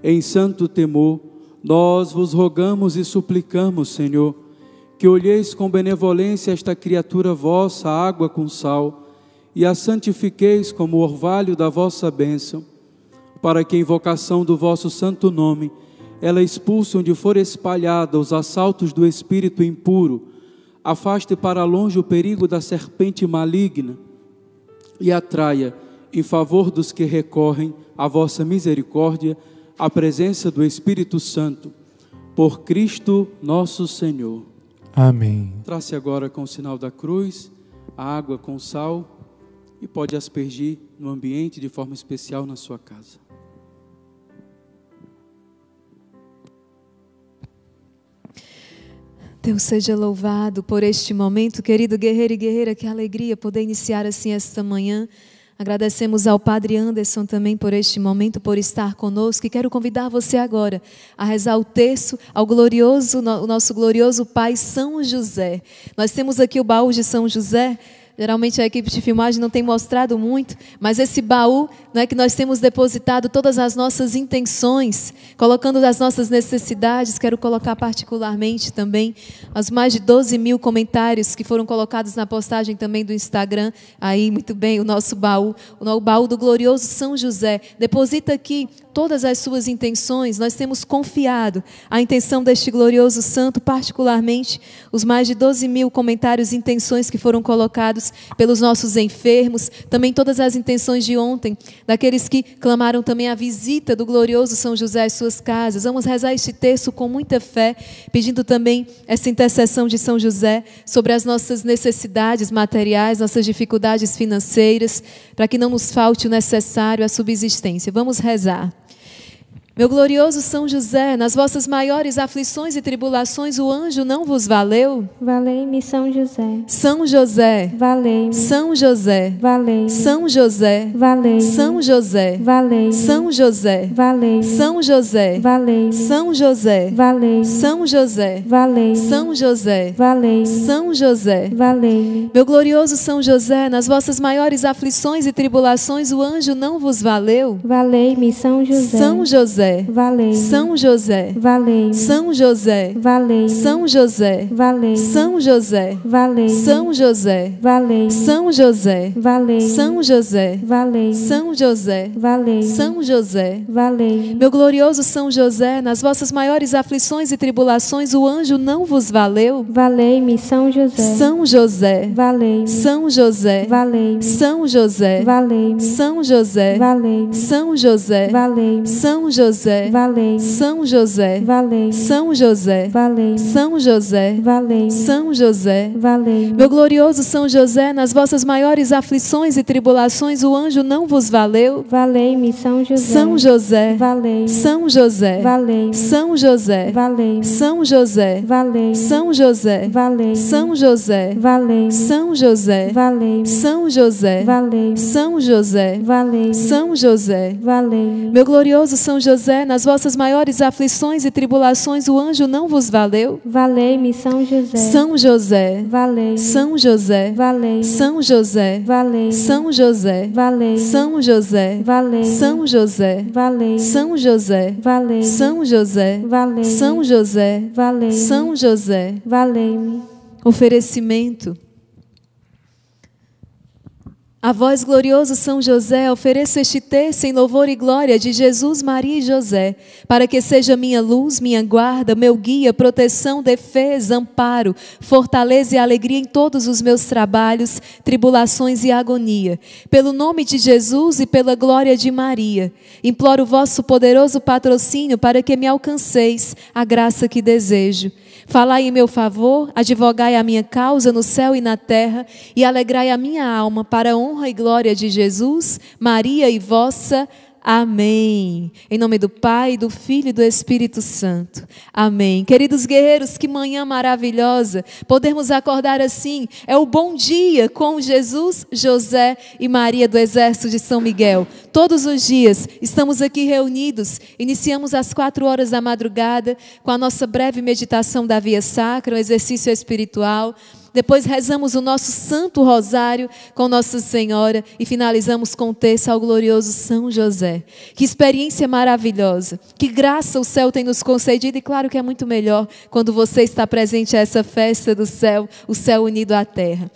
Em santo temor, nós vos rogamos e suplicamos, Senhor, que olheis com benevolência esta criatura vossa, água com sal, e a santifiqueis como orvalho da vossa bênção, para que, em invocação do vosso santo nome, ela expulse onde for espalhada os assaltos do espírito impuro, afaste para longe o perigo da serpente maligna e atraia, em favor dos que recorrem à vossa misericórdia, a presença do Espírito Santo, por Cristo nosso Senhor. Amém. Trace agora com o sinal da cruz a água com sal e pode aspergir no ambiente de forma especial na sua casa. Deus seja louvado por este momento, querido guerreiro e guerreira, que alegria poder iniciar assim esta manhã. Agradecemos ao Padre Anderson também por este momento, por estar conosco. E quero convidar você agora a rezar o texto ao glorioso, o nosso glorioso Pai São José. Nós temos aqui o baú de São José. Geralmente a equipe de filmagem não tem mostrado muito, mas esse baú é que nós temos depositado todas as nossas intenções, colocando as nossas necessidades. Quero colocar particularmente também as mais de 12 mil comentários que foram colocados na postagem também do Instagram. Aí, muito bem, o nosso baú, o baú do glorioso São José. Deposita aqui todas as suas intenções, nós temos confiado a intenção deste glorioso santo, particularmente os mais de 12 mil comentários e intenções que foram colocados pelos nossos enfermos, também todas as intenções de ontem, daqueles que clamaram também a visita do glorioso São José às suas casas. Vamos rezar este texto com muita fé, pedindo também essa intercessão de São José sobre as nossas necessidades materiais, nossas dificuldades financeiras, para que não nos falte o necessário à subsistência. Vamos rezar. Meu glorioso São José, nas vossas maiores aflições e tribulações, o anjo não vos valeu? Valei-me, São José. São José. Valei-me. São José. Valei-me. São José. Valei-me. São José. Valei-me. São José. Valei-me. São José. Valei-me. São José. Valei-me. São José. Valei-me. São José. Valei-me. São José. Valei-me. Meu glorioso São José, nas vossas maiores aflições e tribulações, o anjo não vos valeu? Valei-me, São José. São José. Valei-me. São José. Valei-me. São José. Valei-me. São José. Valei-me. São José. Valei-me. São José. Valei-me. São José. Valei-me. São José. Valei-me. São José. Valei-me. São José. Valei-me. Meu glorioso São José, nas vossas maiores aflições e tribulações, o anjo não vos valeu? Valei-me, São José. São José. Valei-me. São José. Valei-me. São José. Valei-me. São José. Valei-me. São José. Valei-me. São José. Valei-me. São José. Valei-me. São José. Valei-me. São José. Valei-me. São José. Valei-me. Meu glorioso São José, nas vossas maiores aflições e tribulações, o anjo não vos valeu? Valei-me, São José. São José. Valei-me. São José. Valei-me. São José. Valei-me. São José. Valei-me. São José. Valei-me. São José. Valei-me. São José. Valei-me. São José. Valei-me. São José. Valei-me. São José. Valei-me. Meu glorioso São José, nas vossas maiores aflições e tribulações, o anjo não vos valeu? Valei-me, São José. São José. Valei-me. São José. Valei-me. São José. Valei-me. São José. Valei-me. São José. Valei-me. São José. Valei-me. São José. Valei-me. São José. Valei-me. São José. Valei-me. São José. Valei-me. Oferecimento A vós, glorioso São José, ofereço este terço em louvor e glória de Jesus, Maria e José, para que seja minha luz, minha guarda, meu guia, proteção, defesa, amparo, fortaleza e alegria em todos os meus trabalhos, tribulações e agonia. Pelo nome de Jesus e pela glória de Maria, imploro o vosso poderoso patrocínio para que me alcanceis a graça que desejo. Falai em meu favor, advogai a minha causa no céu e na terra, e alegrai a minha alma para a honra e glória de Jesus, Maria e vossa. Amém. Em nome do Pai, do Filho e do Espírito Santo. Amém. Queridos guerreiros, que manhã maravilhosa. Podemos acordar assim. É o bom dia com Jesus, José e Maria do Exército de São Miguel. Todos os dias estamos aqui reunidos. Iniciamos às quatro horas da madrugada com a nossa breve meditação da Via Sacra, um exercício espiritual. Depois rezamos o nosso Santo Rosário com Nossa Senhora e finalizamos com o texto ao glorioso São José. Que experiência maravilhosa, que graça o céu tem nos concedido e claro que é muito melhor quando você está presente a essa festa do céu, o céu unido à terra.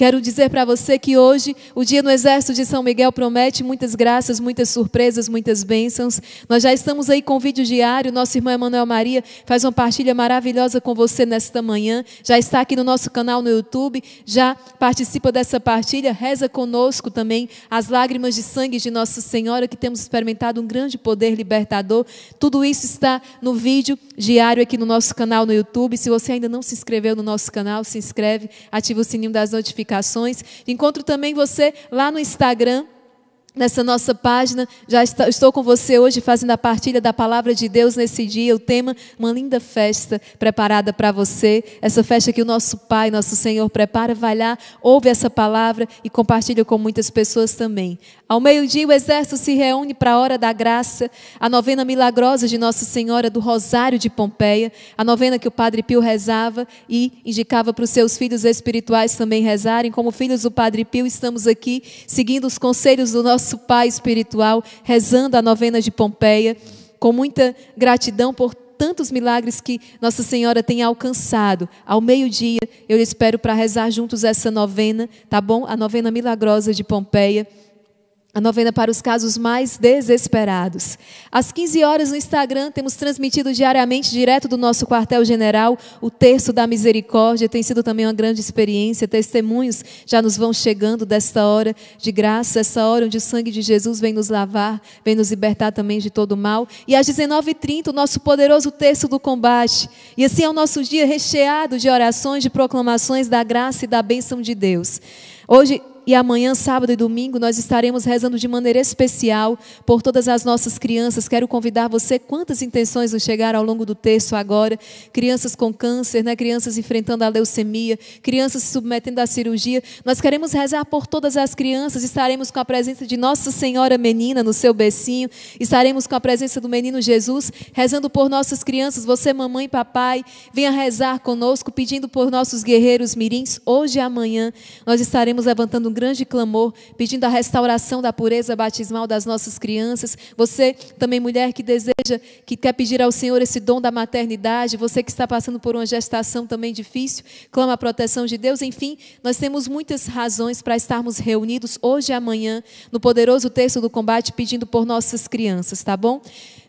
Quero dizer para você que hoje o dia no Exército de São Miguel promete muitas graças, muitas surpresas, muitas bênçãos. Nós já estamos aí com vídeo diário. Nosso irmão Emanuel Maria faz uma partilha maravilhosa com você nesta manhã. Já está aqui no nosso canal no YouTube. Já participa dessa partilha. Reza conosco também as lágrimas de sangue de Nossa Senhora, que temos experimentado um grande poder libertador. Tudo isso está no vídeo diário aqui no nosso canal no YouTube. Se você ainda não se inscreveu no nosso canal, se inscreve, ativa o sininho das notificações Encontro também você lá no Instagram nessa nossa página. Já estou com você hoje fazendo a partilha da palavra de Deus nesse dia. O tema, uma linda festa preparada para você. Essa festa que o nosso Pai, nosso Senhor prepara. Vai lá, ouve essa palavra e compartilha com muitas pessoas também. Ao meio-dia, o exército se reúne para a hora da graça, a novena milagrosa de Nossa Senhora do Rosário de Pompeia, a novena que o Padre Pio rezava e indicava para os seus filhos espirituais também rezarem. Como filhos do Padre Pio, estamos aqui seguindo os conselhos do nosso Pai espiritual, rezando a novena de Pompeia, com muita gratidão por tantos milagres que Nossa Senhora tem alcançado. Ao meio-dia, eu espero para rezar juntos essa novena, tá bom? A novena milagrosa de Pompeia a novena para os casos mais desesperados. Às 15 horas no Instagram, temos transmitido diariamente, direto do nosso quartel-general, o Terço da Misericórdia. Tem sido também uma grande experiência. Testemunhos já nos vão chegando desta hora de graça, essa hora onde o sangue de Jesus vem nos lavar, vem nos libertar também de todo mal. E às 19h30, o nosso poderoso Terço do Combate. E assim é o nosso dia recheado de orações, de proclamações da graça e da bênção de Deus. Hoje e amanhã, sábado e domingo, nós estaremos rezando de maneira especial por todas as nossas crianças. Quero convidar você, quantas intenções nos chegaram ao longo do texto agora? Crianças com câncer, né? crianças enfrentando a leucemia, crianças se submetendo à cirurgia. Nós queremos rezar por todas as crianças. Estaremos com a presença de Nossa Senhora Menina no seu becinho. Estaremos com a presença do menino Jesus, rezando por nossas crianças. Você, mamãe e papai, venha rezar conosco, pedindo por nossos guerreiros mirins. Hoje e amanhã, nós estaremos levantando um grande clamor, pedindo a restauração da pureza batismal das nossas crianças. Você, também mulher que deseja, que quer pedir ao Senhor esse dom da maternidade, você que está passando por uma gestação também difícil, clama a proteção de Deus. Enfim, nós temos muitas razões para estarmos reunidos hoje e amanhã no poderoso texto do combate, pedindo por nossas crianças, tá bom?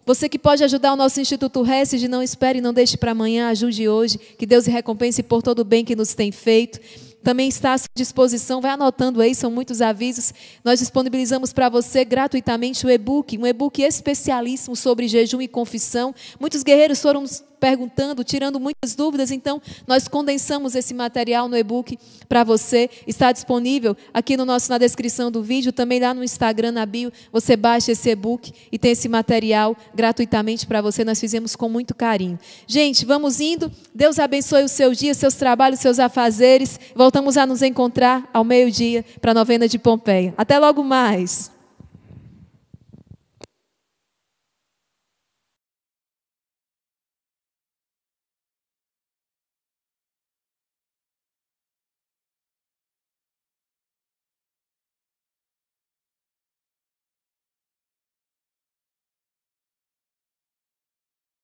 Você que pode ajudar o nosso Instituto de não espere, não deixe para amanhã, ajude hoje. Que Deus recompense por todo o bem que nos tem feito também está à sua disposição. Vai anotando aí, são muitos avisos. Nós disponibilizamos para você gratuitamente o e-book, um e-book especialíssimo sobre jejum e confissão. Muitos guerreiros foram perguntando, tirando muitas dúvidas. Então, nós condensamos esse material no e-book para você. Está disponível aqui no nosso, na descrição do vídeo, também lá no Instagram, na bio. Você baixa esse e-book e tem esse material gratuitamente para você. Nós fizemos com muito carinho. Gente, vamos indo. Deus abençoe o seu dia, seus trabalhos, seus afazeres. Voltamos a nos encontrar ao meio-dia para a novena de Pompeia. Até logo mais.